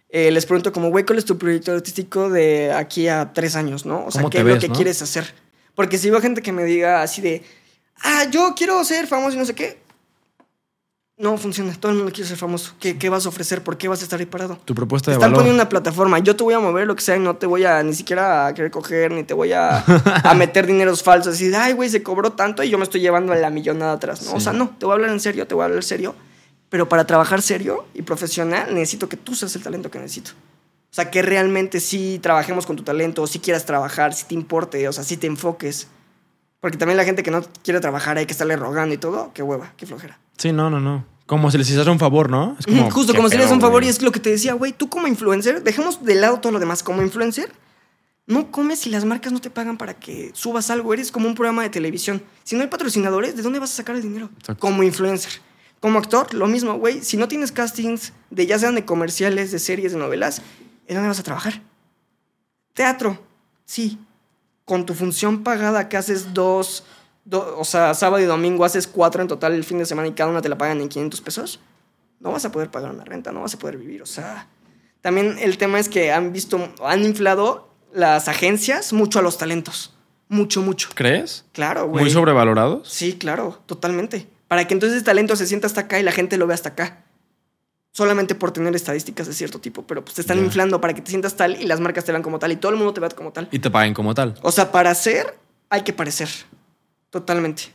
Eh, les pregunto como, güey, ¿cuál es tu proyecto artístico de aquí a tres años, no? O sea, ¿Cómo ¿qué es lo que no? quieres hacer? Porque si veo gente que me diga así de, ah, yo quiero ser famoso y no sé qué. No funciona. Todo el mundo quiere ser famoso. ¿Qué, qué vas a ofrecer? ¿Por qué vas a estar ahí parado? Tu propuesta Te de están valor. poniendo una plataforma. Yo te voy a mover lo que sea y no te voy a ni siquiera a querer coger, ni te voy a, [LAUGHS] a meter dineros falsos. Y de, ay, güey, se cobró tanto y yo me estoy llevando a la millonada atrás. ¿no? O sea, no, te voy a hablar en serio, te voy a hablar serio. Pero para trabajar serio y profesional, necesito que tú seas el talento que necesito. O sea, que realmente sí trabajemos con tu talento, si quieras trabajar, si te importe, o sea, si te enfoques. Porque también la gente que no quiere trabajar hay que estarle rogando y todo, qué hueva, qué flojera. Sí, no, no, no. Como si les hiciera un favor, ¿no? Es Ujú, Justo como si le pedo, un favor güey. y es lo que te decía, güey, tú como influencer, dejemos de lado todo lo demás, como influencer, no comes si las marcas no te pagan para que subas algo, eres como un programa de televisión. Si no hay patrocinadores, ¿de dónde vas a sacar el dinero? Exacto. Como influencer. Como actor, lo mismo, güey, si no tienes castings de ya sean de comerciales, de series, de novelas, ¿en dónde vas a trabajar? Teatro, sí. Con tu función pagada que haces dos, do- o sea, sábado y domingo haces cuatro en total el fin de semana y cada una te la pagan en 500 pesos, no vas a poder pagar una renta, no vas a poder vivir. O sea, también el tema es que han visto, han inflado las agencias mucho a los talentos. Mucho, mucho. ¿Crees? Claro, güey. Muy sobrevalorados. Sí, claro, totalmente. Para que entonces el talento se sienta hasta acá y la gente lo vea hasta acá. Solamente por tener estadísticas de cierto tipo, pero pues te están inflando para que te sientas tal y las marcas te vean como tal y todo el mundo te vea como tal. Y te paguen como tal. O sea, para ser hay que parecer. Totalmente.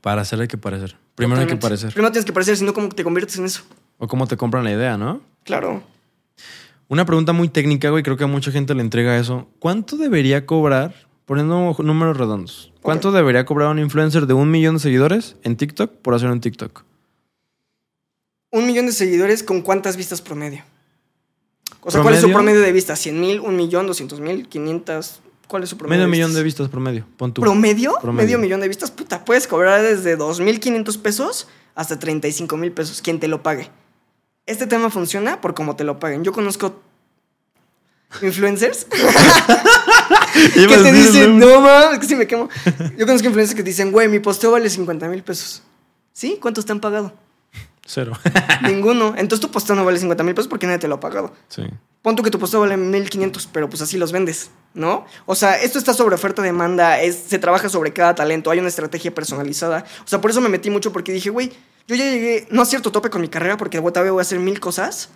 Para hacer hay que parecer. Primero hay que parecer. Primero tienes que parecer, si no, ¿cómo te conviertes en eso? O cómo te compran la idea, ¿no? Claro. Una pregunta muy técnica, güey, creo que a mucha gente le entrega eso. ¿Cuánto debería cobrar, poniendo números redondos, cuánto debería cobrar un influencer de un millón de seguidores en TikTok por hacer un TikTok? Un millón de seguidores con cuántas vistas promedio. O sea, ¿cuál es su ¿Promedio? de vistas? ¿100 mil, un millón, doscientos mil, quinientas? ¿Cuál es su promedio? Medio de millón de vistas? promedio, pon tú. ¿Promedio? Promedio. Medio millón de vistas. Puta, puedes cobrar desde 2.500 pesos hasta 35 mil pesos. Quien te lo pague. Este tema funciona por cómo te lo paguen. Yo conozco influencers [LAUGHS] que te dicen, ¿no? no mames, que si me quemo. Yo conozco influencers que te dicen, güey, mi posteo vale 50 mil pesos. ¿Sí? ¿Cuántos te han pagado? Cero. [LAUGHS] Ninguno. Entonces tu posteo no vale 50 mil pesos porque nadie te lo ha pagado. sí. Pon tú que tu posteo vale 1500, pero pues así los vendes, ¿no? O sea, esto está sobre oferta demanda, es, se trabaja sobre cada talento, hay una estrategia personalizada. O sea, por eso me metí mucho porque dije, güey, yo ya llegué, no a cierto tope con mi carrera porque todavía voy a hacer mil cosas,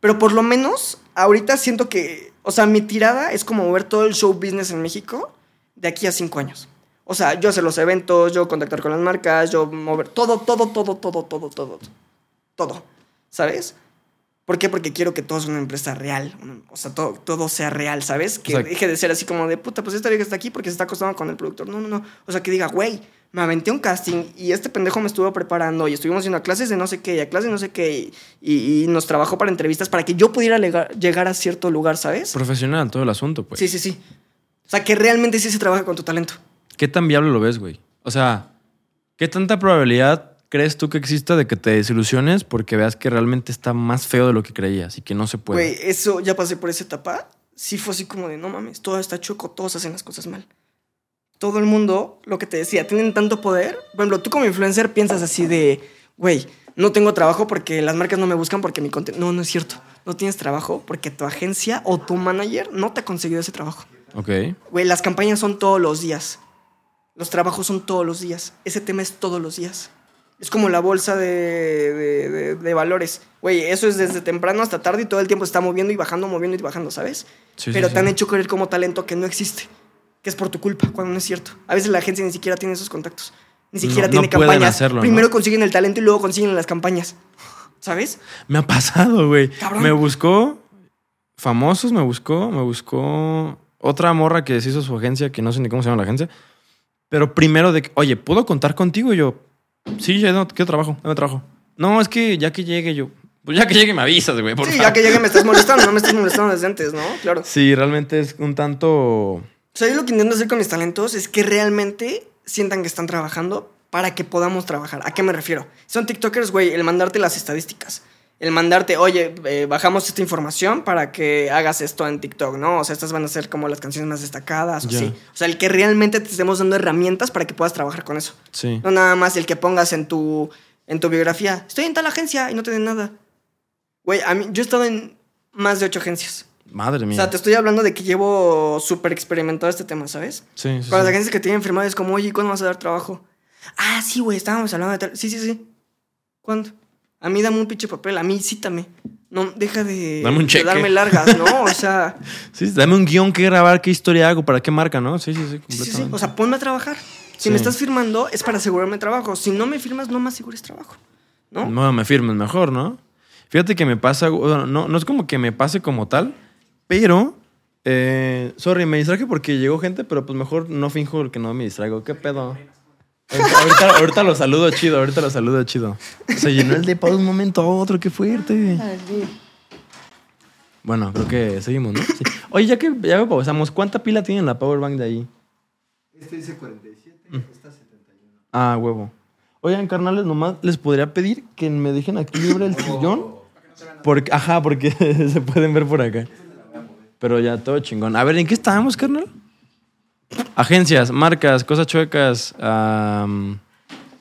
pero por lo menos ahorita siento que, o sea, mi tirada es como mover todo el show business en México de aquí a cinco años. O sea, yo hacer los eventos, yo contactar con las marcas, yo mover todo, todo, todo, todo, todo, todo, todo, ¿sabes? ¿Por qué? Porque quiero que todo sea una empresa real. O sea, todo, todo sea real, ¿sabes? Que O sea, deje de ser así como de puta, pues esta vieja está aquí porque se está acostando con el productor. No, no, no. O sea, que diga, güey, me aventé un casting y este pendejo me estuvo preparando y estuvimos haciendo clases de no sé qué y a clases de no sé qué y, y- y nos trabajó para entrevistas para que yo pudiera lega- llegar a cierto lugar, ¿sabes? Profesional todo el asunto, pues. Sí, sí, sí. O sea, que realmente sí se trabaja con tu talento. ¿Qué tan viable lo ves, güey? O sea, ¿qué tanta probabilidad crees tú que exista de que te desilusiones porque veas que realmente está más feo de lo que creías y que no se puede? Güey, eso ya pasé por esa etapa. Sí fue así como de, no mames, todo está choco, todos hacen las cosas mal. Todo el mundo, lo que te decía, tienen tanto poder. Por ejemplo, tú como influencer piensas así de, güey, no tengo trabajo porque las marcas no me buscan porque mi contenido... No, no es cierto. No tienes trabajo porque tu agencia o tu manager no te ha conseguido ese trabajo. Ok. Güey, las campañas son todos los días. Los trabajos son todos los días. Ese tema es todos los días. Es como la bolsa de, de- de- de valores. Güey, eso es desde temprano hasta tarde y todo el tiempo está moviendo y bajando, moviendo y bajando, ¿sabes? Sí, Pero sí, te han hecho creer como talento que no existe. Que es por tu culpa, cuando no es cierto. A veces la agencia ni siquiera tiene esos contactos. Ni siquiera No- tiene no campañas. hacerlo, ¿no? Primero consiguen el talento y luego consiguen las campañas. ¿Sabes? Me ha pasado, güey. Me buscó famosos, me buscó, me buscó otra morra que se hizo su agencia, que no sé ni cómo se llama la agencia. Pero primero de que, oye, ¿puedo contar contigo? Y yo, sí, ya no, quiero trabajo, dame trabajo. No, es que ya que llegue yo, pues ya que llegue me avisas, güey, por sí, favor. ya que llegue me estás molestando, no me estás [LAUGHS] molestando desde antes, ¿no? Claro. Sí, realmente es un tanto... O sea, yo lo que intento hacer con mis talentos es que realmente sientan que están trabajando para que podamos trabajar. ¿A qué me refiero? Son TikTokers, güey, el mandarte las estadísticas. El mandarte, oye, eh, bajamos esta información para que hagas esto en TikTok, ¿no? O sea, estas van a ser como las canciones más destacadas o así. O sea, el que realmente te estemos dando herramientas para que puedas trabajar con eso. Sí. No nada más el que pongas en tu, en tu biografía, estoy en tal agencia y no te den nada. Güey, a mí, yo he estado en más de ocho agencias. Madre O mía. sea, te estoy hablando de que llevo súper experimentado este tema, ¿sabes? Sí, sí, Con las sí. agencias que tienen firmado es como, oye, ¿cuándo vas a dar trabajo? Ah, sí, güey, estábamos hablando de tal. Sí, sí, sí. ¿Cuándo? A mí dame un pinche papel, a mí cítame. No, deja de, Dame un de cheque. darme largas, ¿no? O [LAUGHS] sea, Sí, dame un guion que grabar, qué historia hago, para qué marca, ¿no? Sí, sí, sí. O sea, ponme a trabajar. Si Sí. me estás firmando, es para asegurarme trabajo. Si no me firmas, no me asegures trabajo. ¿No? No, me firmes mejor, ¿no? Fíjate que me pasa, no, no es como que me pase como tal, pero, eh, sorry, me distraje porque llegó gente, pero pues mejor no finjo que no me distraigo. ¿Qué pedo? Ahorita, lo saludo chido, ahorita lo saludo chido. Se llenó el depa de un momento a otro, qué fuerte. Bueno, creo que seguimos, ¿no? Sí. Oye, ya que ya pausamos, ¿cuánta pila tiene la powerbank de ahí? Este dice 47, Mm. esta 71. Ah, huevo. Oigan, carnales, nomás les podría pedir que me dejen aquí libre el sillón. Porque, ajá, porque [LAUGHS] se pueden ver por acá. Pero ya todo chingón. A ver, ¿en qué estábamos, carnal? Agencias, marcas, cosas chuecas.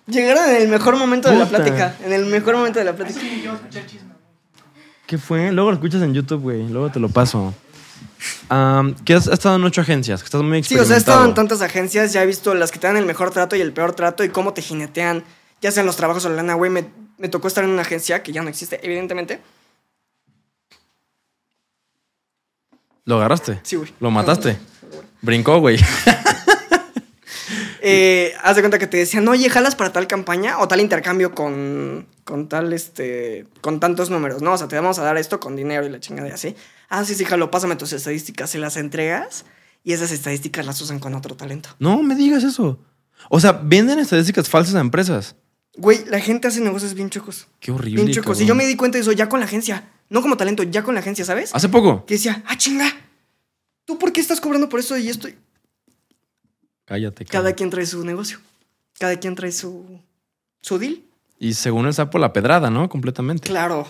Llegaron en el mejor momento de la plática. En el mejor momento de la plática. ¿Qué fue? Luego lo escuchas en YouTube, güey. Luego te lo paso. Am, ¿Qué has, has estado en ocho agencias? Que estás muy Sí, o sea, he estado en experimentado. tantas agencias, ya he visto las que te dan el mejor trato y el peor trato y cómo te jinetean, ya sean los trabajos o la lana, güey. Me, me tocó estar en una agencia que ya no existe, evidentemente. ¿Lo agarraste? Sí, güey. ¿Lo mataste? Brincó, güey. [LAUGHS] Eh, haz de cuenta que te decían, oye, jalas para tal campaña o tal intercambio con, con tal, este, con tantos números, ¿no? O sea, te vamos a dar esto con dinero y la chingada y así. Ah, sí, sí, jalo, pásame tus estadísticas, se las entregas y esas estadísticas las usan con otro talento. No me digas eso. O sea, venden estadísticas falsas a empresas. Güey, la gente hace negocios bien chocos. Qué horrible. Bien chocos. Y yo me di cuenta de eso ya con la agencia. No como talento, ya con la agencia, ¿sabes? Hace poco. Que decía, ah, chinga. ¿Tú por qué estás cobrando por eso y esto? Cállate. Cada cabrón. quien trae su negocio. Cada quien trae su, su deal. Y según el sapo, la pedrada, ¿no? Completamente. Claro,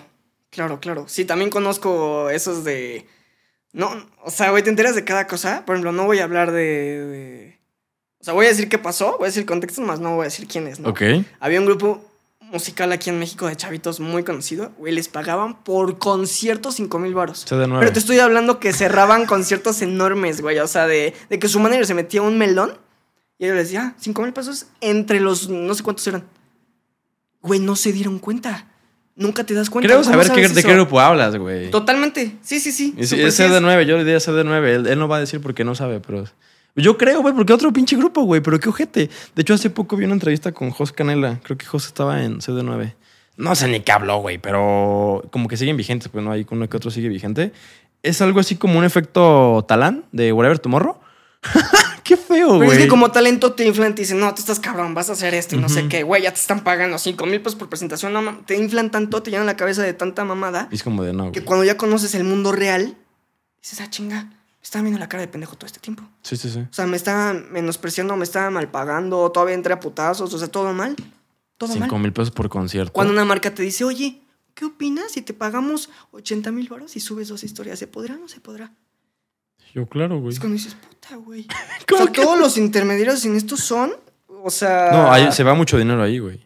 claro, claro. Sí, también conozco esos de. No, o sea, güey, te enteras de cada cosa. Por ejemplo, no voy a hablar de. de- O sea, voy a decir qué pasó, voy a decir contexto, más no voy a decir quién es, ¿no? Ok. Había un grupo musical aquí en México de chavitos muy conocido, güey, les pagaban por conciertos 5 mil baros. CD9. Pero te estoy hablando que cerraban conciertos enormes, güey. O sea, de, de que su manager se metía un melón y ellos les decía, 5 mil pesos entre los no sé cuántos eran. Güey, no se dieron cuenta. Nunca te das cuenta. Creo ¿Cómo saber qué, de qué grupo hablas, güey. Totalmente. Sí, sí, sí. Es es. CD9, yo le diría CD9. Él, él no va a decir porque no sabe, pero. Yo creo, güey, porque otro pinche grupo, güey, pero qué ojete. De hecho, hace poco vi una entrevista con Jos Canela. Creo que Jos estaba en CD9. No sé ni qué habló, güey, pero como que siguen vigentes, pues no hay uno que otro sigue vigente. Es algo así como un efecto talán de Whatever Tomorrow. [LAUGHS] qué feo, güey. Pero es que como talento te inflan, te dicen, no, tú estás cabrón, vas a hacer esto y no sé qué. Güey, ya te están pagando 5 mil pesos por presentación. No, te inflan tanto, te llenan la cabeza de tanta mamada. Y es como de no. que cuando ya conoces el mundo real, dices, ah, chinga, me estaba viendo la cara de pendejo todo este tiempo. Sí, sí, sí. O sea, me estaba menospreciando, me estaba mal pagando, todavía entré a putazos, o sea, todo mal. Todo Cinco mal. mil pesos por concierto. Cuando una marca te dice, oye, ¿qué opinas si te pagamos 80 mil baros y subes dos historias? ¿Se podrá o no se podrá? Yo, claro, güey. Es cuando dices, puta, güey. [LAUGHS] O ¿Cómo sea, que todos los intermediarios en esto son, o sea... No, se va mucho dinero ahí, güey.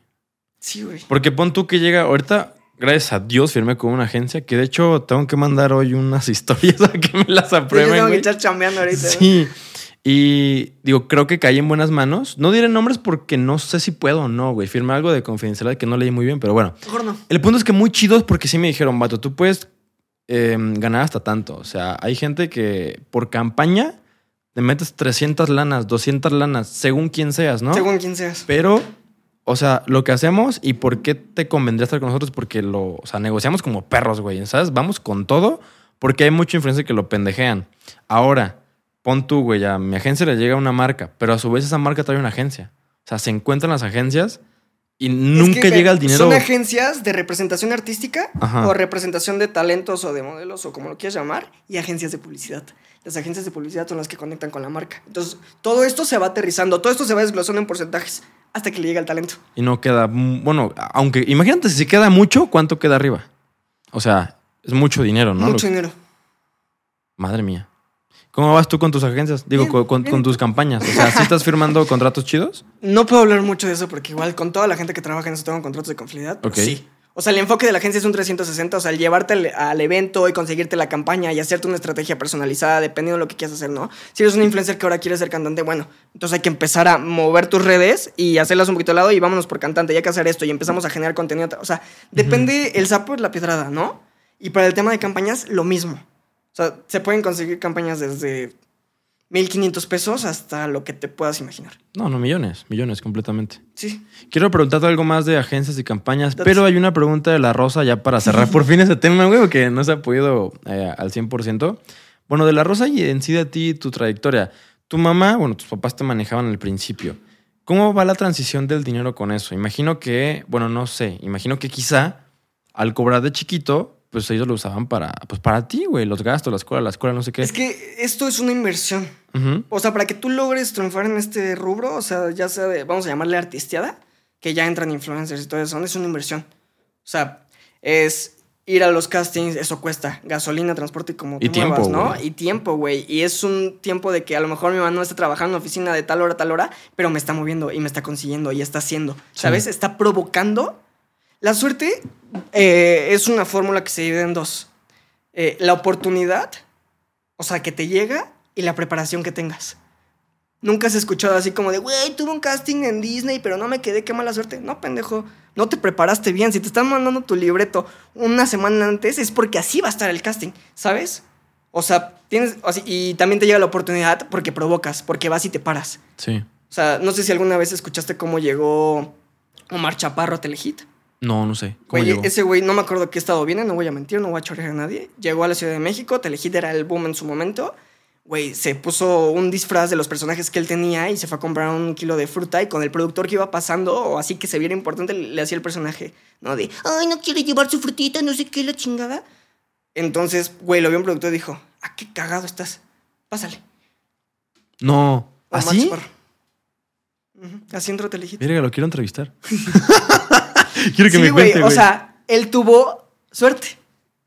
Sí, güey. Porque pon tú que llega ahorita, gracias a Dios, firmé con una agencia que de hecho tengo que mandar hoy unas [LAUGHS] historias a que me las Yo aprueben. tengo que estar chambeando ahorita. Sí. Y digo, creo que caí en buenas manos. No diré nombres porque no sé si puedo o no, güey. Firmé algo de confidencialidad que no leí muy bien, pero bueno. Mejor no. El punto es que muy chidos porque sí me dijeron, vato, tú puedes eh, ganar hasta tanto. O sea, hay gente que por campaña te metes 300 lanas, 200 lanas, según quien seas, ¿no? Según quien seas. Pero, o sea, lo que hacemos y por qué te convendría estar con nosotros, porque lo, o sea, negociamos como perros, güey, ¿sabes? Vamos con todo porque hay mucha influencia que lo pendejean. Ahora, pon tú, güey, a mi agencia le llega una marca, pero a su vez esa marca trae una agencia. O sea, se encuentran las agencias y nunca Es que, llega el dinero. ¿Son agencias de representación artística Ajá. o representación de talentos o de modelos o como lo quieras llamar? Y agencias de publicidad. Las agencias de publicidad son las que conectan con la marca. Entonces, todo esto se va aterrizando, todo esto se va desglosando en porcentajes hasta que le llega el talento. Y no queda, mm, bueno, aunque imagínate si queda mucho, ¿cuánto queda arriba? O sea, es mucho dinero, ¿no? Mucho dinero. Madre mía. ¿Cómo vas tú con tus agencias? Digo, Bien, con, con- bien. con tus campañas. O sea, ¿sí estás firmando [LAUGHS] contratos chidos? No puedo hablar mucho de eso porque igual con toda la gente que trabaja en eso tengo contratos de confidencialidad. pero Ok. Sí. O sea, el enfoque de la agencia es un 360, o sea, el llevarte al, al evento y conseguirte la campaña y hacerte una estrategia personalizada dependiendo de lo que quieras hacer, ¿no? Si eres un influencer que ahora quieres ser cantante, bueno, entonces hay que empezar a mover tus redes y hacerlas un poquito al lado y vámonos por cantante, ya que hacer esto y empezamos a generar contenido. O sea, depende el sapo de la pedrada, ¿no? Y para el tema de campañas, lo mismo. O sea, se pueden conseguir campañas desde 1500 pesos hasta lo que te puedas imaginar. No, no, millones, millones completamente. Sí. Quiero preguntarte algo más de agencias y campañas, pero hay una pregunta de la Rosa ya para cerrar por fin ese tema, güey, que no se ha podido eh, al 100%. Bueno, de la Rosa y en sí de ti, tu trayectoria. Tu mamá, bueno, tus papás te manejaban al principio. ¿Cómo va la transición del dinero con eso? Imagino que, bueno, no sé, imagino que quizá al cobrar de chiquito, pues ellos lo usaban para, pues para ti, güey, los gastos, la escuela, la escuela, no sé qué. Es que esto es una inversión. O sea, para que tú logres triunfar en este rubro, o sea, ya sea de, vamos a llamarle artisteada, que ya entran influencers y todo eso, es una inversión. O sea, es ir a los castings, eso cuesta gasolina, transporte y como Y tiempo, muevas, ¿no? Y tiempo, güey. Y es un tiempo de que a lo mejor mi mamá no está trabajando en la oficina de tal hora a tal hora, pero me está moviendo y me está consiguiendo y está haciendo, ¿sabes? Sí. Está provocando. La suerte eh, es una fórmula que se divide en dos. Eh, la oportunidad, o sea, que te llega y la preparación que tengas. Nunca has escuchado así como de, güey, tuve un casting en Disney, pero no me quedé, qué mala suerte. No, pendejo, no te preparaste bien. Si te están mandando tu libreto una semana antes, es porque así va a estar el casting, ¿sabes? O sea, tienes, y también te llega la oportunidad porque provocas, porque vas y te paras. Sí. O sea, no sé si alguna vez escuchaste cómo llegó Omar Chaparro a Telehit. No, no sé. ¿Cómo Güey, ese güey, no me acuerdo qué estado viene, no voy a mentir, no voy a chorear a nadie. Llegó a la Ciudad de México, Telehit era el boom en su momento. Güey, se puso un disfraz de los personajes que él tenía y se fue a comprar un kilo de fruta y con el productor que iba pasando, o así que se viera importante, le hacía el personaje, ¿no? De, ay, no quiere llevar su frutita, no sé qué, la chingada. Entonces, güey, lo vio un productor y dijo, ah, qué cagado estás, pásale. No. ¿Así? Ujú, Así entró Telehit. Mira, lo quiero entrevistar. [LAUGHS] quiero que sí, me güey, cuente, o güey. sea, él tuvo suerte,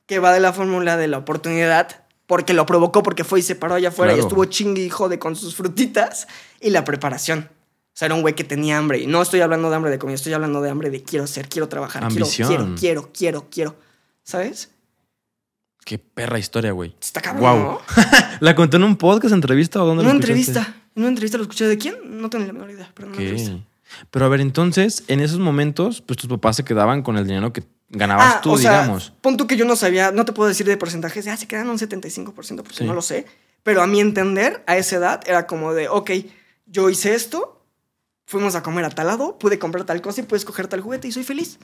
que va de la fórmula de la oportunidad, porque lo provocó, porque fue y se paró allá afuera y estuvo chingue y jode con sus frutitas y la preparación. O sea, era un güey que tenía hambre. Y no estoy hablando de hambre de comida, estoy hablando de hambre de quiero ser, quiero trabajar, quiero, Ambición. quiero, quiero, quiero, quiero. ¿Sabes? Qué perra historia, güey. Está cabrón. ¿no? [LAUGHS] ¿La contó en un podcast, entrevista o dónde En una entrevista. En una entrevista lo escuché. ¿De quién? No tengo la menor idea, pero en una Ok. entrevista. Pero a ver, entonces, en esos momentos, pues tus papás se quedaban con el dinero que ganabas Ah, tú, o sea, digamos. Pon tú que yo no sabía, no te puedo decir de porcentajes, ya se quedan un 75% porque Sí. no lo sé. Pero a mi entender, a esa edad, era como de, ok, yo hice esto, fuimos a comer a tal lado, pude comprar tal cosa y pude escoger tal juguete y soy feliz.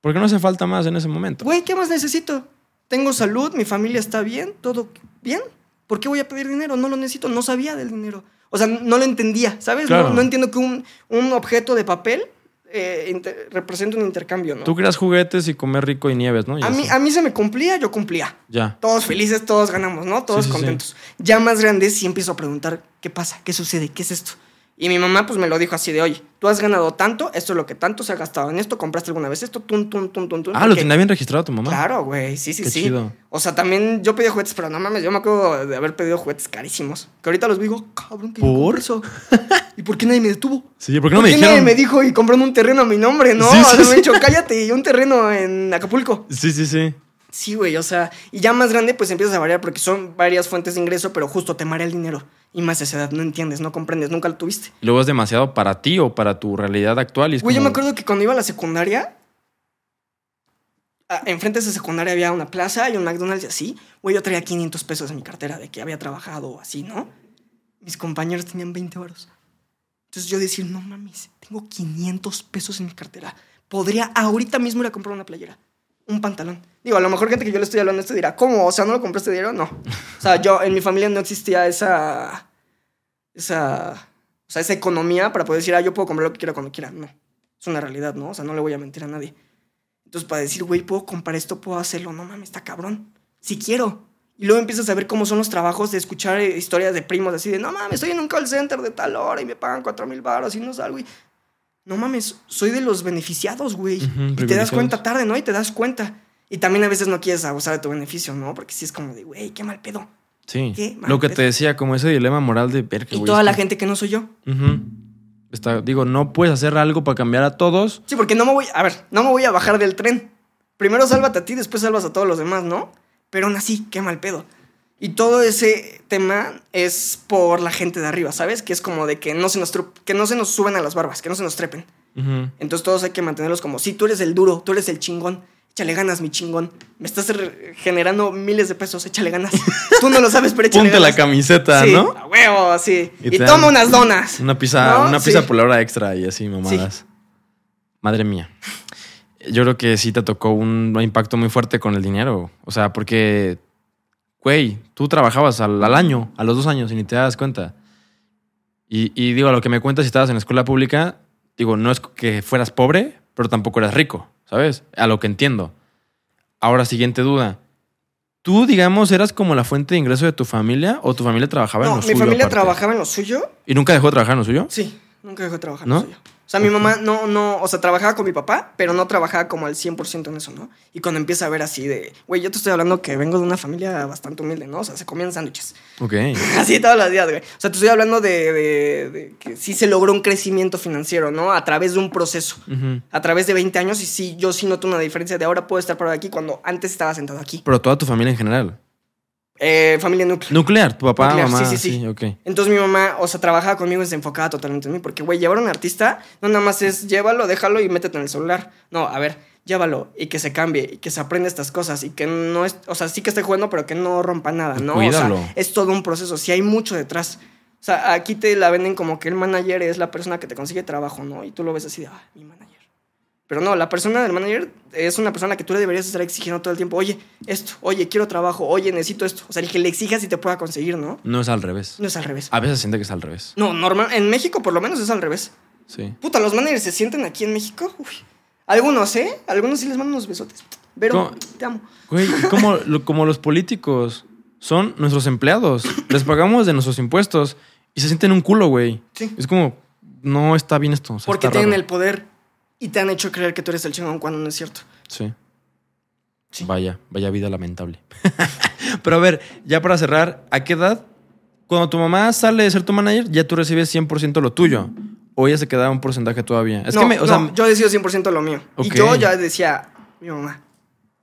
¿Por qué no hace falta más en ese momento? Güey, ¿qué más necesito? Tengo salud, mi familia está bien, todo bien. ¿Por qué voy a pedir dinero? No lo necesito, no sabía del dinero. O sea, no lo entendía, ¿sabes? No- Claro. No, entiendo que un, un objeto de papel eh, represente un intercambio, ¿no? Tú querías juguetes y comer rico y nieves, ¿no? Y A mí, así. a mí se me cumplía, yo cumplía. Ya. Todos felices, todos ganamos, ¿no? Todos Sí, sí, sí. contentos. Ya más grande sí empiezo a preguntar, ¿qué pasa? ¿Qué sucede? ¿Qué es esto? Y mi mamá pues me lo dijo así de, oye, tú has ganado tanto, esto es lo que tanto se ha gastado en esto, compraste alguna vez esto, tun, tun, tun, tun, tun. Ah, lo tenía bien registrado tu mamá. Claro, güey, sí, sí, Qué sí. chido. O sea, también yo pedí juguetes, pero no mames, yo me acuerdo de haber pedido juguetes carísimos. Que ahorita los digo, cabrón, que yo ¿Por? eso. ¿Y por qué nadie me detuvo? Sí, ¿por qué no me qué dijeron? nadie me dijo y compraron un terreno a mi nombre, no? Sí, sí, me sí. dicho, cállate, y un terreno en Acapulco. Sí, sí, sí. Sí, güey, o sea, y ya más grande pues empiezas a variar porque son varias fuentes de ingreso, pero justo te marea el dinero. Y más a esa edad, no entiendes, no comprendes, nunca lo tuviste. Luego es demasiado para ti o para tu realidad actual. Güey, yo como- me acuerdo que cuando iba a la secundaria, enfrente de esa secundaria había una plaza y un McDonald's y así. Güey, yo traía 500 pesos en mi cartera de que había trabajado o así, ¿no? Mis compañeros tenían 20 varos. Entonces yo decir, no mames, tengo 500 pesos en mi cartera. Podría ahorita mismo ir a comprar una playera, un pantalón. Digo, a lo mejor gente que yo le estoy hablando esto dirá, ¿cómo? O sea, ¿no lo compraste dinero? No. O sea, yo, en mi familia no existía esa, esa, o sea, esa economía para poder decir, ah, yo puedo comprar lo que quiera cuando quiera. No. Es una realidad, ¿no? O sea, no le voy a mentir a nadie. Entonces, para decir, güey, puedo comprar esto, puedo hacerlo, no mames, está cabrón. Si quiero. Y luego empiezas a ver cómo son los trabajos de escuchar eh, historias de primos así de, no mames, estoy en un call center de tal hora y me pagan cuatro mil baros y no salgo. Y... No mames, soy de los beneficiados, güey. Y te das cuenta tarde, ¿no? Y te das cuenta. Y también a veces no quieres abusar de tu beneficio, ¿no? Porque sí es como de, güey, qué mal pedo. Sí. Qué mal Lo que pedo. te decía, como ese dilema moral de ver que Y toda la gente que no soy yo. Está, digo, no puedes hacer algo para cambiar a todos. Sí, porque no me voy, a ver, no me voy a bajar del tren. primero sálvate a ti, después salvas a todos los demás, ¿no? Pero aún así, qué mal pedo. Y todo ese tema es por la gente de arriba, ¿sabes? Que es como de que no se nos, que no se nos suben a las barbas, que no se nos trepen. Entonces todos hay que mantenerlos como, sí, tú eres el duro, tú eres el chingón, échale ganas, mi chingón. Me estás generando miles de pesos, échale ganas. Tú no lo sabes, pero échale Ponte la camiseta, Sí, ¿no? a huevo, sí. Y toma unas donas. Una pizza, ¿No? una Sí. pizza por la hora extra y así, mamadas. Madre mía. Yo creo que sí te tocó un impacto muy fuerte con el dinero. O sea, porque, güey, tú trabajabas al, al año, a los dos años y ni te das cuenta. Y, y digo, a lo que me cuentas, si estabas en escuela pública, digo, no es que fueras pobre, pero tampoco eras rico, ¿sabes? A lo que entiendo. Ahora, siguiente duda. ¿Tú, digamos, eras como la fuente de ingreso de tu familia o tu familia trabajaba en No, lo mi suyo? familia aparte? trabajaba en lo suyo. ¿Y nunca dejó de trabajar en lo suyo? Sí, nunca dejó de trabajar ¿No? en lo suyo. O sea, mi mamá no, no, o sea, trabajaba con mi papá, pero no trabajaba como al 100% en eso, ¿no? Y cuando empieza a ver así de, güey, yo te estoy hablando que vengo de una familia bastante humilde, ¿no? O sea, se comían sándwiches. Ok. [LAUGHS] Así todos los días, güey. O sea, te estoy hablando de, de- de que sí se logró un crecimiento financiero, ¿no? A través de un proceso. A través de 20 años y sí, yo sí noto una diferencia de ahora puedo estar parado aquí cuando antes estaba sentado aquí. Pero toda tu familia en general. Eh, familia núclea. Nuclear, tu papá, Nuclear, mamá. sí, sí, sí. ok. Entonces mi mamá, o sea, trabajaba conmigo y se enfocaba totalmente en mí. Porque, güey, llevar a un artista no nada más es llévalo, déjalo y métete en el celular. No, a ver, llévalo y que se cambie y que se aprenda estas cosas y que no es, o sea, sí que esté jugando, pero que no rompa nada, ¿no? Cuídalo. O sea, es todo un proceso, sí hay mucho detrás. O sea, aquí te la venden como que el manager es la persona que te consigue trabajo, ¿no? Y tú lo ves así de, ah, mi manager. Pero no, la persona del manager es una persona que tú le deberías estar exigiendo todo el tiempo, oye, esto, oye, quiero trabajo, oye, necesito esto. O sea, el que le exijas y te pueda conseguir, ¿no? No es al revés. No es al revés. A veces siente que es al revés. No, normal. En México, por lo menos, es al revés. Sí. Puta, los managers se sienten aquí en México. Uy. Algunos, ¿eh? Algunos sí les mandan unos besotes. Pero ¿Cómo? te amo. Güey, como, lo- como los políticos son nuestros empleados. Les pagamos de nuestros impuestos y se sienten un culo, güey. Sí. Es como, no está bien esto. o sea, Porque tienen raro. el poder y te han hecho creer que tú eres el chingón cuando no es cierto. Sí. Sí. Vaya, vaya vida lamentable. [LAUGHS] Pero a ver, ya para cerrar, ¿a qué edad, cuando tu mamá sale de ser tu manager, ya tú recibes 100% lo tuyo? ¿O ella se queda un porcentaje todavía? Es no, que me, o sea, no, yo decido 100% lo mío. Y yo ya decía, mi mamá.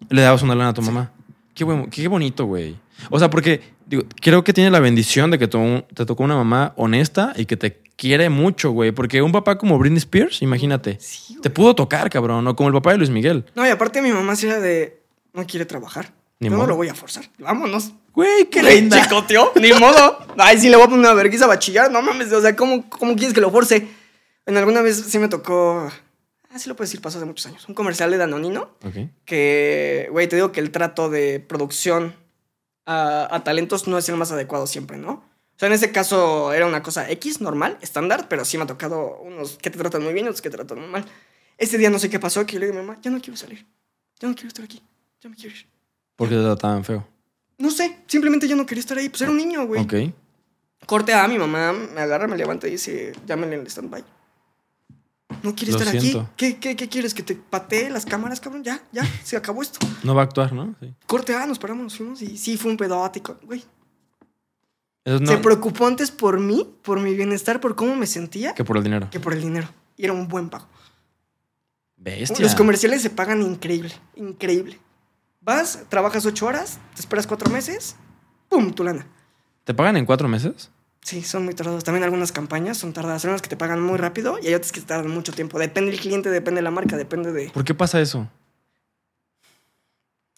le dabas una lana a tu mamá. Qué, qué bonito, güey. O sea, porque digo, creo que tiene la bendición de que te tocó una mamá honesta y que te quiere mucho, güey. Porque un papá como Britney Spears, imagínate, Sí, te pudo tocar, cabrón. O como el papá de Luis Miguel. No, y aparte mi mamá sí era de, no quiere trabajar. Ni no modo. lo voy a forzar. Vámonos. Güey, qué ¿Qué linda. chicoteó? Ni [LAUGHS] modo. Ay, sí le voy a poner una vergüenza a chillar. No mames, o sea, ¿cómo, ¿cómo quieres que lo force? En alguna vez sí me tocó. Ah, sí lo puedo decir, pasó hace muchos años. Un comercial de Danonino. Ok. Que, güey, te digo que el trato de producción a, a talentos no es el más adecuado siempre, ¿no? O sea, en ese caso era una cosa X, normal, estándar, pero sí me ha tocado unos que te tratan muy bien y otros que te tratan muy mal. Ese día no sé qué pasó, que yo le digo a mi mamá, ya no quiero salir. Ya no quiero estar aquí. Ya me quiero ir. Porque te trataban feo. No sé, simplemente yo no quería estar ahí. Pues era un niño, güey. Ok. Corte a mi mamá, me agarra, me levanta y dice, llámenle al stand-by. No quiere Lo estar siento. aquí. ¿Qué, qué, ¿Qué quieres? ¿Que te patee las cámaras, cabrón? Ya, ya, se acabó esto. No va a actuar, ¿no? Sí. Corte A, nos paramos, nos fuimos y sí, fue un pedótico, güey. No, Se preocupó antes por mí, por mi bienestar, por cómo me sentía, que por el dinero. que por el dinero. Y era un buen pago. Bestia. Los comerciales se pagan increíble, increíble. Vas, trabajas ocho horas, te esperas cuatro meses, ¡pum! Tu lana. ¿Te pagan en cuatro meses? Sí, son muy tardados. También algunas campañas son tardadas. Hay unas que te pagan muy rápido y hay otras que te tardan mucho tiempo. Depende del cliente, depende de la marca, depende de... ¿Por qué pasa eso? No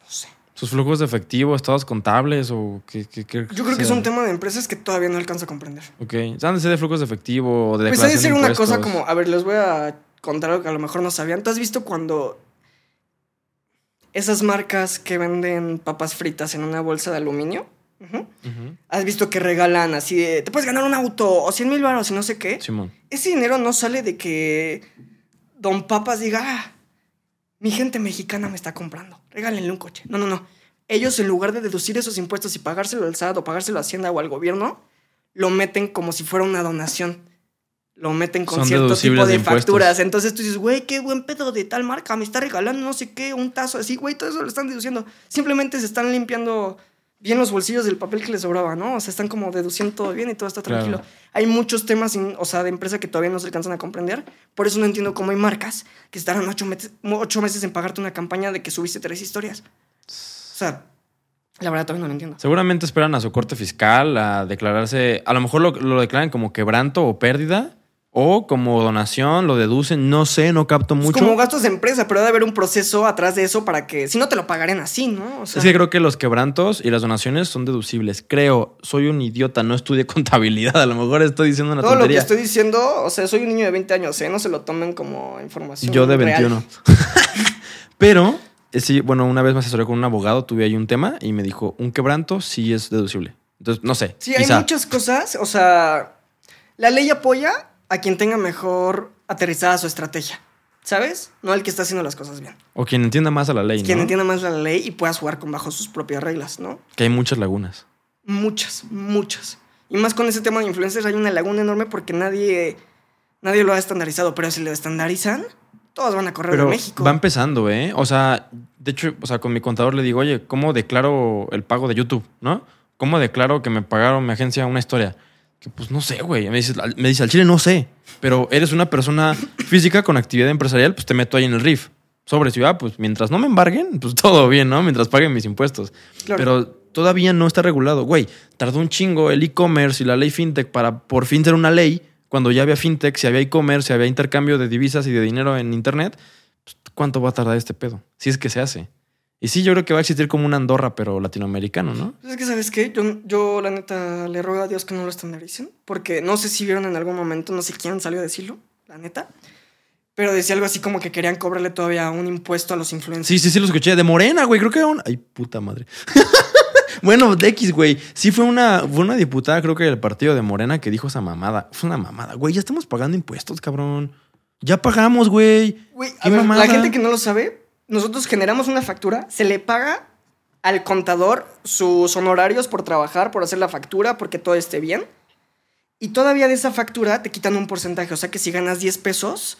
sé. ¿Sus flujos de efectivo, estados contables o qué? qué- qué Yo creo que es un tema de empresas que todavía no alcanzo a comprender. Ok. ¿Saben de flujos de efectivo o de Pues ha de declaración ser de una cosa como... A ver, les voy a contar algo que a lo mejor no sabían. ¿Tú has visto cuando... Esas marcas que venden papas fritas en una bolsa de aluminio? ¿Has visto que regalan así de... Te puedes ganar un auto o 100 mil baros y no sé qué? Simón. ese dinero no sale de que Don Papas diga, "Ah, mi gente mexicana me está comprando, regálenle un coche. No, no, no. Ellos en lugar de deducir esos impuestos y pagárselo al SAT o pagárselo a Hacienda o al gobierno, lo meten como si fuera una donación. Lo meten con Son cierto tipo de, de facturas. Entonces tú dices, güey, qué buen pedo de tal marca, me está regalando no sé qué, un tazo así, güey, todo eso lo están deduciendo. Simplemente se están limpiando bien los bolsillos del papel que les sobraba, ¿no? O sea, están como deduciendo todo bien y todo está Claro. tranquilo. Hay muchos temas, in- o sea, de empresa que todavía no se alcanzan a comprender. Por eso no entiendo cómo hay marcas que estarán ocho, meses- ocho meses en pagarte una campaña de que subiste tres historias. O sea, la verdad todavía no lo entiendo. Seguramente esperan a su corte fiscal a declararse. A lo mejor lo, lo declaran como quebranto o pérdida. O como donación, lo deducen. No sé, no capto Es mucho. como gastos de empresa, pero debe haber un proceso atrás de eso para que, si no te lo pagarían así, ¿no? O sea, Es que creo que los quebrantos y las donaciones son deducibles. Creo, soy un idiota, no estudié contabilidad. A lo mejor estoy diciendo una todo lo que tontería. estoy diciendo, o sea, soy un niño de 20 años, ¿eh? No se lo tomen como información. Yo de real. 21. [LAUGHS] Pero, eh, sí, bueno, una vez me asesoré con un abogado, tuve ahí un tema y me dijo, un quebranto sí es deducible. Entonces, no sé. Sí, hay muchas cosas, o sea, la ley apoya a quien tenga mejor aterrizada su estrategia, ¿sabes? No al que está haciendo las cosas bien. O quien entienda más a la ley, Quien ¿no? entienda más la ley y pueda jugar con bajo sus propias reglas, ¿no? Que hay muchas lagunas. Muchas, muchas. Y más con ese tema de influencers hay una laguna enorme porque nadie, nadie lo ha estandarizado, pero si lo estandarizan, todos van a correr Pero de México. va empezando, ¿eh? O sea, de hecho, o sea, con mi contador le digo, oye, ¿cómo declaro el pago de YouTube, no? ¿Cómo declaro que me pagaron mi agencia una historia? Que pues no sé, güey. Me dice, me dice, al chile no sé. Pero eres una persona física con actividad empresarial, pues te meto ahí en el RIF. Sobre ciudad, pues mientras no me embarguen, pues [LAUGHS] todo bien, ¿no? Mientras paguen mis impuestos. Claro. Pero todavía no está regulado. Güey, tardó un chingo el e-commerce y la ley fintech para por fin ser una ley. Cuando ya había fintech, si había e-commerce, si había intercambio de divisas y de dinero en internet, pues, ¿cuánto va a tardar este pedo? Si es que se hace. Y sí, yo creo que va a existir como una Andorra, pero latinoamericano, ¿no? Pues es que, ¿sabes qué? Yo, yo, la neta, le ruego a Dios que no lo estandaricen. Porque no sé si vieron en algún momento, no sé quién salió a decirlo, la neta. Pero decía algo así como que querían cobrarle todavía un impuesto a los influencers. Sí, sí, sí, lo escuché. De Morena, güey. Creo que era un... Ay, puta madre. [LAUGHS] bueno, de X, güey. Sí fue una, fue una diputada, creo que del partido de Morena, que dijo esa mamada. Fue una mamada. Güey, ya estamos pagando impuestos, cabrón. Ya pagamos, güey. Güey, la gente que no lo sabe, nosotros generamos una factura, se le paga al contador sus honorarios por trabajar, por hacer la factura, porque todo esté bien. Y todavía de esa factura te quitan un porcentaje. O sea que si ganas 10 pesos,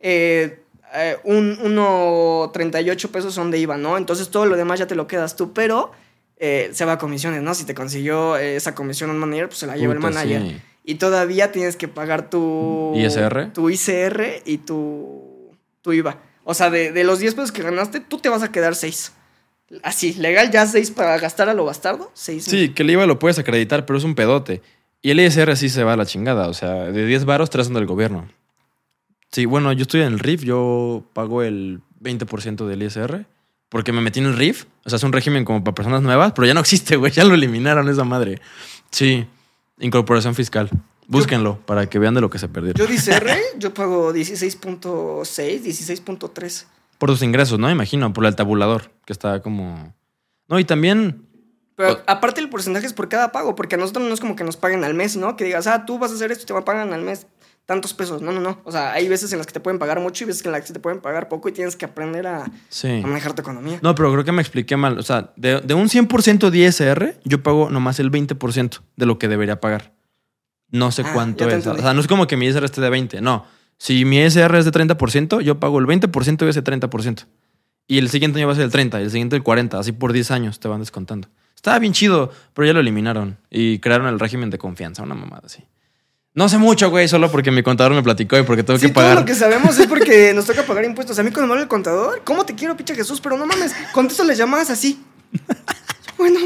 eh, eh, un 1.38 pesos son de IVA, ¿no? Entonces todo lo demás ya te lo quedas tú, pero eh, se va a comisiones, ¿no? Si te consiguió esa comisión un manager, pues se la lleva el manager. sí. Y todavía tienes que pagar tu... ISR. Tu ICR y tu, tu IVA. O sea, de, de los 10 pesos que ganaste, tú te vas a quedar 6. Así, legal ya 6 para gastar a lo bastardo, 6. Sí, que el IVA lo puedes acreditar, pero es un pedote. Y el ISR sí se va a la chingada. O sea, de 10 varos, 3 son del gobierno. Sí, bueno, yo estoy en el RIF, yo pago el 20% del ISR porque me metí en el RIF. O sea, es un régimen como para personas nuevas, pero ya no existe, güey. [LAUGHS] Ya lo eliminaron esa madre. Sí, incorporación fiscal. Búsquenlo para que vean de lo que se perdieron. Yo ICR, [LAUGHS] yo pago 16.6, 16.3. Por tus ingresos, ¿no? Imagino, por el tabulador, que está como... No, y también... Pero O- aparte el porcentaje es por cada pago, porque a nosotros no es como que nos paguen al mes, ¿no? Que digas, ah, tú vas a hacer esto y te pagan al mes tantos pesos. No, no, no. O sea, hay veces en las que te pueden pagar mucho y veces en las que te pueden pagar poco y tienes que aprender a, manejar tu economía. No, pero creo que me expliqué mal. O sea, de, de un 100% de ISR, yo pago nomás el 20% de lo que debería pagar. No sé Ah, cuánto es. O sea, no es como que mi ISR esté de 20. No. Si mi ISR es de 30%, yo pago el 20% de ese 30%. Y el siguiente año va a ser el 30, y el siguiente el 40. Así por 10 años te van descontando. Estaba bien chido, pero ya lo eliminaron. Y crearon el régimen de confianza, una mamada así. No sé mucho, güey, solo porque mi contador me platicó y porque tengo Sí, que pagar. todo lo que sabemos es porque [LAUGHS] nos toca pagar impuestos. A mí cuando me habla el contador, ¿cómo te quiero, pinche Jesús? Pero no mames, contesto las llamadas así. [LAUGHS] Bueno,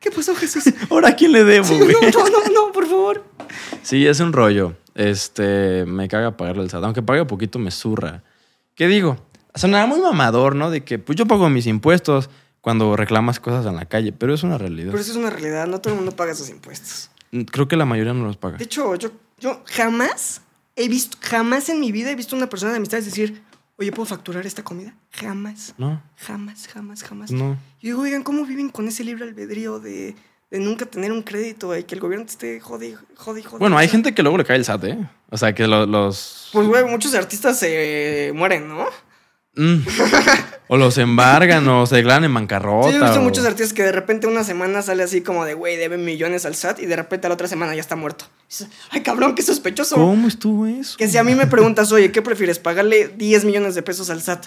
¿qué pasó, Jesús? [LAUGHS] Ahora, ¿a quién le debo, Sí, güey? no, no, no, no, por favor. Sí, es un rollo. Este, me caga pagarle el SAT. Aunque pague poquito, me zurra. ¿Qué digo? Sonaba muy mamador, ¿no? De que, pues yo pago mis impuestos cuando reclamas cosas en la calle, pero es una realidad. Pero eso es una realidad, no todo el mundo paga sus impuestos. Creo que la mayoría no los paga. De hecho, yo, yo jamás he visto, jamás en mi vida he visto una persona de amistades decir, oye, ¿puedo facturar esta comida? Jamás, No, jamás, jamás, jamás. no. Y digo, oigan, ¿cómo viven con ese libre albedrío de, de nunca tener un crédito y que el gobierno te esté jode, jode, jode? Bueno, hay gente que luego le cae el SAT, ¿eh? O sea, que lo- los... Pues, güey, muchos artistas se mueren, ¿no? Mm. o los embargan o se declaran en bancarrota. Sí, yo he visto o- muchos artistas que de repente una semana sale así como de, güey, debe millones al SAT y de repente a la otra semana ya está muerto. Ay, cabrón, qué sospechoso. ¿Cómo estuvo eso? Que si a mí me preguntas, oye, ¿qué prefieres? ¿Pagarle 10 millones de pesos al SAT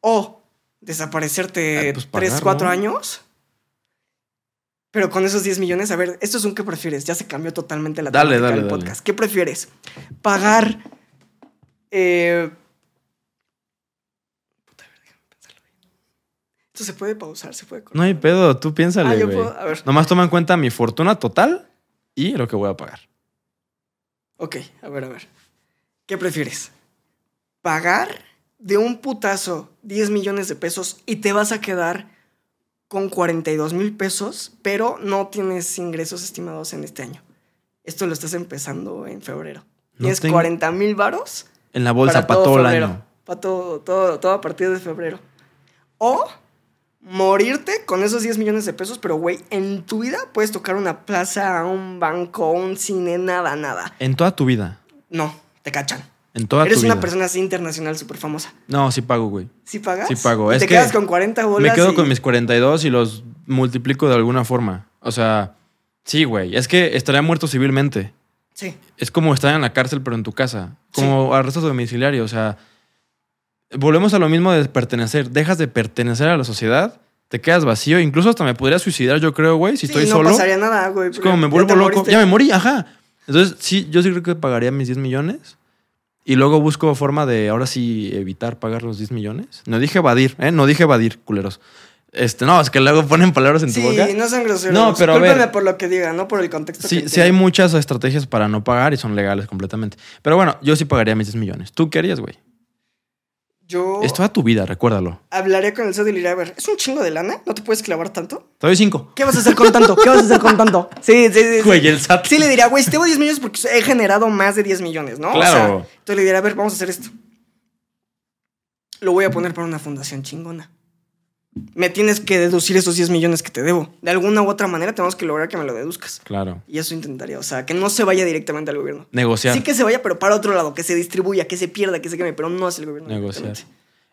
o desaparecerte Ah, pues pagar, 3, 4 ¿no? años? Pero con esos 10 millones, a ver, esto es un ¿qué prefieres? Ya se cambió totalmente la Dale, temática dale, del dale. podcast. ¿Qué prefieres? Pagar. Eh... Puta, a ver, déjame pensarlo bien. Esto se puede pausar, se puede cortar. No hay pedo, tú piénsale, Ah, yo güey. puedo- a ver. Nomás toma en cuenta mi fortuna total y lo que voy a pagar. Ok, a ver, a ver. ¿Qué prefieres? ¿Pagar de un putazo 10 millones de pesos y te vas a quedar con 42 mil pesos, pero no tienes ingresos estimados en este año? Esto lo estás empezando en febrero. No Tienes tengo- 40 mil varos En la bolsa para todo, el año. Para todo, todo, todo a partir de febrero. O morirte con esos 10 millones de pesos, pero güey, en tu vida puedes tocar una plaza, un banco, un cine, nada, nada. En toda tu vida. No, te cachan. En toda Eres tu una vida. persona así internacional súper famosa. No, sí pago, güey. ¿Sí pagas? Sí pago. Y Es te que quedas con 40 bolas. Me quedo y- con mis 42 y los multiplico de alguna forma. O sea, sí, güey. Es que estaría muerto civilmente. Sí. Es como estar en la cárcel, pero en tu casa. Como arrestos domiciliarios. O sea, volvemos a lo mismo de pertenecer. Dejas de pertenecer a la sociedad, te quedas vacío. Incluso hasta me podría suicidar, yo creo, güey, si Sí, estoy no solo. pasaría nada, güey. Es como me vuelvo loco. moriste. Ya me morí, ajá. Entonces, sí, yo sí creo que pagaría mis 10 millones. Y luego busco forma de ahora sí evitar pagar los 10 millones. No dije evadir, ¿eh? No dije evadir, culeros. Este, no, es que luego ponen palabras en tu Sí, boca. no son groseros. No, pero a ver. Por lo que diga, no por el contexto Sí, que sí hay muchas estrategias para no pagar y son legales completamente. Pero bueno, yo sí pagaría mis 10 millones. ¿Tú qué harías, güey? Yo Es toda tu vida, recuérdalo. hablaría con el SAT y le diría, a ver, ¿es un chingo de lana? ¿No te puedes clavar tanto? Te doy 5. ¿Qué vas a hacer con tanto? ¿Qué vas a hacer con tanto? Sí, sí, sí. sí. Güey, el SAT. Sí le diría, güey, si tengo 10 millones porque he generado más de 10 millones, ¿no? O sea, Claro. entonces le diría, a ver, vamos a hacer esto. Lo voy a poner para una fundación chingona. Me tienes que deducir esos 10 millones que te debo. De alguna u otra manera tenemos que lograr que me lo deduzcas. Claro. Y eso intentaría. O sea, que no se vaya directamente al gobierno. Negociar. Sí que se vaya, pero para otro lado, que se distribuya, que se pierda, que se queme, pero no es el gobierno. Negociar.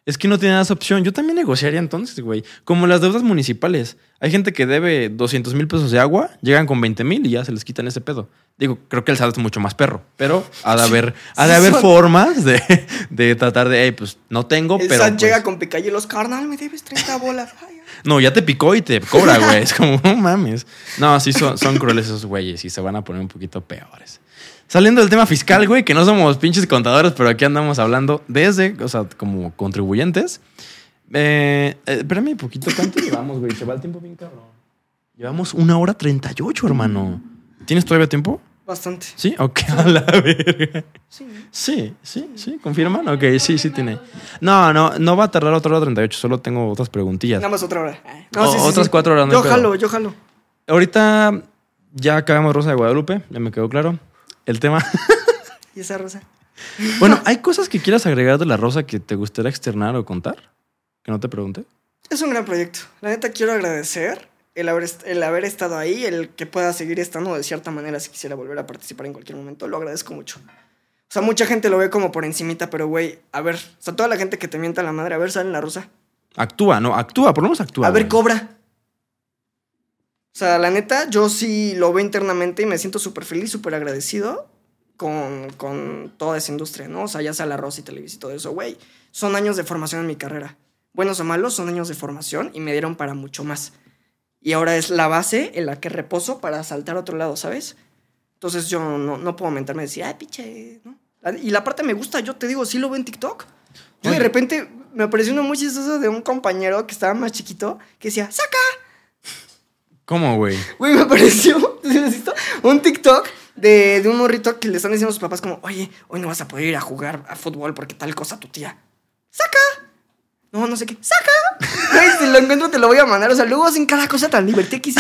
Es que no tiene más opción. Yo también negociaría entonces, güey. Como las deudas municipales. Hay gente que debe 200 mil pesos de agua, llegan con 20 mil y ya se les quitan ese pedo. Digo, creo que el SAT es mucho más perro, pero ha de haber, ha de Sí, haber son- formas de, de tratar de, hey, pues no tengo, El pero. SAT pues, llega con picayelos, carnal, me debes 30 bolas. [LAUGHS] Ay, ay. No, ya te picó y te cobra, güey. Es como, [LAUGHS] no mames. No, sí son, son crueles esos güeyes y se van a poner un poquito peores. Saliendo del tema fiscal, güey, que no somos pinches contadores, pero aquí andamos hablando desde, o sea, como contribuyentes. Eh, eh, espérame un poquito, ¿cuánto [LAUGHS] llevamos, güey? Se va el tiempo bien cabrón. Llevamos una hora 38, hermano. ¿Tienes todavía tiempo? Bastante. Sí, ok, [LAUGHS] a la verga. Sí. Sí, sí, sí, ¿confirman? Ok, sí, sí tiene. No, no, no va a tardar otra hora 38, solo tengo otras preguntillas. Nada más otra hora. Ay, O- otras cuatro horas, no Yo jalo, yo jalo. Ahorita ya acabamos Rosa de Guadalupe, ya me quedó claro. El tema. ¿Y esa rosa? bueno, ¿hay cosas que quieras agregar de la Rosa que te gustaría externar o contar? Que no te pregunte. Es un gran proyecto. La neta quiero agradecer el haber, el haber estado ahí, el que pueda seguir estando de cierta manera si quisiera volver a participar en cualquier momento. Lo agradezco mucho. O sea, mucha gente lo ve como por encimita, pero güey, a ver, o sea, toda la gente que te mienta la madre, a ver, sale en la rosa. Actúa, no, actúa, por lo menos actúa. a ver, güey. cobra. O sea, la neta, yo sí lo veo internamente y me siento súper feliz, súper agradecido con, con toda esa industria, ¿no? O sea, ya sea la Rosa y Televisa y todo eso, güey. Son años de formación en mi carrera. Buenos o malos, son años de formación y me dieron para mucho más. Y ahora es la base en la que reposo para saltar a otro lado, ¿sabes? Entonces yo no, no puedo mentarme y decir, ay, pinche, ¿no? Y la parte me gusta, yo te digo, sí lo veo en TikTok. Yo de repente me apareció uno muy chistoso de un compañero que estaba más chiquito que decía, ¡saca! ¿Cómo, güey? Güey, me apareció [LAUGHS] un TikTok de, de un morrito que le están diciendo a sus papás como, oye, hoy no vas a poder ir a jugar a fútbol porque tal cosa tu tía. ¡Saca! No, no sé qué. ¡Saca! [LAUGHS] Güey, si lo encuentro te lo voy a mandar. O sea, luego hacen cada cosa tan divertida que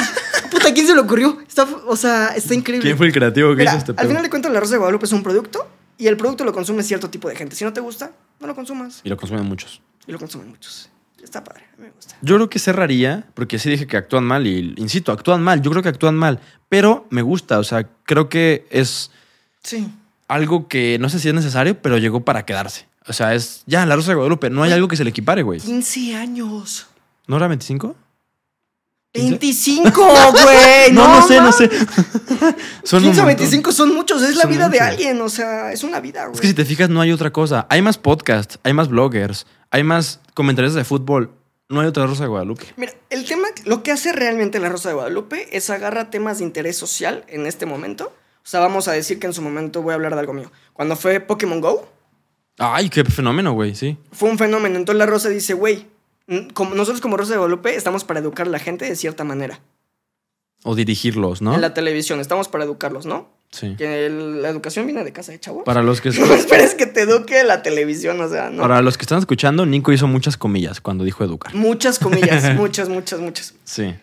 puta, ¿quién se le ocurrió? Está, o sea, está increíble. ¿Quién fue el creativo que Mira, hizo este al pedo? final de cuentas, la Rosa de Guadalupe es un producto y el producto lo consume cierto tipo de gente. Si no te gusta, no lo consumas. Y lo consumen muchos. Y lo consumen muchos. Está padre, me gusta. Yo creo que cerraría, porque sí dije que actúan mal y, insisto, actúan mal. Yo creo que actúan mal, pero me gusta. O sea, creo que es Sí. algo que no sé si es necesario, pero llegó para quedarse. O sea, es ya la Rosa de Guadalupe. No hay algo que se le equipare, güey. 15 años. ¿No era 25? 25, [LAUGHS] güey. No, no, sé, no mames. sé. Son un 15 o montón. 25 son muchos, es la vida de alguien, o sea, es una vida, güey. Es que si te fijas, no hay otra cosa. Hay más podcasts, hay más bloggers, hay más comentarios de fútbol. No hay otra Rosa de Guadalupe. Mira, el tema, lo que hace realmente la Rosa de Guadalupe es agarra temas de interés social en este momento. O sea, vamos a decir que en su momento voy a hablar de algo mío. Cuando fue Pokémon Go, Ay, qué fenómeno, güey, sí. fue un fenómeno. Entonces la Rosa dice, güey, como, nosotros como Rosa de Guadalupe estamos para educar a la gente de cierta manera. O dirigirlos, ¿no? En la televisión estamos para educarlos, ¿no? Sí. Que el- la educación viene de casa de chavo. Para los que [LAUGHS] No esperes que te eduque la televisión, o sea, no. para los que están escuchando, Nico hizo muchas comillas cuando dijo educar. Muchas comillas, [LAUGHS] muchas, muchas, muchas. Sí.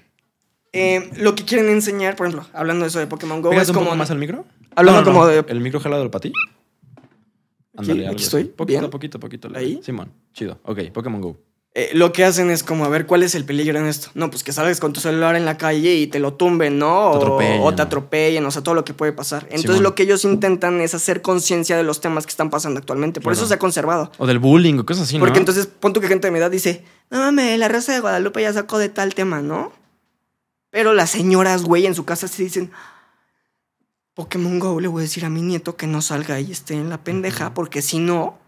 Eh, lo que quieren enseñar, por ejemplo, hablando de eso de Pokémon Go, es un como... poco más al micro? Hablando como de- ¿El micro jalado patí? Aquí- Ándale, aquí estoy, Poquito, bien. poquito, poquito. leve. Ahí. Simón, chido. Ok, Pokémon Go. Eh, lo que hacen es como a ver cuál es el peligro en esto. No, pues que salgas con tu celular en la calle y te lo tumben, ¿no? Te O- atropellen, o, te atropellen, o sea, todo lo que puede pasar. Entonces lo que ellos intentan es hacer conciencia de los temas que están pasando actualmente. Por Claro. eso se ha conservado. O del bullying o cosas así, ¿no? Porque entonces, pon tú que gente de mi edad dice, no mames, la Rosa de Guadalupe ya sacó de tal tema, ¿no? Pero las señoras, güey, en su casa se dicen, Pokémon Go, le voy a decir a mi nieto que no salga y esté en la pendeja, porque si no,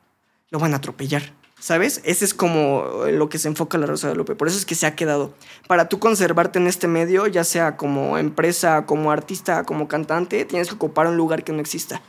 lo van a atropellar. ¿Sabes? Ese es como lo que se enfoca la Rosa de Guadalupe. Por eso es que se ha quedado. Para tú conservarte en este medio, ya sea como empresa, como artista, como cantante, tienes que ocupar un lugar que no exista.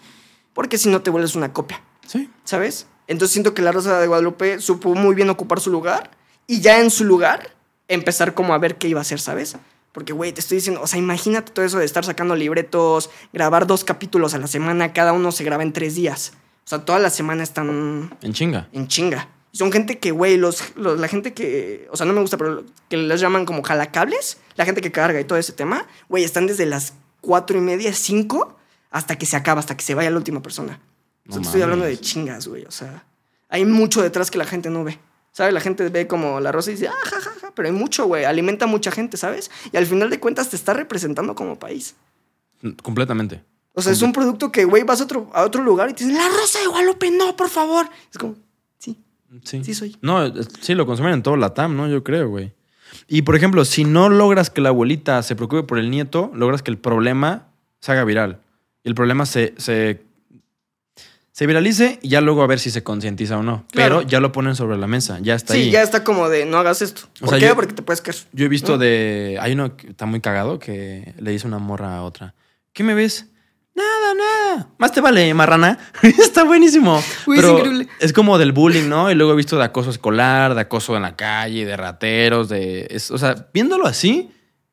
Porque si no te vuelves una copia. Sí. ¿sabes? Entonces siento que la Rosa de Guadalupe supo muy bien ocupar su lugar y ya en su lugar empezar como a ver qué iba a hacer, ¿sabes? Porque, güey, te estoy diciendo, o sea, imagínate todo eso de estar sacando libretos, grabar dos capítulos a la semana, cada uno se graba en tres días. O sea, toda la semana están En chinga. en chinga. Son gente que, güey, los, los- la gente que, o sea, no me gusta, pero que les llaman como jalacables, la gente que carga y todo ese tema, güey, están desde las cuatro y media, cinco, hasta que se acaba, hasta que se vaya la última persona. O sea, te estoy hablando de chingas, güey, o sea, hay mucho detrás que la gente no ve. ¿Sabes? La gente ve como la rosa y dice, ah, ja, ja, ja, pero hay mucho, güey, alimenta a mucha gente, ¿sabes? Y al final de cuentas te está representando como país. Completamente. O sea, es un producto que, güey, vas a otro, a otro lugar y te dicen, la rosa de Guadalupe, no, por favor. Es como, sí, Sí. Sí soy. No, es- sí, lo consumen en todo la TAM, ¿no? Yo creo, güey. Y, por ejemplo, si no logras que la abuelita se preocupe por el nieto, logras que el problema se haga viral. Y el problema se, se, se viralice y ya luego a ver si se concientiza o no. Claro. Pero ya lo ponen sobre la mesa, ya está sí, ahí. ya está como de no hagas esto. O ¿Por sea, qué? yo- Porque te puedes caer. Yo he visto ¿No? de... Hay uno que está muy cagado que le dice una morra a otra. ¿Qué me ves? Nada, nada. Más te vale, marrana. [LAUGHS] está buenísimo. Es Pero increíble. Es como del bullying, ¿no? Y luego he visto de acoso escolar, de acoso en la calle, de rateros, de... es- o sea, viéndolo así,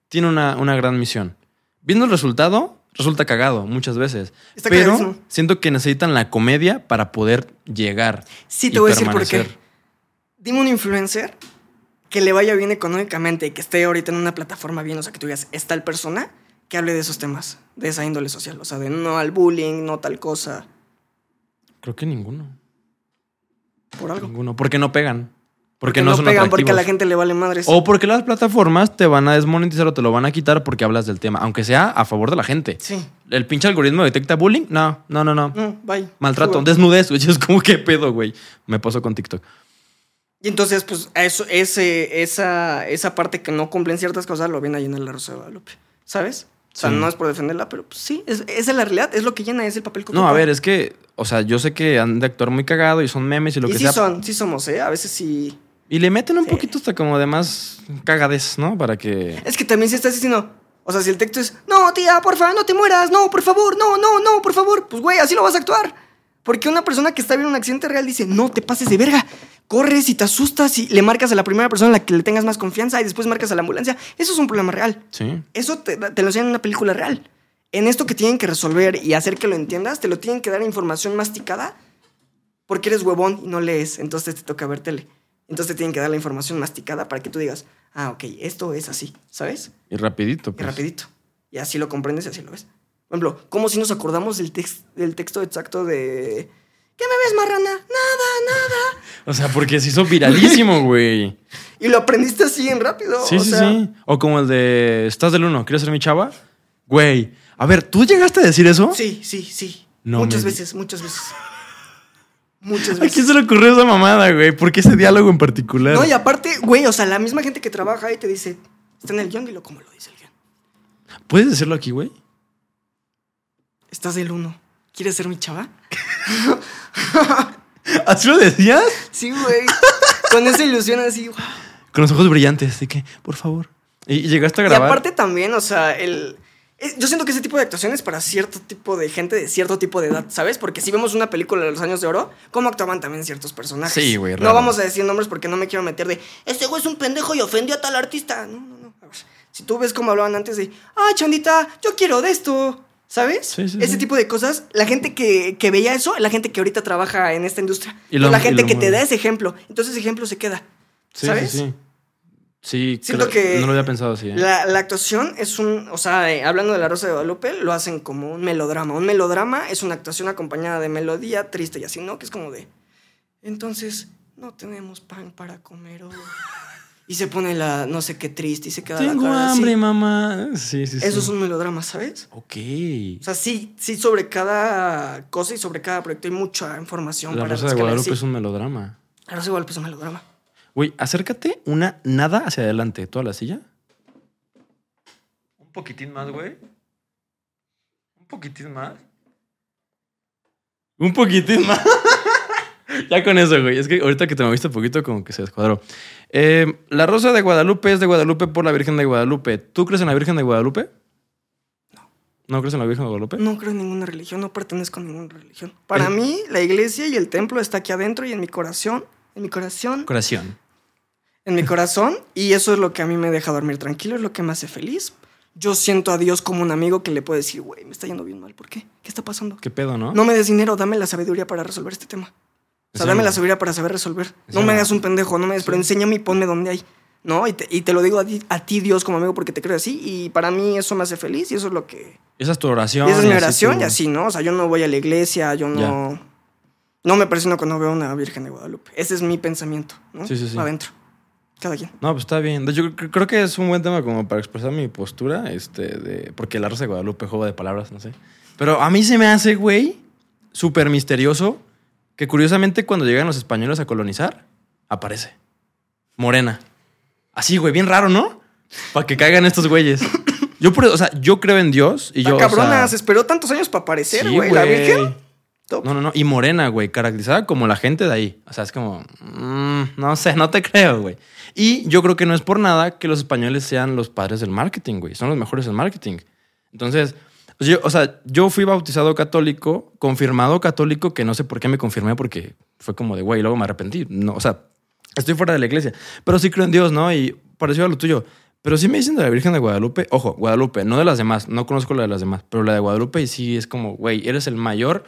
tiene una, una gran misión. Viendo el resultado, resulta cagado muchas veces. Está Pero cagadísimo. siento que necesitan la comedia para poder llegar. Sí, y te voy a decir por qué. Dime un influencer que le vaya bien económicamente y que esté ahorita en una plataforma bien, o sea, que tú digas, es tal persona que hable de esos temas, de esa índole social, o sea, de no al bullying, no tal cosa, Creo que ninguno. por algo. Ninguno. Porque no pegan. Porque, no, no, son pegan porque a la gente le vale madres. O porque las plataformas te van a desmonetizar o te lo van a quitar porque hablas del tema, aunque sea a favor de la gente. Sí. ¿El pinche algoritmo detecta bullying? No, no, no, no. No, bye. Maltrato, desnudez, güey. [LAUGHS] Es como qué pedo, güey. Me pasó con TikTok. Y entonces, pues, eso, ese, esa, esa parte que no cumplen ciertas cosas lo viene a llenar la Rosa de Guadalupe. ¿Sabes? O sea, Sí. no es por defenderla, pero pues, sí, es, esa es la realidad, es lo que llena, es el papel que No, a ver, es que, o sea, yo sé que han de actuar muy cagado y son memes y lo y que sí sea. son, sí somos, ¿eh? A veces sí. Y le meten un Sí. poquito hasta como de más cagadez, ¿no? Para que. Es que también si estás diciendo, o sea, si el texto es, no, tía, por favor, no te mueras, no, por favor, no, no, no, por favor, pues güey, así lo vas a actuar. Porque una persona que está viendo un accidente real dice, no, te pases de verga, corres y te asustas y le marcas a la primera persona a la que le tengas más confianza y después marcas a la ambulancia. Eso es un problema real. Sí. Eso te, te lo enseñan en una película real. En esto que tienen que resolver y hacer que lo entiendas, te lo tienen que dar información masticada porque eres huevón y no lees, entonces te toca ver tele. Entonces te tienen que dar la información masticada para que tú digas, ah, ok, esto es así, ¿sabes? Y rapidito. Y Pues. rapidito. Y así lo comprendes y así lo ves. Por ejemplo, ¿cómo si nos acordamos del, tex- del texto exacto de... ¿Qué me ves, marrana? Nada, nada. O sea, porque se hizo viralísimo, [LAUGHS] güey. Y lo aprendiste así en rápido. Sí, o sí, sea, sí. O como el de ¿Estás del uno? ¿Quieres ser mi chava? Güey. A ver, ¿tú llegaste a decir eso? Sí, sí, sí. No muchas me- veces, muchas veces. Muchas ¿A veces. quién se le ocurrió esa mamada, güey? ¿Por qué ese diálogo en particular? No, y aparte, güey, o sea, la misma gente que trabaja ahí te dice, está en el guion, dilo como lo dice el guion. ¿Puedes decirlo aquí, güey? Estás del uno. ¿Quieres ser mi chava? [LAUGHS] [LAUGHS] ¿Así lo decías? Sí, güey. Con esa ilusión así, "Wow". Con los ojos brillantes, así que, por favor. Y, y llegaste a Y grabar. aparte también, o sea, el... Yo siento que ese tipo de actuación es para cierto tipo de gente de cierto tipo de edad, ¿sabes? Porque si vemos una película de los años de oro, ¿cómo actuaban también ciertos personajes? Sí, güey, No vamos a decir nombres porque no me quiero meter de, este güey es un pendejo y ofendió a tal artista. No, no, no. A ver, si tú ves cómo hablaban antes de, ah, Chandita, yo quiero de esto. ¿Sabes? Sí, sí, Ese sí. tipo de cosas, la gente que, que veía eso, la gente que ahorita trabaja en esta industria, Y lo- la gente que te da ese ejemplo. Entonces ese ejemplo se queda. ¿Sabes? sí, sí. Sí, Siento creo- que no lo había pensado así. ¿eh? La, la actuación es un, o sea, eh, hablando de La Rosa de Guadalupe, lo hacen como un melodrama. Un melodrama es una actuación acompañada de melodía triste y así, ¿no? Que es como de, entonces, no tenemos pan para comer hoy. Y se pone la, no sé qué triste y se queda Tengo la cara así. hambre, mamá. Sí, sí, sí. Eso es un melodrama, ¿sabes? Ok. O sea, sí, sí, sobre cada cosa y sobre cada proyecto hay mucha información La para Rosa de Guadalupe sí. es un melodrama. La Rosa de Guadalupe es un melodrama. Güey, acércate una nada hacia adelante. ¿Toda la silla? Un poquitín más, güey. Un poquitín más. Un poquitín más. [LAUGHS] ya con eso, güey. Es que ahorita que te moviste un poquito, como que se descuadró. Eh, la Rosa de Guadalupe es de Guadalupe por la Virgen de Guadalupe. ¿Tú crees en la Virgen de Guadalupe? No. ¿No crees en la Virgen de Guadalupe? No creo en ninguna religión, no pertenezco a ninguna religión. Para mí, la iglesia y el templo está aquí adentro y en mi corazón, en mi corazón, Corazón. en mi corazón, y eso es lo que a mí me deja dormir tranquilo, es lo que me hace feliz. Yo siento a Dios como un amigo que le puede decir, güey, me está yendo bien mal, ¿por qué? ¿Qué está pasando? ¿Qué pedo, no? No me des dinero, dame la sabiduría para resolver este tema. O sea, dame la sabiduría para saber resolver. No me hagas un pendejo, no me des, pero enséñame y ponme donde hay. ¿No? Y te, y te lo digo a ti, a ti, Dios, como amigo, porque te creo así. Y para mí eso me hace feliz y eso es lo que, Esa es tu oración. y esa es mi oración tú- y así, ¿no? O sea, yo no voy a la iglesia, yo no... No me presiono cuando veo una Virgen de Guadalupe. Ese es mi pensamiento, ¿no? Sí, sí, sí. Adentro. Cada quien. No, pues está bien. Cre- creo que es un buen tema como para expresar mi postura, este, de, porque la Rosa de Guadalupe, juego de palabras, no sé. Pero a mí se me hace, güey, súper misterioso que curiosamente cuando llegan los españoles a colonizar, aparece. Morena. Así, güey, bien raro, ¿no? Para que caigan estos güeyes. [COUGHS] Yo, por- o sea, yo creo en Dios y La yo. o cabrona, sea, se esperó tantos años para aparecer, sí, güey. la Virgen. Top. No, no, no. Y morena, güey. Caracterizada como la gente de ahí. O sea, es como. mm, no sé, no te creo, güey. Y yo creo que no es por nada que los españoles sean los padres del marketing, güey. Son los mejores en marketing. Entonces, pues yo, o sea, yo fui bautizado católico, confirmado católico, que no sé por qué me confirmé, porque fue como de, güey, luego me arrepentí. No, o sea, estoy fuera de la iglesia. Pero sí creo en Dios, ¿no? Y parecido a lo tuyo. Pero sí me dicen de la Virgen de Guadalupe. Ojo, Guadalupe, no de las demás. No conozco la de las demás. Pero la de Guadalupe y sí es como, güey, eres el mayor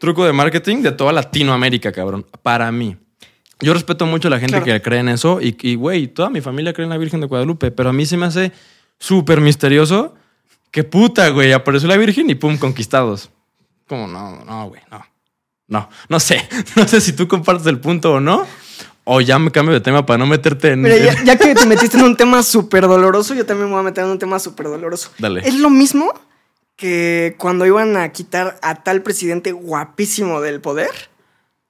truco de marketing de toda Latinoamérica, cabrón. Para mí. Yo respeto mucho a la gente Claro. que cree en eso y, y, güey, toda mi familia cree en la Virgen de Guadalupe, pero a mí se me hace súper misterioso que puta, güey, apareció la Virgen y pum, conquistados. Como, no, no, güey, no. No, no sé. [LAUGHS] No sé si tú compartes el punto o no. O ya me cambio de tema para no meterte en... Mira, ya, ya que te [LAUGHS] metiste en un tema súper doloroso, yo también me voy a meter en un tema súper doloroso. Dale. Es lo mismo que cuando iban a quitar a tal presidente guapísimo del poder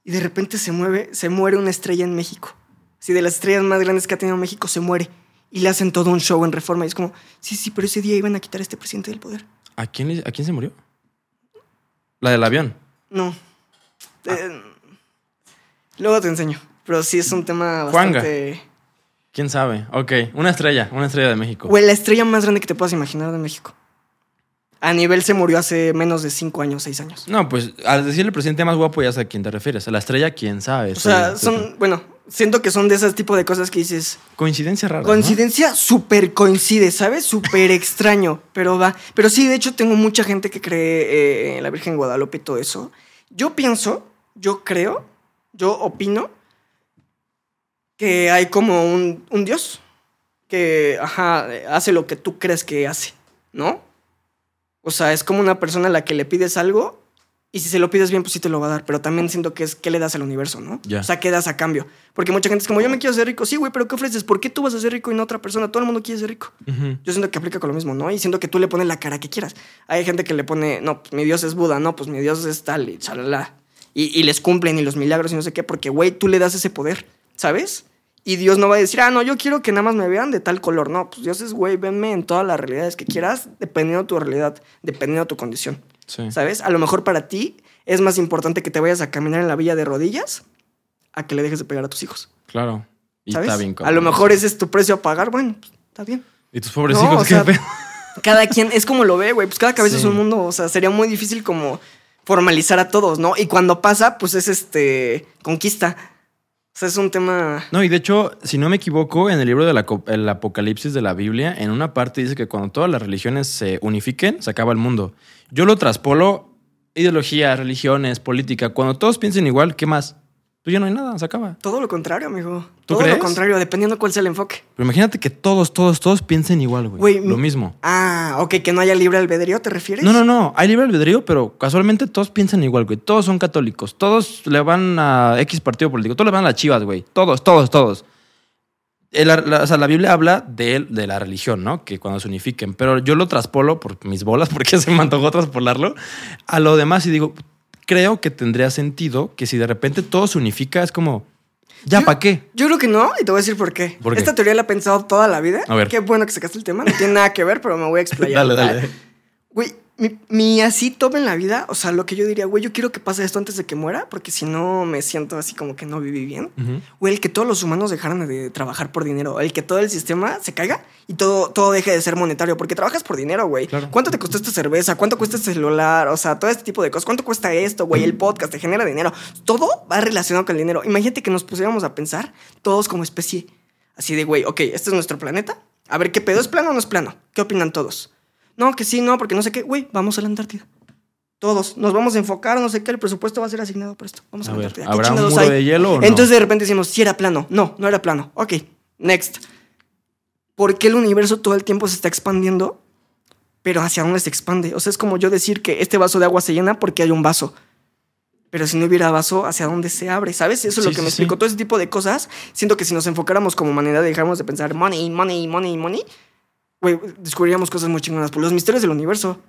y de repente se mueve, se muere una estrella en México. Si de las estrellas más grandes que ha tenido México se muere y le hacen todo un show en reforma y es como, sí, sí, pero ese día iban a quitar a este presidente del poder. ¿A quién, ¿A quién se murió? La del avión. No. Ah. Eh, luego te enseño. Pero sí es un tema Juanga. bastante. ¿Quién sabe? Ok, una estrella, una estrella de México. Güey, la estrella más grande que te puedas imaginar de México. A nivel se murió hace menos de 5 años, 6 años. No, pues al decir el presidente más guapo ya sé a quién te refieres. A la estrella, quién sabe. O sea, son, bueno, siento que son de esos tipo de cosas que dices. Coincidencia rara. ¿no? Coincidencia súper coincide, ¿sabes? Súper [LAUGHS] extraño, pero va. Pero sí, de hecho, tengo mucha gente que cree eh, en la Virgen Guadalupe y todo eso. Yo pienso, yo creo, yo opino que hay como un, un Dios que, ajá, hace lo que tú crees que hace, ¿no? O sea, es como una persona a la que le pides algo y si se lo pides bien, pues sí te lo va a dar. Pero también siento que es qué le das al universo, ¿no? O sea, qué das a cambio. Porque mucha gente es como, yo me quiero ser rico. Sí, güey, pero ¿qué ofreces? ¿Por qué tú vas a ser rico y no otra persona? Todo el mundo quiere ser rico. Yo siento que aplica con lo mismo, ¿no? Y siento que tú le pones la cara que quieras. Hay gente que le pone, no, pues mi Dios es Buda, no, pues mi Dios es tal y chalala. Y, y les cumplen y los milagros y no sé qué, porque, güey, tú le das ese poder, ¿sabes? Y Dios no va a decir, ah, no, yo quiero que nada más me vean de tal color. No, pues Dios es, güey, venme en todas las realidades que quieras, dependiendo de tu realidad, dependiendo de tu condición, Sí. ¿sabes? A lo mejor para ti es más importante que te vayas a caminar en la villa de rodillas a que le dejes de pegar a tus hijos. Claro. Y ¿Sabes? está bien a lo mejor ese es tu precio a pagar, bueno, pues, está bien. Y tus pobres No, hijos, o qué sea, pedo? Cada quien es como lo ve, güey. Pues cada cabeza Sí. es un mundo. O sea, sería muy difícil como formalizar a todos, ¿no? Y cuando pasa, pues es este. conquista. O sea, es un tema. No, y de hecho, si no me equivoco, en el libro del el Apocalipsis de la Biblia, en una parte dice que cuando todas las religiones se unifiquen, se acaba el mundo. Yo lo traspolo, ideología, religiones, política. Cuando todos piensen igual, ¿qué más? Tú ya no hay nada, se acaba. Todo lo contrario, amigo. ¿Tú Todo crees? lo contrario, dependiendo cuál sea el enfoque. Pero imagínate que todos, todos, todos piensen igual, güey. Lo mi- mismo. Ah, ok, que no haya libre albedrío, ¿te refieres? No, no, no. Hay libre albedrío, pero casualmente todos piensan igual, güey. Todos son católicos. Todos le van a X partido político. Todos le van a las chivas, güey. Todos, todos, todos. El- la, o sea, la Biblia habla de, de la religión, ¿no? Que cuando se unifiquen. Pero yo lo traspolo por mis bolas, [LAUGHS] porque se me antojó traspolarlo, a lo demás y digo, creo que tendría sentido que si de repente todo se unifica, es como, ¿ya para qué? Yo creo que no, y te voy a decir por qué. ¿Por qué? Esta teoría la he pensado toda la vida. A ver. Qué bueno que sacaste el tema. No tiene nada que ver, pero me voy a explayar. [LAUGHS] Dale, dale. Güey, mi, mi así top en la vida, o sea, lo que yo diría, güey, yo quiero que pase esto antes de que muera, porque si no me siento así como que no viví bien. Ujú. Güey, el que todos los humanos dejaran de trabajar por dinero, el que todo el sistema se caiga y todo, todo deje de ser monetario, porque trabajas por dinero, güey. Claro. ¿Cuánto te costó esta cerveza? ¿Cuánto cuesta este celular? O sea, todo este tipo de cosas. ¿Cuánto cuesta esto, güey? El podcast te genera dinero. Todo va relacionado con el dinero. Imagínate que nos pusiéramos a pensar todos como especie, así de, güey, ok, este es nuestro planeta. A ver, ¿qué pedo? ¿Es plano o no es plano? ¿Qué opinan todos? No, que sí, no, porque no sé qué. Güey, vamos a la Antártida. Todos nos vamos a enfocar, no sé qué, el presupuesto va a ser asignado para esto. Vamos a, A la ver, Antártida. ¿Qué ¿habrá un muro hay? de hielo o no? Entonces de repente decimos, si era plano. No, no era plano. Ok, next. ¿Por qué el universo todo el tiempo se está expandiendo? Pero hacia dónde se expande. O sea, es como yo decir que este vaso de agua se llena porque hay un vaso. Pero si no hubiera vaso, ¿hacia dónde se abre? ¿Sabes? Eso es lo Sí, que me sí, explico. sí. Todo ese tipo de cosas, siento que si nos enfocáramos como humanidad dejáramos de pensar money, money, money, money, güey, descubriríamos cosas muy chingonas. Por los misterios del universo.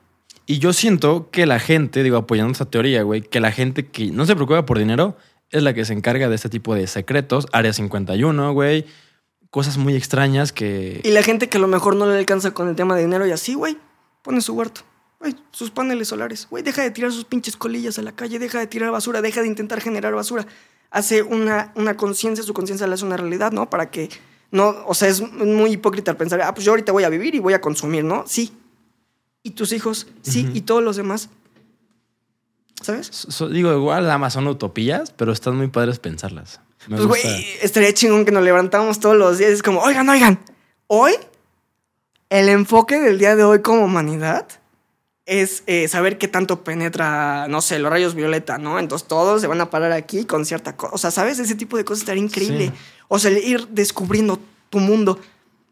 Y yo siento que la gente, digo, apoyando esta teoría, güey, que la gente que no se preocupa por dinero es la que se encarga de este tipo de secretos. Área 51, güey. Cosas muy extrañas que... Y la gente que a lo mejor no le alcanza con el tema de dinero y así, güey, pone su huerto. Güey, sus paneles solares. Güey, deja de tirar sus pinches colillas a la calle, deja de tirar basura, deja de intentar generar basura. Hace una, una conciencia, su conciencia le hace una realidad, ¿no? Para que no, o sea, es muy hipócrita el pensar, ah, pues yo ahorita voy a vivir y voy a consumir, ¿no? Sí. Y tus hijos, sí, y todos los demás. ¿Sabes? So- digo, igual nada más son utopías, pero están muy padres pensarlas. Me Pues, güey, estaría chingón que nos levantamos todos los días. Es como, oigan, oigan, hoy el enfoque del día de hoy como humanidad es eh, saber qué tanto penetra, no sé, los rayos violeta, ¿no? Entonces todos se van a parar aquí con cierta cosa. O sea, ¿sabes? Ese tipo de cosas estaría increíble. Sí. O sea, ir descubriendo tu mundo.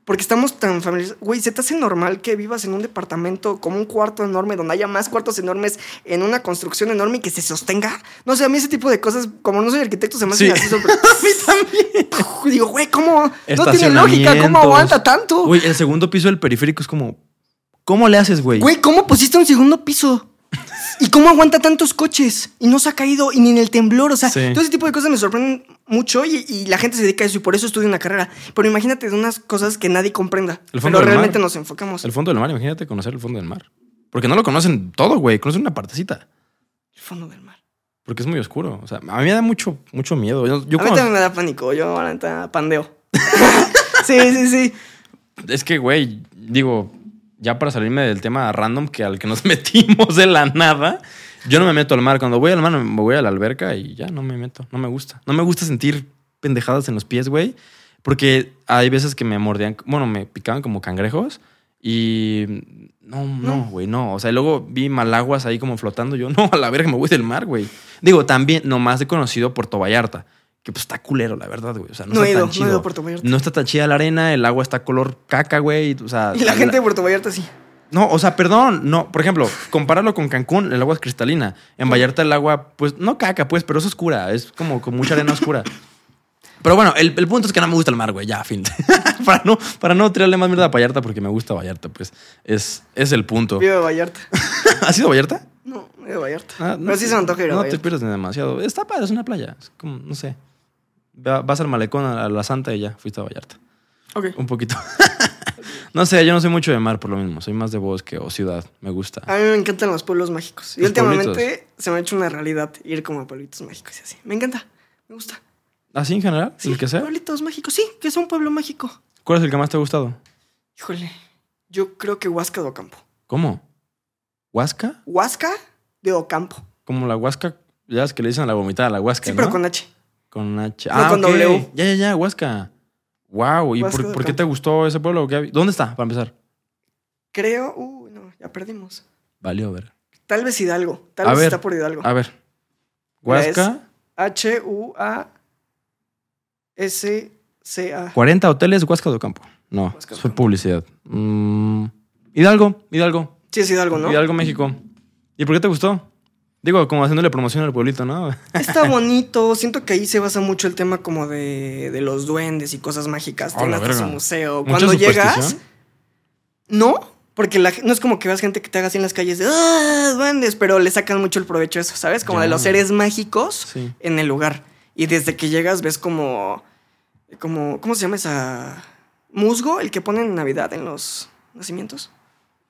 Porque estamos tan familiarizados. Güey, ¿se te hace normal que vivas en un departamento como un cuarto enorme, donde haya más cuartos enormes en una construcción enorme y que se sostenga? No sé, a mí ese tipo de cosas, como no soy arquitecto, se me hace Sí. así sobre- [LAUGHS] Digo, güey, ¿cómo? No tiene lógica, ¿cómo aguanta tanto? Güey, el segundo piso del periférico es como... ¿Cómo le haces, güey? Güey, ¿cómo pusiste un segundo piso? ¿Y cómo aguanta tantos coches? Y no se ha caído, y ni en el temblor. O sea, Sí. todo ese tipo de cosas me sorprenden mucho y, y la gente se dedica a eso y por eso estudia una carrera. Pero imagínate de unas cosas que nadie comprenda. El fondo pero del realmente mar. nos enfocamos. El fondo del mar, imagínate conocer el fondo del mar. Porque no lo conocen todo, güey. Conocen una partecita. El fondo del mar. Porque es muy oscuro. O sea, a mí me da mucho, mucho miedo. Yo, yo a mí cuando- también me da pánico. Yo, la pandeo. [LAUGHS] sí, sí, sí. Es que, güey, digo, ya para salirme del tema random que al que nos [LAUGHS] metimos de la nada, yo no me meto al mar. Cuando voy al mar, me voy a la alberca y ya no me meto. No me gusta. No me gusta sentir pendejadas en los pies, güey. Porque hay veces que me mordían, bueno, me picaban como cangrejos y no, no, güey, no. O sea, y luego vi malaguas ahí como flotando. Yo, [LAUGHS] no, a la verga me voy del mar, güey. Digo, también, nomás he conocido Puerto Vallarta, que pues está culero, la verdad, güey. O sea, no, No he está ido, tan no he chido. ido a Puerto Vallarta. No está tan chida la arena, el agua está color caca, güey. O sea, Y la gente de Puerto Vallarta sí. No, o sea, perdón, no. Por ejemplo, compararlo con Cancún, el agua es cristalina. En Vallarta el agua, pues, no caca, pues, pero es oscura. Es como con mucha arena oscura. Pero bueno, el, el punto es que no me gusta el mar, güey. Ya, fin. [LAUGHS] para, no, para no tirarle más mierda a Vallarta porque me gusta Vallarta, pues. Es, es el punto. Vivo de Vallarta. [LAUGHS] ¿Has ido a Vallarta? No, vivo de Vallarta. Ah, Pero sí se me antoja ir a No te pierdes demasiado. Está padre, es una playa. Es como, no sé. Va- Vas al malecón a la Santa y ya fuiste a Vallarta. Ok. Un poquito. [LAUGHS] no sé, yo no soy mucho de mar por lo mismo. Soy más de bosque o ciudad. Me gusta. A mí me encantan los pueblos mágicos. Y últimamente pueblitos. se me ha hecho una realidad ir como a pueblitos mágicos y así. Me encanta. Me gusta. ¿Así en general? Sí, ¿El que sea? pueblitos mágicos. Sí, que es un pueblo mágico. ¿Cuál es el que más te ha gustado? Híjole, yo creo que Huasca de Ocampo. ¿Cómo? ¿Huasca? Huasca de Ocampo. Como la huasca, ya es que le dicen a la vomitada, la huasca. Sí, ¿no? pero con H. Con H. No, Ah, con. W. Ya, ya, ya, Huasca. Wow. ¿Y Huasca por, por qué te gustó ese pueblo? ¿Qué hab- ¿Dónde está, para empezar? Creo. Uh, no, ya perdimos. Valió, a ver. Tal vez Hidalgo. Tal A vez ver, está por Hidalgo. A ver. Huasca, H-U-A-S-C-A. 40 hoteles, Huasca de Ocampo. No, Huasca fue publicidad. Mm, Hidalgo, Hidalgo. Sí, es Hidalgo, ¿no? Hidalgo, México. ¿Y por qué te gustó? Digo, como haciéndole promoción al pueblito, ¿no? [LAUGHS] Está bonito. Siento que ahí se basa mucho el tema como de, de los duendes y cosas mágicas. A Tiene la hasta su museo. ¿Mucha Cuando llegas, no, porque la, no es como que veas gente que te haga así en las calles de ¡Ah, duendes, pero le sacan mucho el provecho a eso, ¿sabes? Como Ya. de los seres mágicos Sí. en el lugar. Y desde que llegas ves como, como ¿cómo se llama esa? Musgo, el que ponen en Navidad en los nacimientos.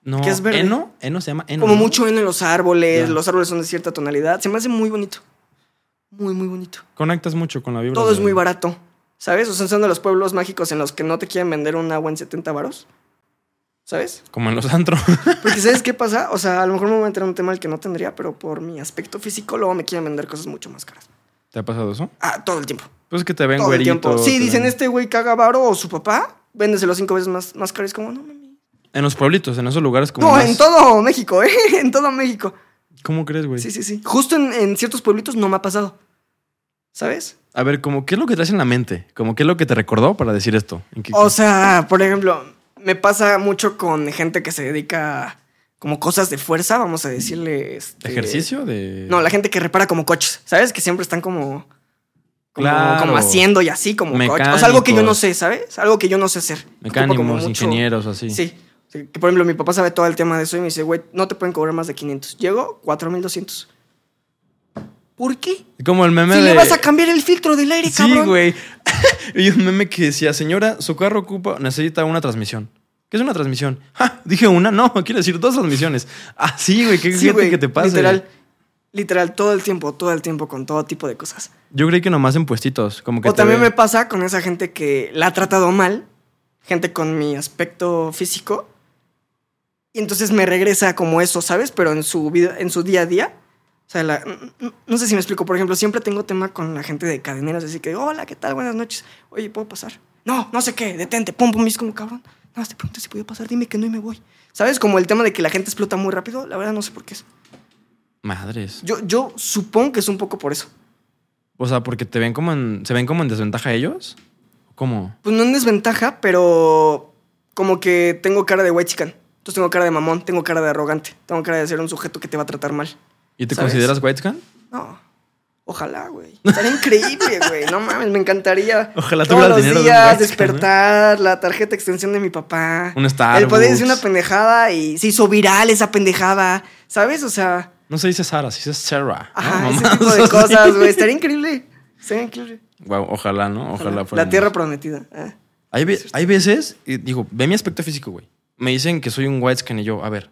No, ¿Qué es verde? Eno, Eno se llama Eno. Como ¿no? mucho en los árboles, los árboles son de cierta tonalidad. Se me hace muy bonito. Muy, muy bonito. Conectas mucho con la vibra. Todo es muy barato. ¿Sabes? O sea, son de los pueblos mágicos en los que no te quieren vender un agua en 70 varos. ¿Sabes? Como en los antros. [LAUGHS] Porque ¿sabes qué pasa? O sea, a lo mejor me voy a entrar en un tema al que no tendría, pero por mi aspecto físico luego me quieren vender cosas mucho más caras. ¿Te ha pasado eso? Ah, todo el tiempo. Pues es que te ven todo el tiempo. Sí, dicen ven- este güey caga varo o su papá, véndeselo cinco veces más, más caro. Es como, no mami. En los pueblitos, en esos lugares como No, más- en todo México, [LAUGHS] ¿eh? En todo México. ¿Cómo crees, güey? Sí, sí, sí. Justo en, en ciertos pueblitos no me ha pasado. ¿Sabes? A ver, como, ¿qué es lo que traes en la mente? Como, ¿qué es lo que te recordó para decir esto? ¿En qué- O sea, por ejemplo, me pasa mucho con gente que se dedica a como cosas de fuerza, vamos a decirle. este- ¿Ejercicio? De... No, la gente que repara como coches, ¿sabes? Que siempre están como. Como, Claro. como haciendo y así, como coches. O sea, algo que yo no sé, ¿sabes? Algo que yo no sé hacer. Mecánicos, como mucho- ingenieros, así. Sí. Sí, Que por ejemplo, mi papá sabe todo el tema de eso y me dice, güey, no te pueden cobrar más de 500. Llego, 4200. ¿Por qué? Como el meme Si de... le vas a cambiar el filtro del aire, Sí, cabrón. güey. [LAUGHS] y un meme que decía, señora, su carro ocupa, necesita una transmisión. ¿Qué es una transmisión? ¡Ja! Dije una, no, [LAUGHS] quiero decir dos transmisiones. Ah, sí, güey, qué Sí, que te pasa. Literal. Literal, todo el tiempo, todo el tiempo, con todo tipo de cosas. Yo creí que nomás en puestitos, como que O también ve- me pasa con esa gente que la ha tratado mal, gente con mi aspecto físico, y entonces me regresa como eso, ¿sabes? Pero en su vida, en su día a día. O sea, la- no, no sé si me explico. Por ejemplo, siempre tengo tema con la gente de cadeneras, así que, hola, ¿qué tal? Buenas noches. Oye, ¿puedo pasar? No, no sé qué, detente, pum, pum, y es como cabrón. No, te pregunto si puedo pasar, dime que no y me voy. ¿Sabes? Como el tema de que la gente explota muy rápido, la verdad no sé por qué es. Madres. Yo, yo supongo que es un poco por eso. O sea, porque te ven como en... ¿Se ven como en desventaja ellos? ¿Cómo? Pues no en desventaja, pero como que tengo cara de white chican. Entonces tengo cara de mamón, tengo cara de arrogante, tengo cara de ser un sujeto que te va a tratar mal. ¿Y te ¿Sabes? consideras white scan? No. Ojalá, güey. Estaría increíble, güey. No mames, me encantaría. Ojalá Todos los dinero de días white chican, despertar, la tarjeta de extensión de mi papá. Un El Starbucks. poder decir una pendejada y se hizo viral esa pendejada. ¿Sabes? O sea, No se dice Sara, se dice Sarah. ¿no? ajá, ese Mamás tipo de cosas, güey. [LAUGHS] Estaría increíble. Estaría increíble. Guau, ojalá, ¿no? Ojalá fuera. La tierra prometida. Ah. Hay, ve- hay veces, y digo, ve mi aspecto físico, güey. Me dicen que soy un white scan y yo, a ver,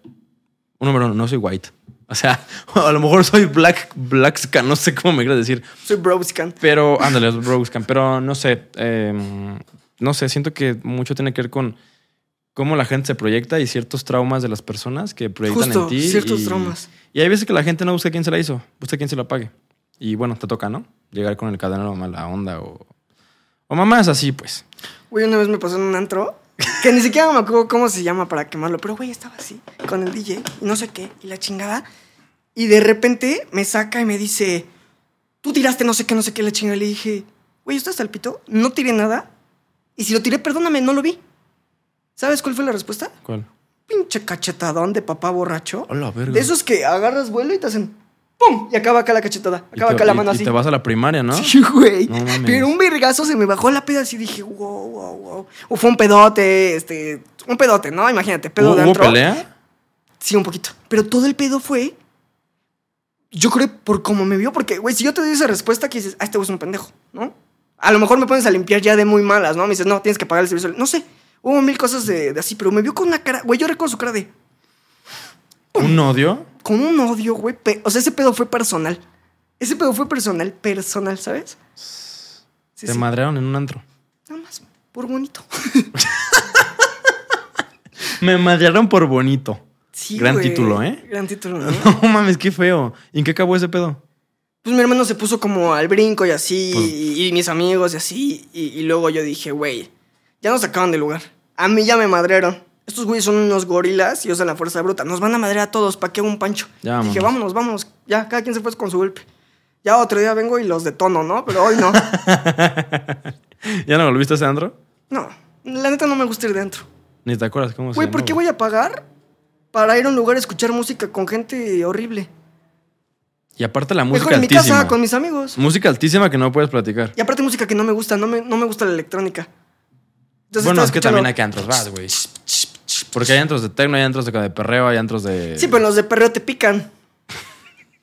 un número uno, no soy white. O sea, [LAUGHS] a lo mejor soy black, black scan, no sé cómo me quieres decir. Soy broscan. Pero, ándale, bro scan. Pero no sé, eh, no sé, siento que mucho tiene que ver con cómo la gente se proyecta y ciertos traumas de las personas que proyectan Justo, en ti. ciertos y- traumas. Y hay veces que la gente no busca quién se la hizo, busca quién se la pague. Y bueno, te toca, ¿no? Llegar con el cadenero mala onda o, o mamás así, pues. Güey, una vez me pasó en un antro que ni siquiera me acuerdo cómo se llama para quemarlo, pero güey, estaba así con el DJ y no sé qué, y la chingada. Y de repente me saca y me dice, tú tiraste no sé qué, no sé qué, la chingada. Le dije, güey, ¿estás al pito? No tiré nada. Y si lo tiré, perdóname, no lo vi. ¿Sabes cuál fue la respuesta? ¿Cuál? Pinche cachetadón de papá borracho. Hola, verga. De esos que agarras vuelo y te hacen ¡pum! Y acaba acá la cachetada. Y Acaba te- acá la y- mano y así. te vas a la primaria, ¿no? Sí, güey. No. Pero un vergazo se me bajó la peda así dije, wow, wow, wow. O fue un pedote, este. Un pedote, ¿no? Imagínate, pedo ¿Hubo, de hubo antro. pelea? Sí, un poquito. Pero todo el pedo fue. Yo creo por cómo me vio, porque, güey, si yo te doy esa respuesta, que dices, ah, este güey es un pendejo, ¿no? A lo mejor me pones a limpiar ya de muy malas, ¿no? Me dices, no, tienes que pagar el servicio. No sé, hubo mil cosas de, de así, pero me vio con una cara, güey, yo recuerdo su cara de, ¿Un odio? con un odio, güey. O sea, ese pedo fue personal. Ese pedo fue personal, personal, ¿sabes? Sí, Te sí. madrearon en un antro. Nada más, por bonito. [LAUGHS] Me madrearon por bonito. Sí, Gran güey. título, ¿eh? Gran título, ¿no? [LAUGHS] No mames, qué feo. ¿Y en qué acabó ese pedo? Pues mi hermano se puso como al brinco y así, Pues- y, y mis amigos y así, y, y luego yo dije, güey, ya nos sacaban del lugar. A mí ya me madrearon. Estos güeyes son unos gorilas y usan la fuerza bruta. Nos van a madrear a todos, ¿para qué un pancho? Ya, dije, vámonos, vámonos. Ya, cada quien se fue con su golpe. Ya otro día vengo y los detono, ¿no? Pero hoy no. [LAUGHS] ¿Ya no volviste a ese antro? no, la neta no me gusta ir dentro. Ni te acuerdas cómo se Güey, ¿por qué voy a pagar para ir a un lugar a escuchar música con gente horrible? Y aparte la música Mejor en mi altísima. casa con mis amigos. Música altísima que no puedes platicar. Y aparte música que no me gusta, no me, no me gusta la electrónica. Entonces bueno, es que también hay que antros vas, güey. Porque hay antros de tecno, hay antros de, de perreo, hay antros de... Sí, pero los de perreo te pican.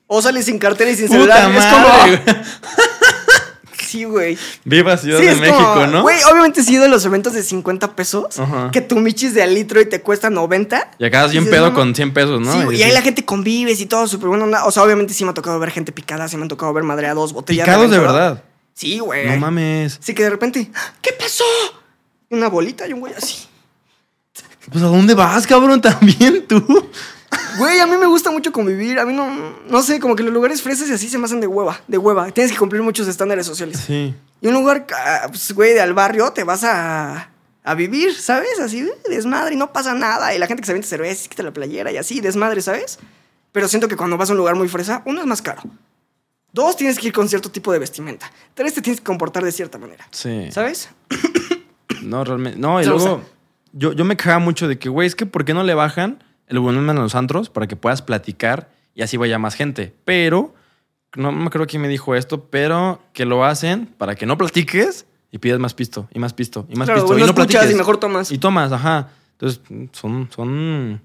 O sales sin cartera y sin ¡Puta celular. Es como. [LAUGHS] Sí, güey. Viva Ciudad Sí, de México, como- ¿no? Güey, obviamente sí a los eventos de 50 pesos. Que tu michis de al litro y te cuesta 90. Y acabas bien pedo no, con 100 pesos, ¿no? Sí, güey, y ahí la gente convives y todo súper bueno. O sea, obviamente sí me ha tocado ver gente picada, sí me han tocado ver madreados, botellas. Picados de reventadas. verdad. Sí, güey. No mames. Sí, que de repente, ¿qué pasó? Una bolita y un güey así. Pues ¿a dónde vas, cabrón? [LAUGHS] También tú. Güey, a mí me gusta mucho convivir. A mí no, no sé, como que los lugares fresas y así se me hacen de hueva, de hueva. Tienes que cumplir muchos estándares sociales. Sí. Y un lugar, ah, pues, güey, de al barrio te vas a, a vivir, ¿sabes? Así, desmadre y no pasa nada. Y la gente que se vende cerveza, quita la playera y así, desmadre, ¿sabes? Pero siento que cuando vas a un lugar muy fresa, uno es más caro. Dos, tienes que ir con cierto tipo de vestimenta. Tres, te tienes que comportar de cierta manera. Sí. ¿Sabes? [COUGHS] No, realmente. No, y luego. o sea- yo, yo me cagaba mucho de que, güey, es que ¿por qué no le bajan el volumen a los antros para que puedas platicar y así vaya más gente? Pero, no me acuerdo quién me dijo esto, pero que lo hacen para que no platiques y pides más pisto, y más pisto, y más Claro, pisto. y no escuchas platiques. y mejor tomas. Y tomas, ajá. Entonces, son. son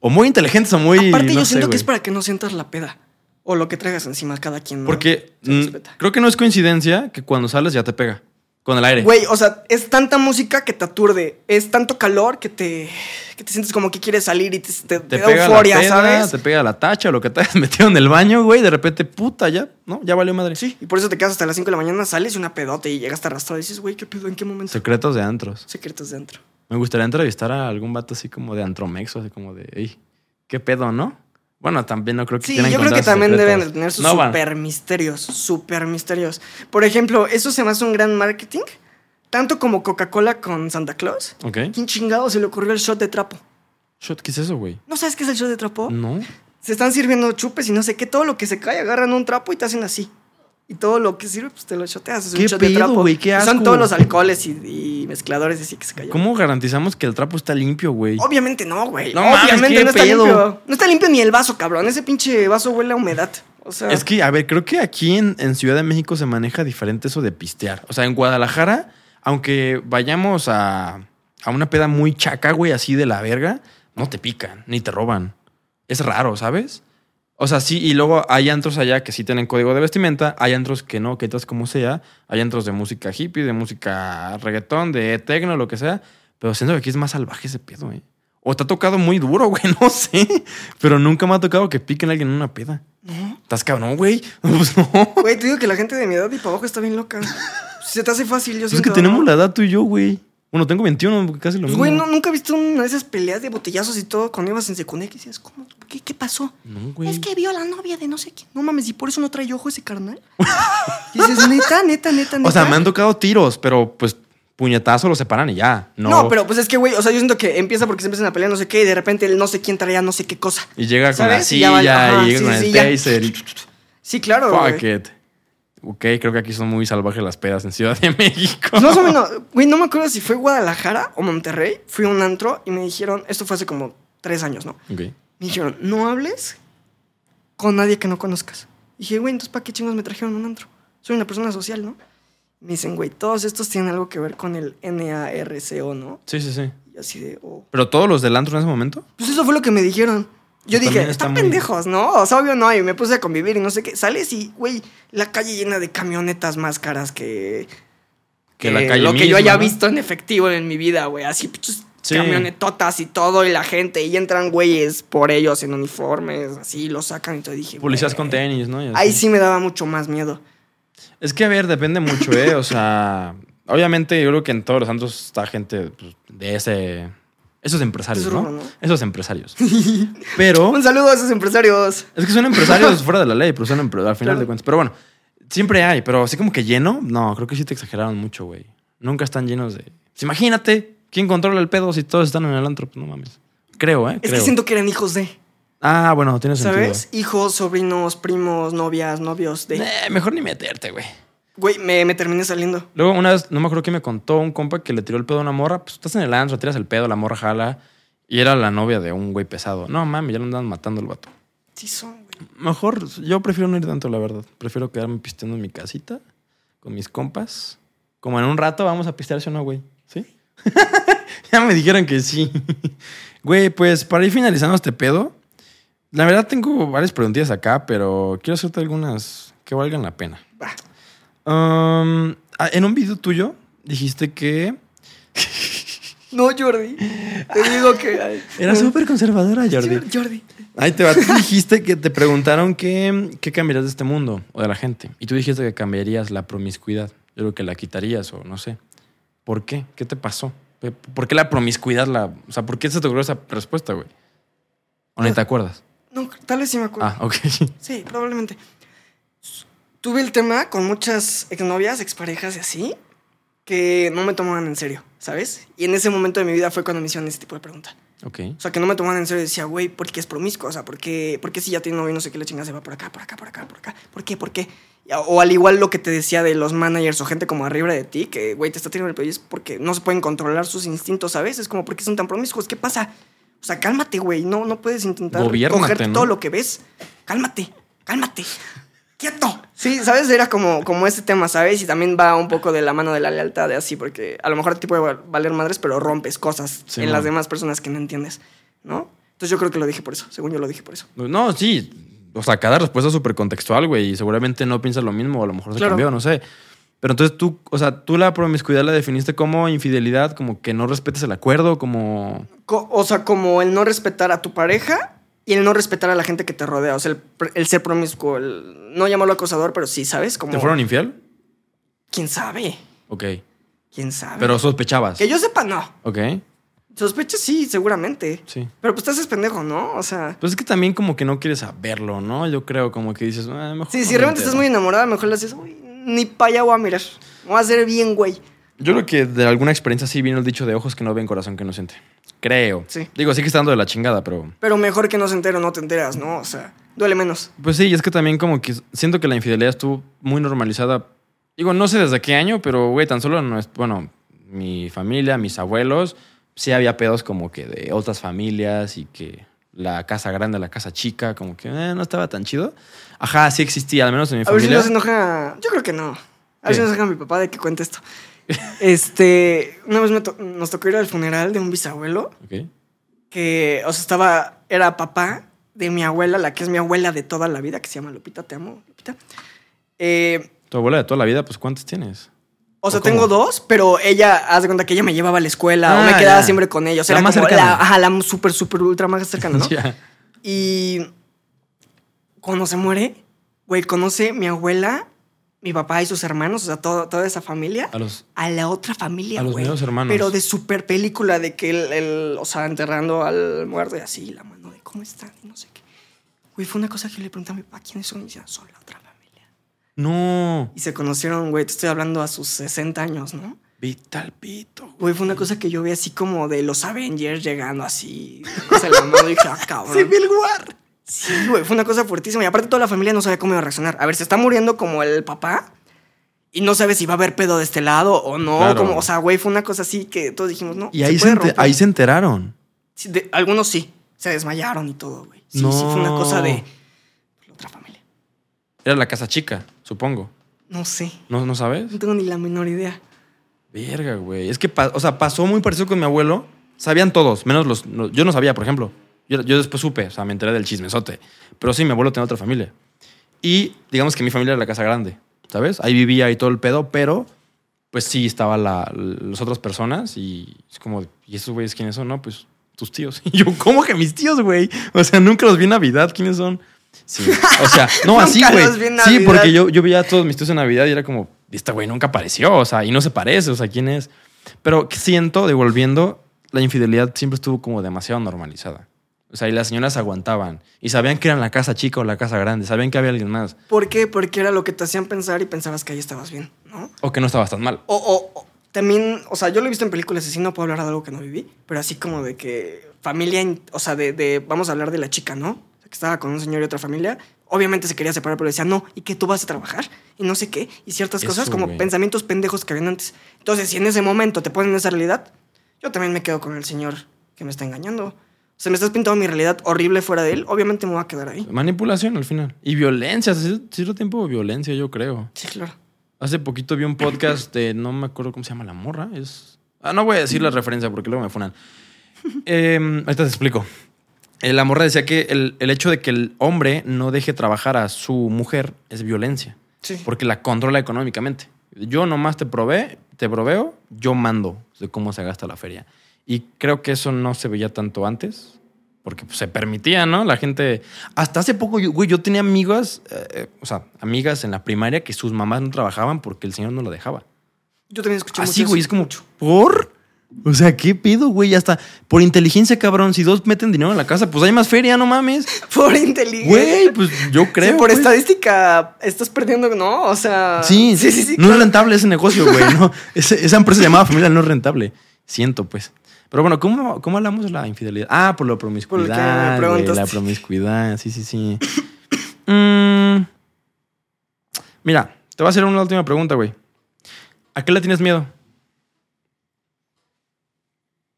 o muy inteligentes o muy. Aparte, no yo sé, siento que es para que no sientas la peda. O lo que traigas encima cada quien. ¿no? Porque creo que no es coincidencia que cuando sales ya te pega. Con el aire. Güey, o sea, es tanta música que te aturde. Es tanto calor que te, que te sientes como que quieres salir y te, te- te da pega euforia, la peda, ¿sabes? te pega la tacha, lo que te [LAUGHS] hayas metido en el baño, güey. De repente, puta, ya, ¿no? Ya valió madre. Sí, y por eso te quedas hasta las 5 de la mañana, sales y una pedota y llegas arrastrado y dices, güey, ¿qué pedo? ¿En qué momento? Secretos de antros. Secretos dentro. Me gustaría entrevistar a algún vato así como de antromexo, así como de, ey, ¿qué pedo, no? Bueno, también no creo que Sí, yo creo que también secretos. deben de tener sus No super misterios, super misterios. Por ejemplo, eso se me hace un gran marketing, tanto como Coca-Cola con Santa Claus. Ok. ¿Quién chingado se le ocurrió el shot de trapo? Shot, ¿qué es eso, güey? ¿No sabes qué es el shot de trapo? No. Se están sirviendo chupes y no sé qué, todo lo que se cae agarran un trapo y te hacen así. Y todo lo que sirve, pues te lo shoteas. Es ¿Qué un shot de pedo, trapo. güey? ¡Qué Y Son todos los alcoholes y, y mezcladores así que se caen. ¿Cómo garantizamos que el trapo está limpio, güey? Obviamente no, güey. No mames, Obviamente ¿qué no está pedo? limpio. No está limpio ni el vaso, cabrón. Ese pinche vaso huele a humedad. O sea, Es que, a ver, creo que aquí en, en Ciudad de México se maneja diferente eso de pistear. O sea, en Guadalajara, aunque vayamos a, a una peda muy chaca, güey, así de la verga, no te pican, ni te roban. Es raro, ¿sabes? O sea, sí, y luego hay antros allá que sí tienen código de vestimenta, hay antros que no, que entras como sea, hay antros de música hippie, de música reggaetón, de techno, lo que sea, pero siento que aquí es más salvaje ese pedo, güey. O te ha tocado muy duro, [LAUGHS] güey, no sé, pero nunca me ha tocado que piquen a alguien en una peda. no. ¿Estás cabrón, güey? [LAUGHS] Pues no. Güey, te digo que la gente de mi edad y para abajo está bien loca. Se te hace fácil, yo Pues es siento. que tenemos la edad tú y yo, güey. Bueno, tengo 21, casi lo mismo. güey, no, nunca he visto una de esas peleas de botellazos y todo cuando ibas en secundaria que decías, ¿cómo? ¿Qué, qué pasó? No, güey. Es que vio a la novia de no sé quién. No mames, ¿y por eso no trae ojo ese carnal? [LAUGHS] Y dices, neta, neta, neta, neta. O sea, me han tocado tiros, pero pues puñetazo lo separan y ya. No, No, pero pues es que, güey, o sea, yo siento que empieza porque se empiezan a pelear no sé qué y de repente el no sé quién traía no sé qué cosa. Y llega con la ¿Sabes? Y ya silla. Ajá, llega sí, con sí, el ya. taser. Sí, claro, Fuck güey. it. Ok, creo que aquí son muy salvajes las pedas en Ciudad de México. Pues más o menos, güey, no me acuerdo si fue Guadalajara o Monterrey. Fui a un antro y me dijeron, esto fue hace como tres años, ¿no? Ok. Me dijeron, no hables con nadie que no conozcas. Y dije, güey, entonces ¿para qué chingos me trajeron un antro? Soy una persona social, ¿no? Me dicen, güey, todos estos tienen algo que ver con el NARCO, ¿no? Sí, sí, sí. Y así de, oh. ¿Pero todos los del antro en ese momento? Pues eso fue lo que me dijeron. Yo También dije, está están muy- pendejos, ¿no? O sea, obvio no, y me puse a convivir y no sé qué. Sales y, güey, la calle llena de camionetas más caras que... Que la calle Lo que yo haya ¿no? visto en efectivo en mi vida, güey. Así, Sí. camionetotas y todo, y la gente. Y entran güeyes por ellos en uniformes, así, los sacan y todo. Dije, Policías con tenis, ¿no? Ahí sí me daba mucho más miedo. Es que, a ver, depende mucho, ¿eh? O sea, obviamente yo creo que en todos los santos está gente pues, de ese... Esos empresarios, ¿no? Esos empresarios. [LAUGHS] Pero [LAUGHS] Un saludo a esos empresarios. es que son empresarios [LAUGHS] fuera de la ley, pero son empresarios al final Claro. de cuentas. Pero bueno, siempre hay, pero así como que lleno, no, creo que sí te exageraron mucho, güey. Nunca están llenos de... Pues imagínate, ¿quién controla el pedo si todos están en el antro? No mames. Creo, ¿eh? Es Creo. que siento que eran hijos de, Ah, bueno, tiene sentido. ¿sabes? Hijos, sobrinos, primos, novias, novios de... Eh, mejor ni meterte, güey. Güey, me, me terminé saliendo. Luego, una vez, no me acuerdo quién me contó un compa que le tiró el pedo a una morra. Pues estás en el antro, tiras el pedo, la morra jala. Y era la novia de un güey pesado. No, mami, ya lo andaban matando el vato. Sí son, güey. Mejor, yo prefiero no ir tanto, la verdad. Prefiero quedarme pisteando en mi casita con mis compas. Como en un rato vamos a pistear, ¿sí o no, güey? ¿Sí? [LAUGHS] ya me dijeron que sí. [LAUGHS] Güey, pues para ir finalizando este pedo, la verdad tengo varias preguntillas acá, pero quiero hacerte algunas que valgan la pena. Va. Um, ah, en un video tuyo dijiste que [LAUGHS] No, Jordi. Te digo que... era súper conservadora, Jordi. Jordi. Ahí te va. Tú dijiste que te preguntaron qué, qué cambiarías de este mundo o de la gente. Y tú dijiste que cambiarías la promiscuidad. Yo creo que la quitarías o no sé. ¿Por qué? ¿Qué te pasó? ¿Por qué la promiscuidad la... O sea, ¿por qué se te ocurrió esa respuesta, güey? ¿O ni te acuerdas? No, tal vez sí me acuerdo. Ah, ok. [LAUGHS] Sí, probablemente. Tuve el tema con muchas exnovias, exparejas y así, que no me tomaban en serio, ¿sabes? Y en ese momento de mi vida fue cuando me hicieron ese tipo de pregunta. Ok. O sea, que no me tomaban en serio y decía, güey, ¿por qué es promiscuo? O sea, ¿por qué, por qué si ya tiene novio no sé qué le chingas se va por acá, por acá, por acá, por acá? ¿Por qué? ¿Por qué? O al igual lo que te decía de los managers o gente como arriba de ti, que, güey, te está tirando el pedo y es porque no se pueden controlar sus instintos, ¿sabes? Es como, ¿por qué son tan promiscuos? ¿Qué pasa? O sea, cálmate, güey. No, no puedes intentar Gobiérnate, cogerte ¿no? todo lo que ves. Cálmate, cálmate. ¡Quieto! Sí, ¿sabes? Era como, como ese tema, ¿sabes? Y también va un poco de la mano de la lealtad de así, porque a lo mejor te puede valer madres, pero rompes cosas Sí, en man. las demás personas que no entiendes, ¿no? Entonces yo creo que lo dije por eso, según yo lo dije por eso. No, sí. O sea, cada respuesta es súper contextual, güey. Y seguramente no piensas lo mismo o a lo mejor se Claro. cambió, no sé. Pero entonces tú, o sea, tú la promiscuidad la definiste como infidelidad, como que no respetes el acuerdo, como... Co- o sea, como el no respetar a tu pareja y el no respetar a la gente que te rodea. O sea, el, el ser promiscuo, el, no llamarlo acosador, pero sí, ¿sabes? Como, ¿Te fueron infiel? ¿Quién sabe? Ok. ¿Quién sabe? Pero sospechabas. Que yo sepa, no. Ok. Sospecha sí, seguramente. Sí. Pero pues te haces pendejo, ¿no? O sea... Pues es que también como que no quieres saberlo, ¿no? Yo creo como que dices, ah, mejor Sí, no si me realmente estás muy enamorada, mejor le haces, uy, ni para allá voy a mirar. Voy a hacer bien, güey. Yo creo que de alguna experiencia sí vino el dicho de ojos que no ven, corazón que no siente. Creo. Sí. Digo, sí que está dando de la chingada, pero... Pero mejor que no se entere o no te enteras, ¿no? O sea, duele menos. Pues sí, y es que también como que siento que la infidelidad estuvo muy normalizada. Digo, no sé desde qué año, pero güey, tan solo no es, bueno, mi familia, mis abuelos, sí había pedos como que de otras familias y que la casa grande, la casa chica, como que eh, no estaba tan chido. Ajá, sí existía, al menos en mi A ver si familia. no se enoja. Yo creo que no. A ver si no se enoja mi papá de que cuente esto. Este, una vez me to- nos tocó ir al funeral de un bisabuelo Ok. que, o sea, estaba, era papá de mi abuela, la que es mi abuela de toda la vida, que se llama Lupita, te amo, Lupita. Eh, Tu abuela de toda la vida, pues ¿cuántos tienes? o sea, tengo dos, pero ella, haz de cuenta que ella me llevaba a la escuela o me Ah, quedaba ya. siempre con ellos. La Era más como cercana. la, ajá, la súper, súper, ultra más cercana, ¿no? [LAUGHS] Y cuando se muere, güey, conoce mi abuela, mi papá y sus hermanos, o sea, todo- toda esa familia, A los... a la otra familia, A los medios hermanos. Pero de super película, de que el, el- o sea, enterrando al muerto y así, la mano de cómo están y no sé qué. Güey, fue una cosa que yo le pregunté a mi papá, ¿quiénes son? Y me decía, son la otra familia. No. Y se conocieron, güey, te estoy hablando a sus 60 años, ¿no? Vital pito. güey. Fue una cosa que yo vi así como de los Avengers llegando así, [LAUGHS] en la mano, y dije, ah, [LAUGHS] cabrón. Civil War. Sí, güey, fue una cosa fuertísima. Y aparte toda la familia no sabía cómo iba a reaccionar. A ver, se está muriendo como el papá y no sabe si va a haber pedo de este lado o no. Claro. Como, o sea, güey, fue una cosa así que todos dijimos, no. Y ahí se, puede ente- romper. ahí se enteraron. Sí, de- algunos sí, se desmayaron y todo, güey. Sí, No. sí, fue una cosa de la otra familia. Era la casa chica, supongo. No sé, ¿No, no sabes? no tengo ni la menor idea. Verga, güey. Es que, o sea, pasó muy parecido con mi abuelo. Sabían todos, menos los... no- yo no sabía, por ejemplo. Yo, yo después supe, o sea, me enteré del chismesote. Pero sí, mi abuelo tenía otra familia. Y digamos que mi familia era la casa grande, ¿sabes? Ahí vivía y todo el pedo, pero pues sí estaba la, las otras personas y es como, ¿y esos güeyes quiénes son? No, pues tus tíos. [LAUGHS] Y yo, ¿cómo que mis tíos, güey? O sea, nunca los vi en Navidad, ¿quiénes son? Sí. O sea, [LAUGHS] no, así, güey. Sí, porque yo, yo veía a todos mis tíos en Navidad y era como, este güey nunca apareció, o sea, y no se parece, o sea, ¿quién es? Pero siento, devolviendo, la infidelidad siempre estuvo como demasiado normalizada. O sea, y las señoras aguantaban. Y sabían que era en la casa chica o la casa grande. Sabían que había alguien más. ¿Por qué? Porque era lo que te hacían pensar y pensabas que ahí estabas bien, ¿no? O que no estabas tan mal. O, o- o también, o sea, yo lo he visto en películas así, no puedo hablar de algo que no viví, pero así como de que familia, o sea, de, de- vamos a hablar de la chica, ¿no? O sea, que estaba con un señor y otra familia, obviamente se quería separar, pero decía, no, y que tú vas a trabajar, y no sé qué, y ciertas Eso, cosas como güey. pensamientos pendejos que habían antes. Entonces, si en ese momento te ponen esa realidad, yo también me quedo con el señor que me está engañando. O sea, me estás pintando mi realidad horrible fuera de él, obviamente me voy a quedar ahí. Manipulación al final. Y violencia. Hace cierto tiempo violencia, yo creo. Sí, claro. Hace poquito vi un podcast de, no me acuerdo cómo se llama la morra. Es. Ah, no voy a decir la referencia porque luego me funan. Eh, ahorita te explico. Eh, la morra decía que el, el hecho de que el hombre no deje trabajar a su mujer es violencia. Sí. Porque la controla económicamente. Yo nomás te provee, te proveo, yo mando de cómo se gasta la feria. Y creo que eso no se veía tanto antes. Porque pues, se permitía, ¿no? La gente. Hasta hace poco, yo- güey, yo tenía amigas, eh, o sea, amigas en la primaria que sus mamás no trabajaban porque el señor no lo dejaba. Yo también escuché Así, mucho güey, eso. es como, ¿por? O sea, ¿qué pedo, güey? Hasta por inteligencia, cabrón. Si dos meten dinero en la casa, pues hay más feria, no mames. [LAUGHS] Por inteligencia. Güey, pues yo creo. Sí, por pues. estadística estás perdiendo, ¿no? O sea. Sí, sí, sí. sí, no es rentable ese negocio, güey. No, [LAUGHS] esa empresa llamada familia no es rentable. Siento, pues. Pero bueno, ¿cómo, cómo hablamos de la infidelidad? Ah, por la promiscuidad. preguntaste. la promiscuidad, sí, sí, sí. [COUGHS] Mm, mira, te voy a hacer una última pregunta, güey. ¿A qué le tienes miedo?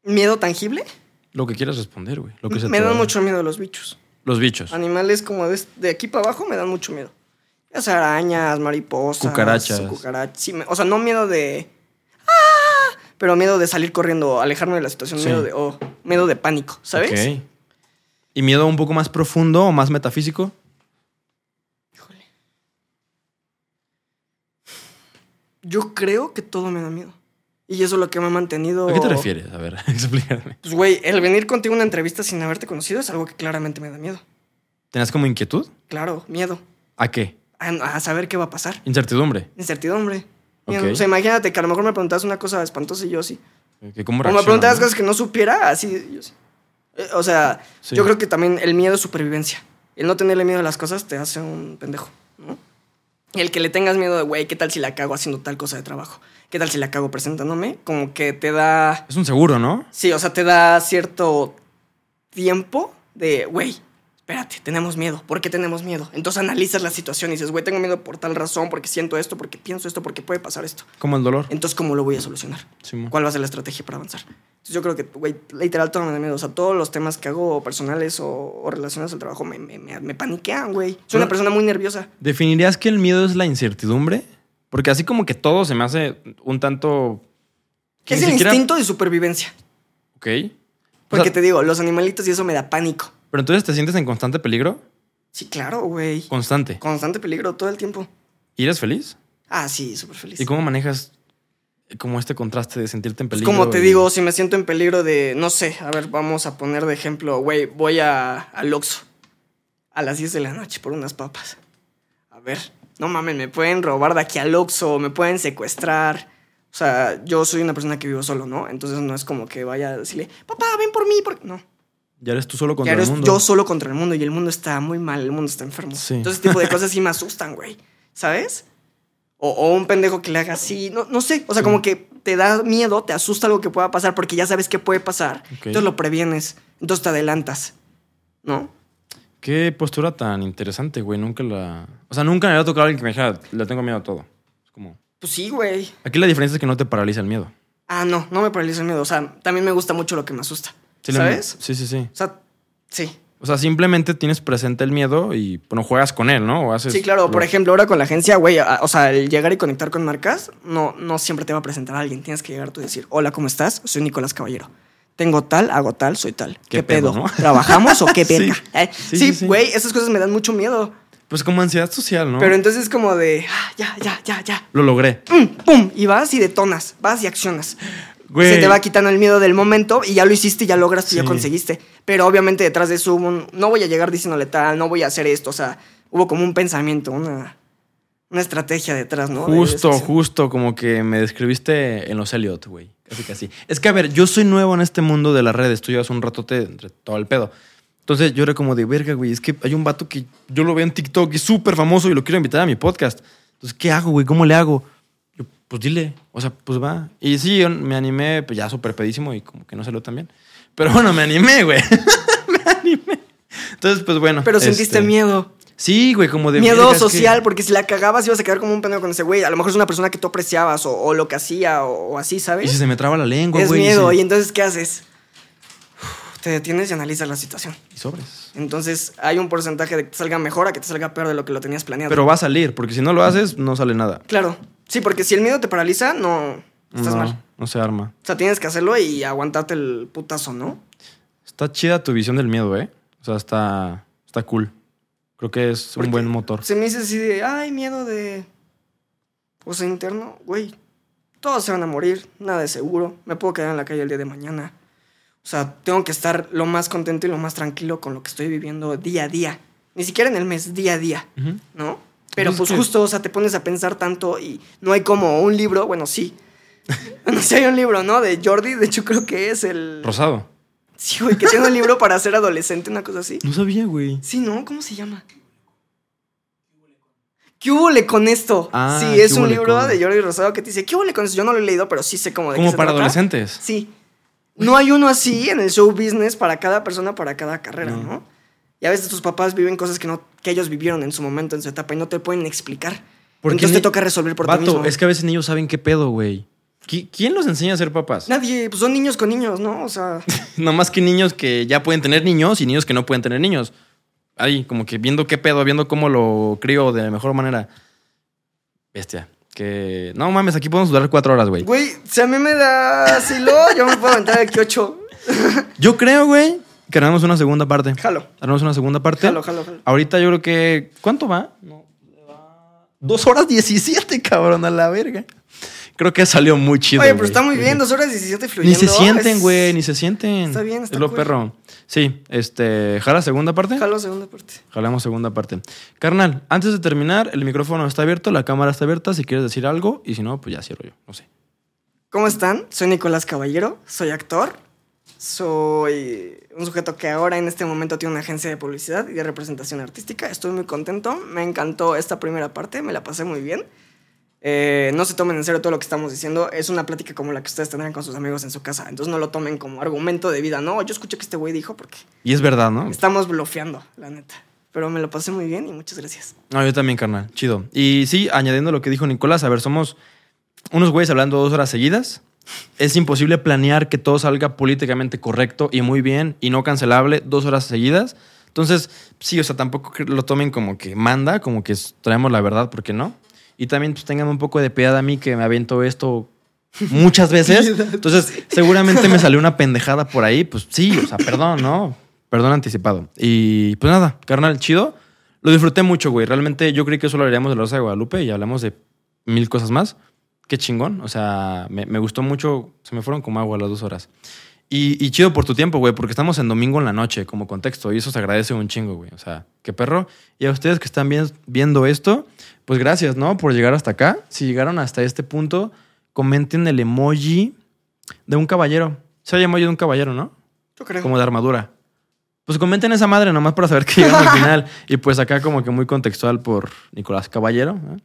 ¿Miedo tangible? Lo que quieras responder, güey. Lo que se me dan mucho miedo los bichos. Los bichos. Animales como de, de aquí para abajo me dan mucho miedo. Sea arañas, mariposas. Cucarachas. cucarachas. Sí, me- o sea, no miedo de. Pero miedo de salir corriendo, alejarme de la situación. Sí. Miedo de. Oh, miedo de pánico, ¿sabes? Ok. ¿Y miedo un poco más profundo o más metafísico? Híjole. Yo creo que todo me da miedo. Y eso es lo que me ha mantenido. ¿A qué te refieres? A ver, [LAUGHS] explícame. Pues, güey, el venir contigo a una entrevista sin haberte conocido es algo que claramente me da miedo. ¿Tenías como inquietud? Claro, miedo. ¿A qué? A, a saber qué va a pasar. Incertidumbre. Incertidumbre. Miedo. Ok. O sea, imagínate que a lo mejor me preguntas una cosa espantosa y yo sí. ¿Que ¿Cómo O me no? cosas que no supiera, así yo sí. O sea, Sí. yo creo que también el miedo es supervivencia. El no tenerle miedo a las cosas te hace un pendejo, ¿no? Y el que le tengas miedo de, güey, ¿qué tal si la cago haciendo tal cosa de trabajo? ¿Qué tal si la cago presentándome? Como que te da... Es un seguro, ¿no? Sí, o sea, te da cierto tiempo de, güey, espérate, tenemos miedo. ¿Por qué tenemos miedo? Entonces analizas la situación y dices, güey, tengo miedo por tal razón, porque siento esto, porque pienso esto, porque puede pasar esto. Como el dolor. Entonces, ¿cómo lo voy a solucionar? ¿Cuál va a ser la estrategia para avanzar? Entonces, yo creo que, güey, literal todo me da miedo. O sea, todos los temas que hago personales o, o relacionados al trabajo me, me, me, me paniquean, güey. Soy una persona muy nerviosa. ¿Definirías que el miedo es la incertidumbre? Porque así como que todo se me hace un tanto... que Es el siquiera- instinto de supervivencia. Ok. O Porque sea, te digo, los animalitos y eso me da pánico. Pero entonces te sientes en constante peligro. Sí, claro, güey. Constante. Constante peligro todo el tiempo. ¿Y eres feliz? Ah, sí, súper feliz. ¿Y cómo manejas como este contraste de sentirte en Pues peligro? como te y- digo, si me siento en peligro de, no sé, a ver, vamos a poner de ejemplo, güey, voy a, al Oxxo a las 10 de la noche por unas papas. A ver, no mames, me pueden robar de aquí al Oxxo, me pueden secuestrar. O sea, yo soy una persona que vivo solo, ¿no? Entonces no es como que vaya a decirle, papá, ven por mí. Por... No, Ya eres tú solo contra ya eres el mundo. yo solo contra el mundo y el mundo está muy mal, el mundo está enfermo. Sí. Entonces, ese tipo de cosas sí me asustan, güey. ¿Sabes? O, o un pendejo que le haga así, no, no sé. O sea, Sí. como que te da miedo, te asusta algo que pueda pasar porque ya sabes qué puede pasar. Entonces lo previenes, entonces te adelantas, ¿no? Qué postura tan interesante, güey. Nunca la... O sea, nunca me había tocado a alguien que me dijera, le tengo miedo a todo. Es como... Pues sí, güey. Aquí la diferencia es que no te paraliza el miedo. Ah, no, no me paraliza el miedo. O sea, también me gusta mucho lo que me asusta. Sí, ¿Sabes? Sí, sí, sí. O sea, sí. O sea, simplemente tienes presente el miedo y, bueno, juegas con él, ¿no? O haces... Sí, claro. Por lo- ejemplo, ahora con la agencia, güey, o sea, el llegar y conectar con marcas, no, no siempre te va a presentar a alguien. Tienes que llegar tú y decir, hola, ¿cómo estás? Soy Nicolás Caballero. Tengo tal, hago tal, soy tal. ¿Qué ¿Qué, pedo, pedo? no? [LAUGHS] ¿Trabajamos o qué [LAUGHS] Sí. verga? Eh, Sí, sí, Sí, sí. güey, esas cosas me dan mucho miedo. Pues como ansiedad social, ¿no? Pero entonces es como de, ah, ya, ya, ya, ya. Lo logré. Mm, ¡Pum! Y vas y detonas, vas y accionas. Güey. Se te va quitando el miedo del momento y ya lo hiciste, ya lograste, ya Sí. conseguiste. Pero obviamente detrás de eso hubo un, no voy a llegar diciéndole tal, no voy a hacer esto. O sea, hubo como un pensamiento, una, una estrategia detrás, ¿no? De Justo, justo, como que me describiste en los Elliot, güey. Casi, casi. Es que, a ver, yo soy nuevo en este mundo de las redes. Tú llevas un ratote entre todo el pedo. Entonces yo era como de verga, güey. Es que hay un vato que yo lo veo en TikTok y es súper famoso y lo quiero invitar a mi podcast. Entonces, ¿qué hago, güey? ¿Cómo le hago? Pues dile. O sea, pues va. Y sí, yo me animé, pues ya súper pedísimo y como que no salió tan bien. Pero bueno, me animé, güey. [LAUGHS] me animé. Entonces, pues bueno. Pero sentiste este, miedo. Sí, güey, como de. Miedo verga, es que- social, porque si la cagabas ibas a quedar como un pendejo con ese güey. A lo mejor es una persona que tú apreciabas o, o lo que hacía o, o así, Y ¿sabes? si se me traba la lengua, es güey. y miedo. se- Y entonces, ¿qué haces? Te detienes y analizas la situación. y sobres. Entonces, hay un porcentaje de que te salga mejor a que te salga peor de lo que lo tenías planeado. Pero va a salir, porque si no lo haces, no sale nada. Claro. Sí, porque si el miedo te paraliza, no. Estás no, mal. no se arma. O sea, tienes que hacerlo y aguantarte el putazo, ¿no? Está chida tu visión del miedo, ¿eh? O sea, está, está cool. Creo que es Porque un buen motor. Se me dice así de, ay, miedo de. O sea, interno, güey. Todos se van a morir, nada de seguro. Me puedo quedar en la calle el día de mañana. O sea, tengo que estar lo más contento y lo más tranquilo con lo que estoy viviendo día a día. Ni siquiera en el mes, día a día. ¿no? Pero Pues justo, o sea, te pones a pensar tanto y no hay como un libro, bueno, sí. [LAUGHS] bueno, sí hay un libro, ¿no? De Jordi, de hecho creo que es el... Rosado. Sí, güey, que tiene un libro para ser adolescente, una cosa así. No sabía, güey. Sí, ¿no? ¿Cómo se llama? ¿Qué hubo con esto? Ah, sí, es ¿qué un hubole libro con? de Jordi Rosado que te dice, ¿qué hubo con eso? Yo no lo he leído, pero sí sé cómo de qué se para trata. adolescentes. Sí. No hay uno así en el show business para cada persona, para cada carrera, No. ¿no? Y a veces tus papás viven cosas que, no, que ellos vivieron en su momento, en su etapa, y no te pueden explicar. Porque Entonces te toca resolver por ti Vato, mismo. es que a veces niños saben qué pedo, güey. ¿Qui- ¿Quién los enseña a ser papás? Nadie, pues son niños con niños, ¿no? O sea, [LAUGHS] No más que niños que ya pueden tener niños y niños que no pueden tener niños. Ahí, como que viendo qué pedo, viendo cómo lo crío de la mejor manera. Bestia. Que. No mames, aquí podemos durar cuatro horas, güey. güey, si a mí me da asilo, yo me puedo aventar aquí ocho. [LAUGHS] Yo creo, güey, que haremos una segunda parte. Jalo, Haremos una segunda parte. jalo, jalo, jalo. Ahorita yo creo que. ¿Cuánto va? No, va- Dos horas diecisiete, cabrón, a la verga. Creo que salió muy chido. Oye, pero está muy bien, dos horas 17 Ni fluyendo. se sienten, es- güey, ni se sienten. Está bien, está Es lo cool. perro. Sí, este. ¿Jala segunda parte? Jalo segunda parte. Jalamos segunda parte. Carnal, antes de terminar, el micrófono está abierto, la cámara está abierta. Si quieres decir algo, y si no, pues ya cierro yo. No sé. ¿Cómo están? Soy Nicolás Caballero, soy actor. Soy un sujeto que ahora en este momento tiene una agencia de publicidad y de representación artística. Estoy muy contento, me encantó esta primera parte, me la pasé muy bien. Eh, no se tomen en serio todo lo que estamos diciendo, es una plática como la que ustedes tendrán con sus amigos en su casa. Entonces no lo tomen como argumento de vida, no, yo escuché que este güey dijo porque Y es verdad, ¿no? estamos bloqueando, la neta. Pero me lo pasé muy bien y muchas gracias. No, yo también, carnal. Chido. Y sí, añadiendo lo que dijo Nicolás, a ver, somos unos güeyes hablando dos horas seguidas. Es imposible planear que todo salga políticamente correcto y muy bien y no cancelable dos horas seguidas. Entonces, sí, o sea, tampoco lo tomen como que manda, como que traemos la verdad, porque no. Y también pues, tengan un poco de piedad a mí que me aviento esto muchas veces. [LAUGHS] Entonces, seguramente me salió una pendejada por ahí. Pues sí, o sea, perdón, ¿no? Perdón anticipado. Y pues nada, carnal, chido. Lo disfruté mucho, güey. Realmente yo creí que solo hablaríamos de la Rosa de Guadalupe y hablamos de mil cosas más. Qué chingón. O sea, me, me gustó mucho. Se me fueron como agua las dos horas. Y, y chido por tu tiempo, güey, porque estamos en domingo en la noche como contexto y eso se agradece un chingo, güey. O sea, qué perro. Y a ustedes que están viendo esto, pues gracias, ¿no? Por llegar hasta acá. Si llegaron hasta este punto, comenten el emoji de un caballero. Se llama emoji de un caballero, ¿no? Yo creo. Como de armadura. Pues comenten esa madre nomás para saber que llegamos al [LAUGHS] final. Y pues acá como que muy contextual por Nicolás Caballero. ¿eh?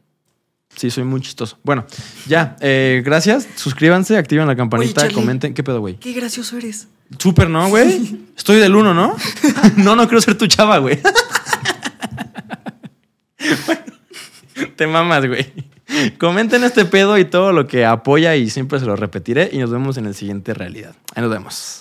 Sí, soy muy chistoso. Bueno, ya. eh, gracias. Suscríbanse, activen la campanita, comenten. ¿Qué pedo, güey? Qué gracioso eres. Súper, ¿no, güey? [LAUGHS] Estoy del uno, ¿no? [LAUGHS] no, no quiero ser tu chava, güey. Te mamas, güey. Comenten este pedo y todo lo que apoya y siempre se lo repetiré y nos vemos en el siguiente realidad. Ahí nos vemos.